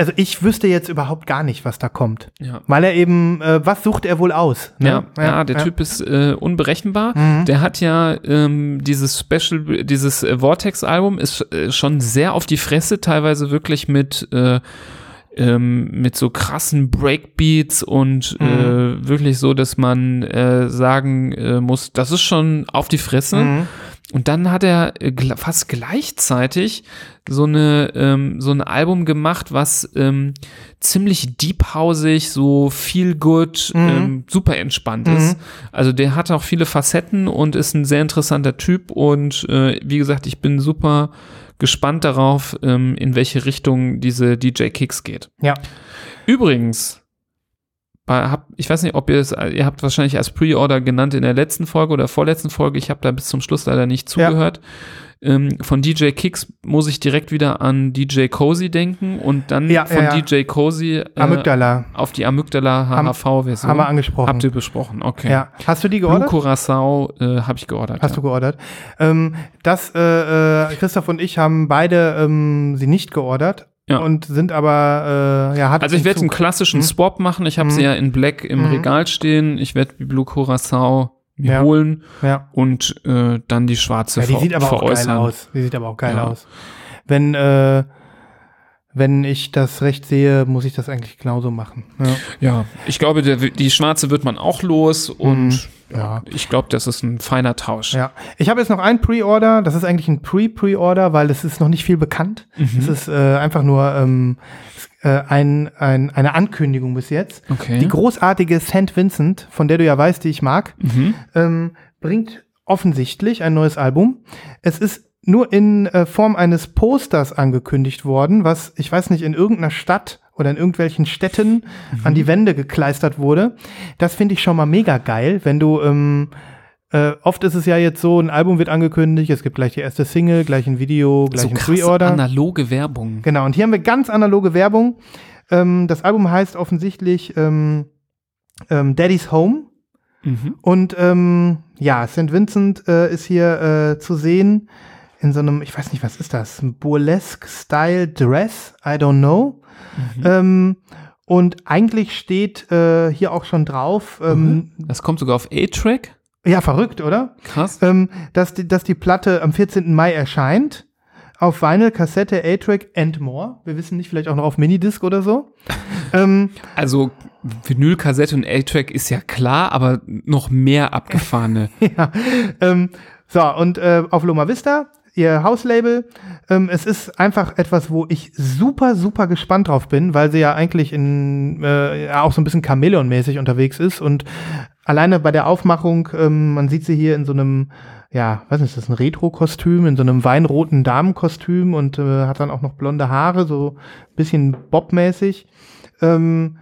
Also ich wüsste jetzt überhaupt gar nicht, was da kommt. Ja. Weil er eben, äh, was sucht er wohl aus? ne? Ja, ja, der Typ ist äh, unberechenbar. Mhm. Der hat ja ähm, dieses Special, dieses äh, Vortex-Album ist äh, schon sehr auf die Fresse, teilweise wirklich mit äh, ähm, mit so krassen Breakbeats und Mhm. äh, wirklich so, dass man äh, sagen äh, muss, das ist schon auf die Fresse. Mhm. Und dann hat er äh, fast gleichzeitig so eine ähm, so ein Album gemacht, was ähm, ziemlich deephausig, so feel good, Mhm. ähm, super entspannt ist. Also der hat auch viele Facetten und ist ein sehr interessanter Typ und äh, wie gesagt, ich bin super gespannt darauf, ähm, in welche Richtung diese DJ Kicks geht. Ja. Übrigens, hab, ich weiß nicht, ob ihr es, ihr habt wahrscheinlich als Pre-Order genannt in der letzten Folge oder vorletzten Folge. Ich habe da bis zum Schluss leider nicht Ja. zugehört. Ähm, von DJ Kicks muss ich direkt wieder an DJ Cozy denken und dann Ja, von ja, ja. DJ Cozy äh, auf die Amygdala HHV-Version. haben wir angesprochen. Habt ihr besprochen, okay. Ja. Hast du die Blue geordert? Curacao äh, habe ich geordert. Hast ja. du geordert? Ähm, das, äh, äh, Christoph und ich haben beide ähm, sie nicht geordert Ja. und sind aber, äh, ja, hat Also ich werde einen klassischen Hm? Swap machen. Ich habe Mhm. sie ja in Black im Mhm. Regal stehen. Ich werde Blue Curacao mir Ja. holen Ja. und äh, dann die schwarze ja, die sieht aber auch geil aus. Die sieht aber auch geil Ja. aus. Wenn, äh, wenn ich das recht sehe, muss ich das eigentlich genauso machen. Ja. Ja, ich glaube, der, die schwarze wird man auch los und Mhm. Ja. Ich glaube, das ist ein feiner Tausch. Ja, ich habe jetzt noch ein Pre-Order. Das ist eigentlich ein Pre-Pre-Order, weil es ist noch nicht viel bekannt. Mhm. Es ist äh, einfach nur ähm, äh, ein, ein, eine Ankündigung bis jetzt. Okay. Die großartige St. Vincent, von der du ja weißt, die ich mag, mhm. ähm, bringt offensichtlich ein neues Album. Es ist nur in äh, Form eines Posters angekündigt worden, was, ich weiß nicht, in irgendeiner Stadt oder in irgendwelchen Städten an die Wände gekleistert wurde. Das finde ich schon mal mega geil, wenn du ähm, äh, oft ist es ja jetzt so, ein Album wird angekündigt, es gibt gleich die erste Single, gleich ein Video, gleich So ein Pre-Order. analoge Werbung. Genau, und hier haben wir ganz analoge Werbung. Ähm, das Album heißt offensichtlich ähm, ähm, Daddy's Home. Mhm. Und ähm, ja, St. Vincent äh, ist hier äh, zu sehen in so einem, ich weiß nicht, was ist das? Burlesque-Style Dress? I don't know. Mhm. Ähm, Und eigentlich steht äh, hier auch schon drauf, ähm, Das kommt sogar auf A-Track. ja, verrückt, oder? Krass. Ähm, dass, die, dass die Platte am 14. Mai erscheint. Auf Vinyl, Kassette, A-Track and more. Wir wissen nicht, vielleicht auch noch auf Minidisc oder so. ähm, Also Vinylkassette und A-Track ist ja klar, aber noch mehr abgefahrene. ja. Ähm, so, und äh, auf Loma Vista, ihr Hauslabel. Ähm, es ist einfach etwas, wo ich super, super gespannt drauf bin, weil sie ja eigentlich in äh, auch so ein bisschen Chamäleon-mäßig unterwegs ist. Und alleine bei der Aufmachung, ähm, man sieht sie hier in so einem, ja, was ist das, ein Retro-Kostüm, in so einem weinroten Damenkostüm und äh, hat dann auch noch blonde Haare, so ein bisschen Bob-mäßig. Ähm,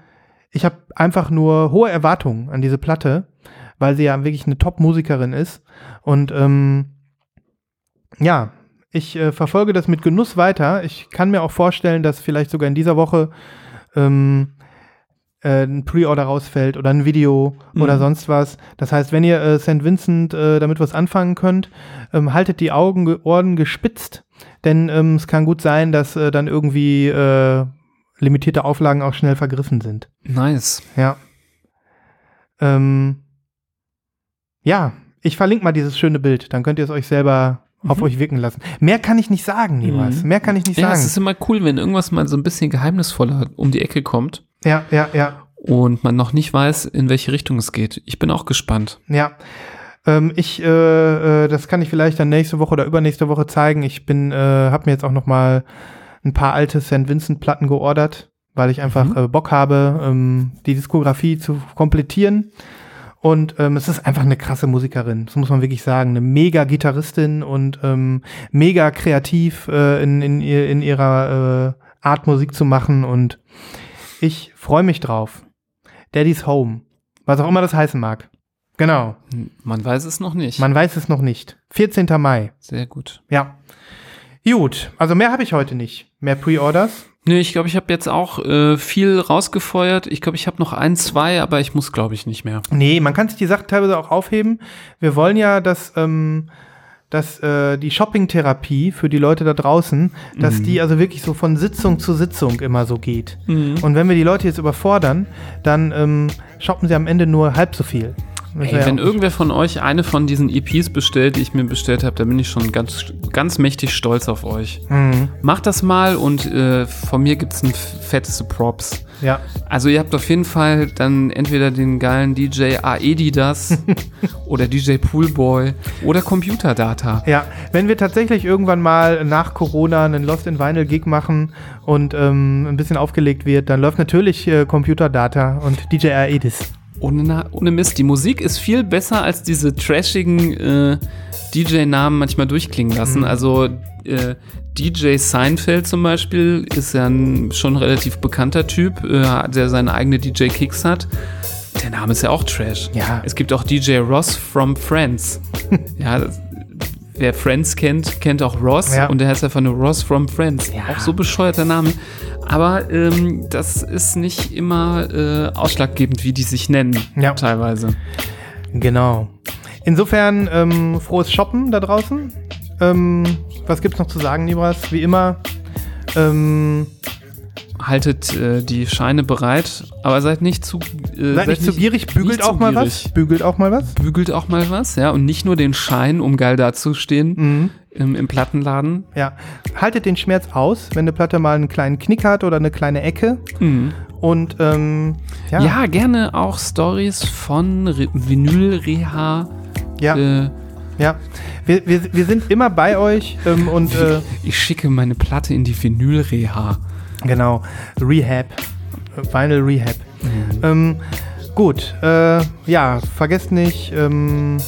ich habe einfach nur hohe Erwartungen an diese Platte, weil sie ja wirklich eine Top-Musikerin ist. Und ähm, ja, ich äh, verfolge das mit Genuss weiter. Ich kann mir auch vorstellen, dass vielleicht sogar in dieser Woche ähm, äh, ein Pre-Order rausfällt oder ein Video Mhm. oder sonst was. Das heißt, wenn ihr äh, St. Vincent äh, damit was anfangen könnt, ähm, haltet die Augen, ge- Ohren gespitzt, denn ähm, es kann gut sein, dass äh, dann irgendwie äh, limitierte Auflagen auch schnell vergriffen sind. Nice. Ja. Ähm, ja, ich verlinke mal dieses schöne Bild, dann könnt ihr es euch selber auf euch wirken lassen. Mehr kann ich nicht sagen, Nibas. Mhm. Mehr kann ich nicht Ja, es sagen. ist immer cool, wenn irgendwas mal so ein bisschen geheimnisvoller um die Ecke kommt Ja, ja, ja, und man noch nicht weiß, in welche Richtung es geht. Ich bin auch gespannt. ja. Ähm, ich, äh, äh, das kann ich vielleicht dann nächste Woche oder übernächste Woche zeigen. Ich bin, äh, habe mir jetzt auch noch mal ein paar alte St. Vincent Platten geordert, weil ich einfach Mhm. äh, Bock habe, ähm, die Diskografie zu komplettieren. Und ähm, es ist einfach eine krasse Musikerin, das muss man wirklich sagen. Eine mega Gitarristin und ähm, mega kreativ äh, in, in, in ihrer äh, Art Musik zu machen. Und ich freue mich drauf. Daddy's Home. Was auch immer das heißen mag. Genau. Man weiß es noch nicht. Man weiß es noch nicht. 14. Mai. Sehr gut. Ja. Gut, also mehr habe ich heute nicht. Mehr Pre-Orders. Nee, ich glaube, ich habe jetzt auch äh, viel rausgefeuert. Ich glaube, ich habe noch ein, zwei, aber ich muss, glaube ich, nicht mehr. Nee, man kann sich die Sachen teilweise auch aufheben. Wir wollen ja, dass, ähm, dass äh, die Shopping-Therapie für die Leute da draußen, dass die also wirklich so von Sitzung zu Sitzung immer so geht. Und wenn wir die Leute jetzt überfordern, dann ähm, shoppen sie am Ende nur halb so viel. Ey, wenn irgendwer von euch eine von diesen EPs bestellt, die ich mir bestellt habe, dann bin ich schon ganz, ganz mächtig stolz auf euch. Mhm. Macht das mal und äh, von mir gibt's ein fetteste Props. Ja, Also ihr habt auf jeden Fall dann entweder den geilen DJ Aedidas oder DJ Poolboy oder Computerdata. ja. Wenn wir tatsächlich irgendwann mal nach Corona einen Lost in Vinyl Gig machen und ähm, ein bisschen aufgelegt wird, dann läuft natürlich äh, Computerdata und DJ Aedis. Ohne, ohne Mist, die Musik ist viel besser als diese trashigen äh, DJ-Namen manchmal durchklingen lassen. Also äh, DJ Seinfeld zum Beispiel ist ja ein schon relativ bekannter Typ, äh, der seine eigene DJ-Kicks hat. Der Name ist ja auch Trash. Ja. Es gibt auch DJ Ross from Friends. ja, das, wer Friends kennt, kennt auch Ross Ja. und der heißt einfach nur Ross from Friends. Ja. Auch so bescheuerter Name. Aber ähm, das ist nicht immer äh, ausschlaggebend, wie die sich nennen, Ja. teilweise. Genau. Insofern ähm, frohes Shoppen da draußen. Ähm, was gibt's noch zu sagen, Nibras? Wie immer. Ähm, Haltet äh, die Scheine bereit, aber seid nicht zu äh, seid nicht zu gierig, bügelt auch mal gierig. was. Bügelt auch mal was. Bügelt auch mal was, ja, und nicht nur den Schein, um geil dazustehen Mhm. Im, im Plattenladen. Ja. Haltet den Schmerz aus, wenn eine Platte mal einen kleinen Knick hat oder eine kleine Ecke. Mhm. Und ähm, ja. Ja. gerne auch Stories von Re Vinyl-Reha. ja, Äh, ja. Wir, wir, wir sind immer bei euch ähm, und äh, ich schicke meine Platte in die Vinyl-Reha. Genau, Rehab, Vinyl Rehab. Ähm, gut, äh, ja, vergesst nicht, ähm,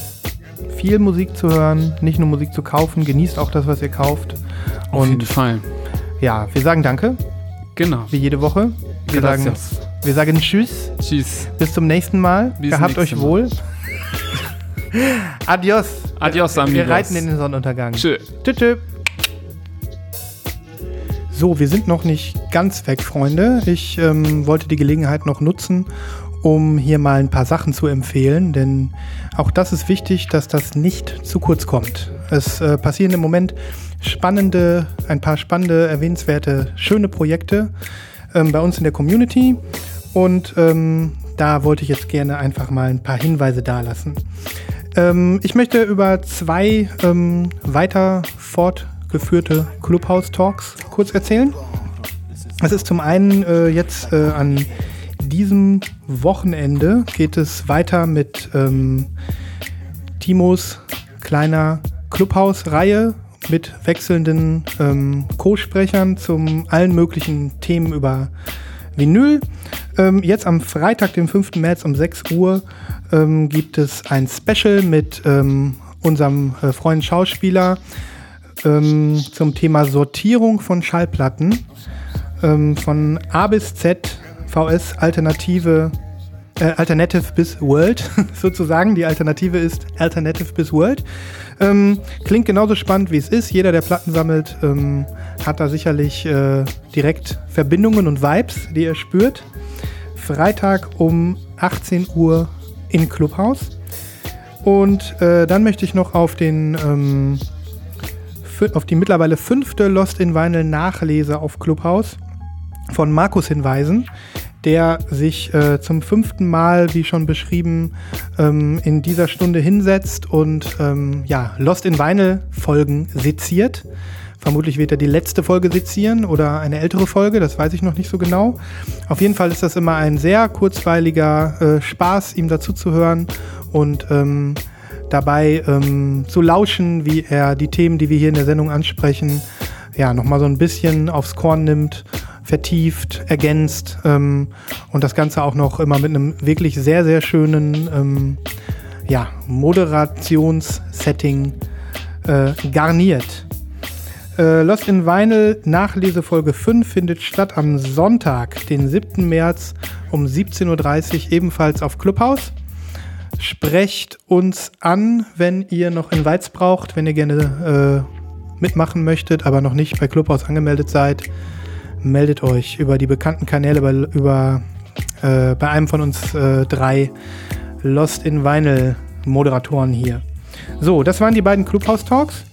viel Musik zu hören, nicht nur Musik zu kaufen, genießt auch das, was ihr kauft. Auf jeden Und Fall. ja, wir sagen Danke, Genau. wie jede Woche. Wir sagen, Gracias. wir sagen Tschüss, Tschüss. bis zum nächsten Mal. Bis Gehabt euch Mal. wohl. Adios. Adios, Wir amigos. reiten in den Sonnenuntergang. Tschö. Tschüss. tschüss. So, wir sind noch nicht ganz weg, Freunde. Ich ähm, wollte die Gelegenheit noch nutzen, um hier mal ein paar Sachen zu empfehlen, denn auch das ist wichtig, dass das nicht zu kurz kommt. Es äh, passieren im Moment spannende, ein paar spannende, erwähnenswerte, schöne Projekte ähm, bei uns in der Community Und ähm, da wollte ich jetzt gerne einfach mal ein paar Hinweise dalassen. Ähm, ich möchte über zwei ähm, weiter fortgeführte Clubhouse-Talks kurz erzählen. Es ist zum einen äh, jetzt äh, an diesem Wochenende geht es weiter mit ähm, Timos kleiner Clubhouse-Reihe mit wechselnden ähm, Co-Sprechern zum allen möglichen Themen über Vinyl. Ähm, jetzt am Freitag, dem 5. März um 6 Uhr, ähm, gibt es ein Special mit ähm, unserem äh, Freund Schauspieler ähm, zum Thema Sortierung von Schallplatten von A bis Z VS Alternative äh, Alternative bis World sozusagen. Die Alternative ist Alternative bis World. Ähm, klingt genauso spannend wie es ist. Jeder, der Platten sammelt, ähm, hat da sicherlich äh, direkt Verbindungen und Vibes, die er spürt. Freitag um 18 Uhr in Clubhaus. Und äh, dann möchte ich noch auf den ähm, auf die mittlerweile fünfte Lost in Vinyl Nachlese auf Clubhaus von Markus hinweisen, der sich äh, zum fünften Mal, wie schon beschrieben, ähm, in dieser Stunde hinsetzt und ähm, ja, Lost in Vinyl Folgen seziert. Vermutlich wird er die letzte Folge sezieren oder eine ältere Folge, das weiß ich noch nicht so genau. Auf jeden Fall ist das immer ein sehr kurzweiliger äh, Spaß, ihm dazu zu hören und ähm, dabei ähm, zu lauschen, wie er die Themen, die wir hier in der Sendung ansprechen, ja, nochmal so ein bisschen aufs Korn nimmt vertieft, ergänzt ähm, und das Ganze auch noch immer mit einem wirklich sehr, sehr schönen ähm, ja, Moderationssetting äh, garniert. Äh, Lost in Vinyl Nachlesefolge 5 findet statt am Sonntag, den 7. März um 17.30 Uhr ebenfalls auf Clubhouse. Sprecht uns an, wenn ihr noch Invites braucht, wenn ihr gerne äh, mitmachen möchtet, aber noch nicht bei Clubhouse angemeldet seid meldet euch über die bekannten Kanäle bei, über, äh, bei einem von uns äh, drei Lost in Vinyl Moderatoren hier. So, das waren die beiden Clubhouse Talks.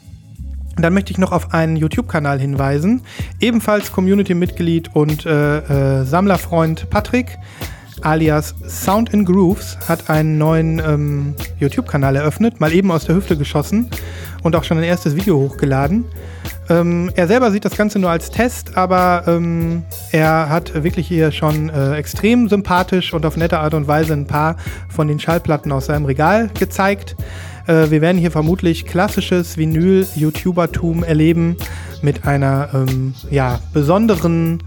Dann möchte ich noch auf einen YouTube-Kanal hinweisen. Ebenfalls Community-Mitglied und äh, äh Sammlerfreund Patrick alias Sound and Grooves hat einen neuen ähm, YouTube-Kanal eröffnet, mal eben aus der Hüfte geschossen und auch schon ein erstes Video hochgeladen. Ähm, er selber sieht das Ganze nur als Test, aber ähm, er hat wirklich hier schon äh, extrem sympathisch und auf nette Art und Weise ein paar von den Schallplatten aus seinem Regal gezeigt. Äh, wir werden hier vermutlich klassisches Vinyl-YouTubertum erleben mit einer ähm, ja, besonderen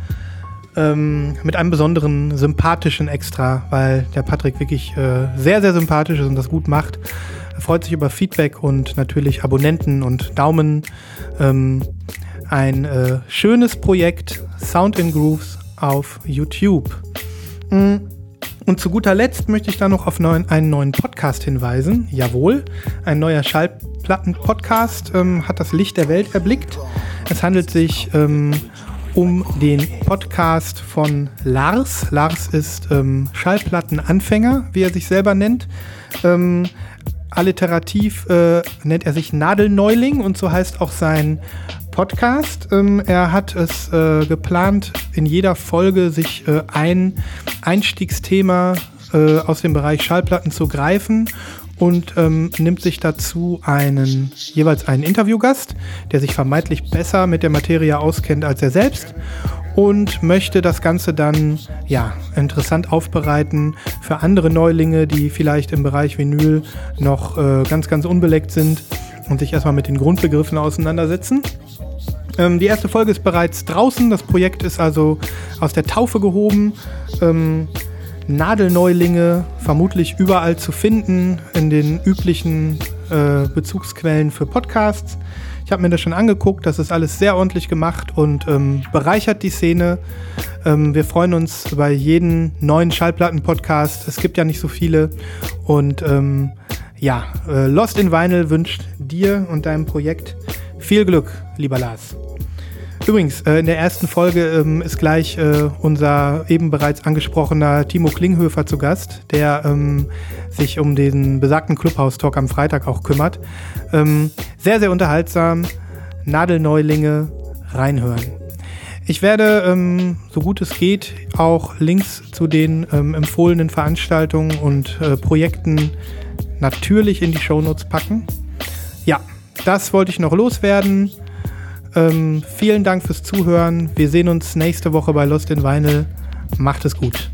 ähm, mit einem besonderen sympathischen Extra, weil der Patrick wirklich äh, sehr, sehr sympathisch ist und das gut macht. Freut sich über Feedback und natürlich Abonnenten und Daumen. Ähm, ein äh, schönes Projekt, Sound in Grooves auf YouTube. Mm, und zu guter Letzt möchte ich da noch auf neuen, einen neuen Podcast hinweisen. Jawohl, ein neuer Schallplatten-Podcast ähm, hat das Licht der Welt erblickt. Es handelt sich ähm, um den Podcast von Lars. Lars ist ähm, Schallplattenanfänger, wie er sich selber nennt. Ähm, alliterativ äh, nennt er sich Nadelneuling und so heißt auch sein Podcast. Ähm, er hat es äh, geplant, in jeder Folge sich äh, ein Einstiegsthema äh, aus dem Bereich Schallplatten zu greifen und ähm, nimmt sich dazu einen jeweils einen Interviewgast, der sich vermeintlich besser mit der Materie auskennt als er selbst und möchte das Ganze dann ja interessant aufbereiten für andere Neulinge, die vielleicht im Bereich Vinyl noch äh, ganz ganz unbeleckt sind und sich erstmal mit den Grundbegriffen auseinandersetzen. Ähm, die erste Folge ist bereits draußen. Das Projekt ist also aus der Taufe gehoben. Ähm, Nadelneulinge vermutlich überall zu finden in den üblichen äh, Bezugsquellen für Podcasts. Ich habe mir das schon angeguckt, das ist alles sehr ordentlich gemacht und ähm, bereichert die Szene. Ähm, wir freuen uns bei jedem neuen Schallplatten-Podcast. Es gibt ja nicht so viele. Und ähm, ja, äh, Lost in Vinyl wünscht dir und deinem Projekt viel Glück, lieber Lars. Übrigens, äh, in der ersten Folge ähm, ist gleich äh, unser eben bereits angesprochener Timo Klinghöfer zu Gast, der ähm, sich um den besagten Clubhouse-Talk am Freitag auch kümmert. Ähm, sehr, sehr unterhaltsam. Nadelneulinge reinhören. Ich werde, so gut es geht, auch Links zu den empfohlenen Veranstaltungen und äh, Projekten natürlich in die Shownotes packen. Ja, das wollte ich noch loswerden. Ähm, vielen Dank fürs Zuhören. Wir sehen uns nächste Woche bei Lost in Vinyl. Macht es gut.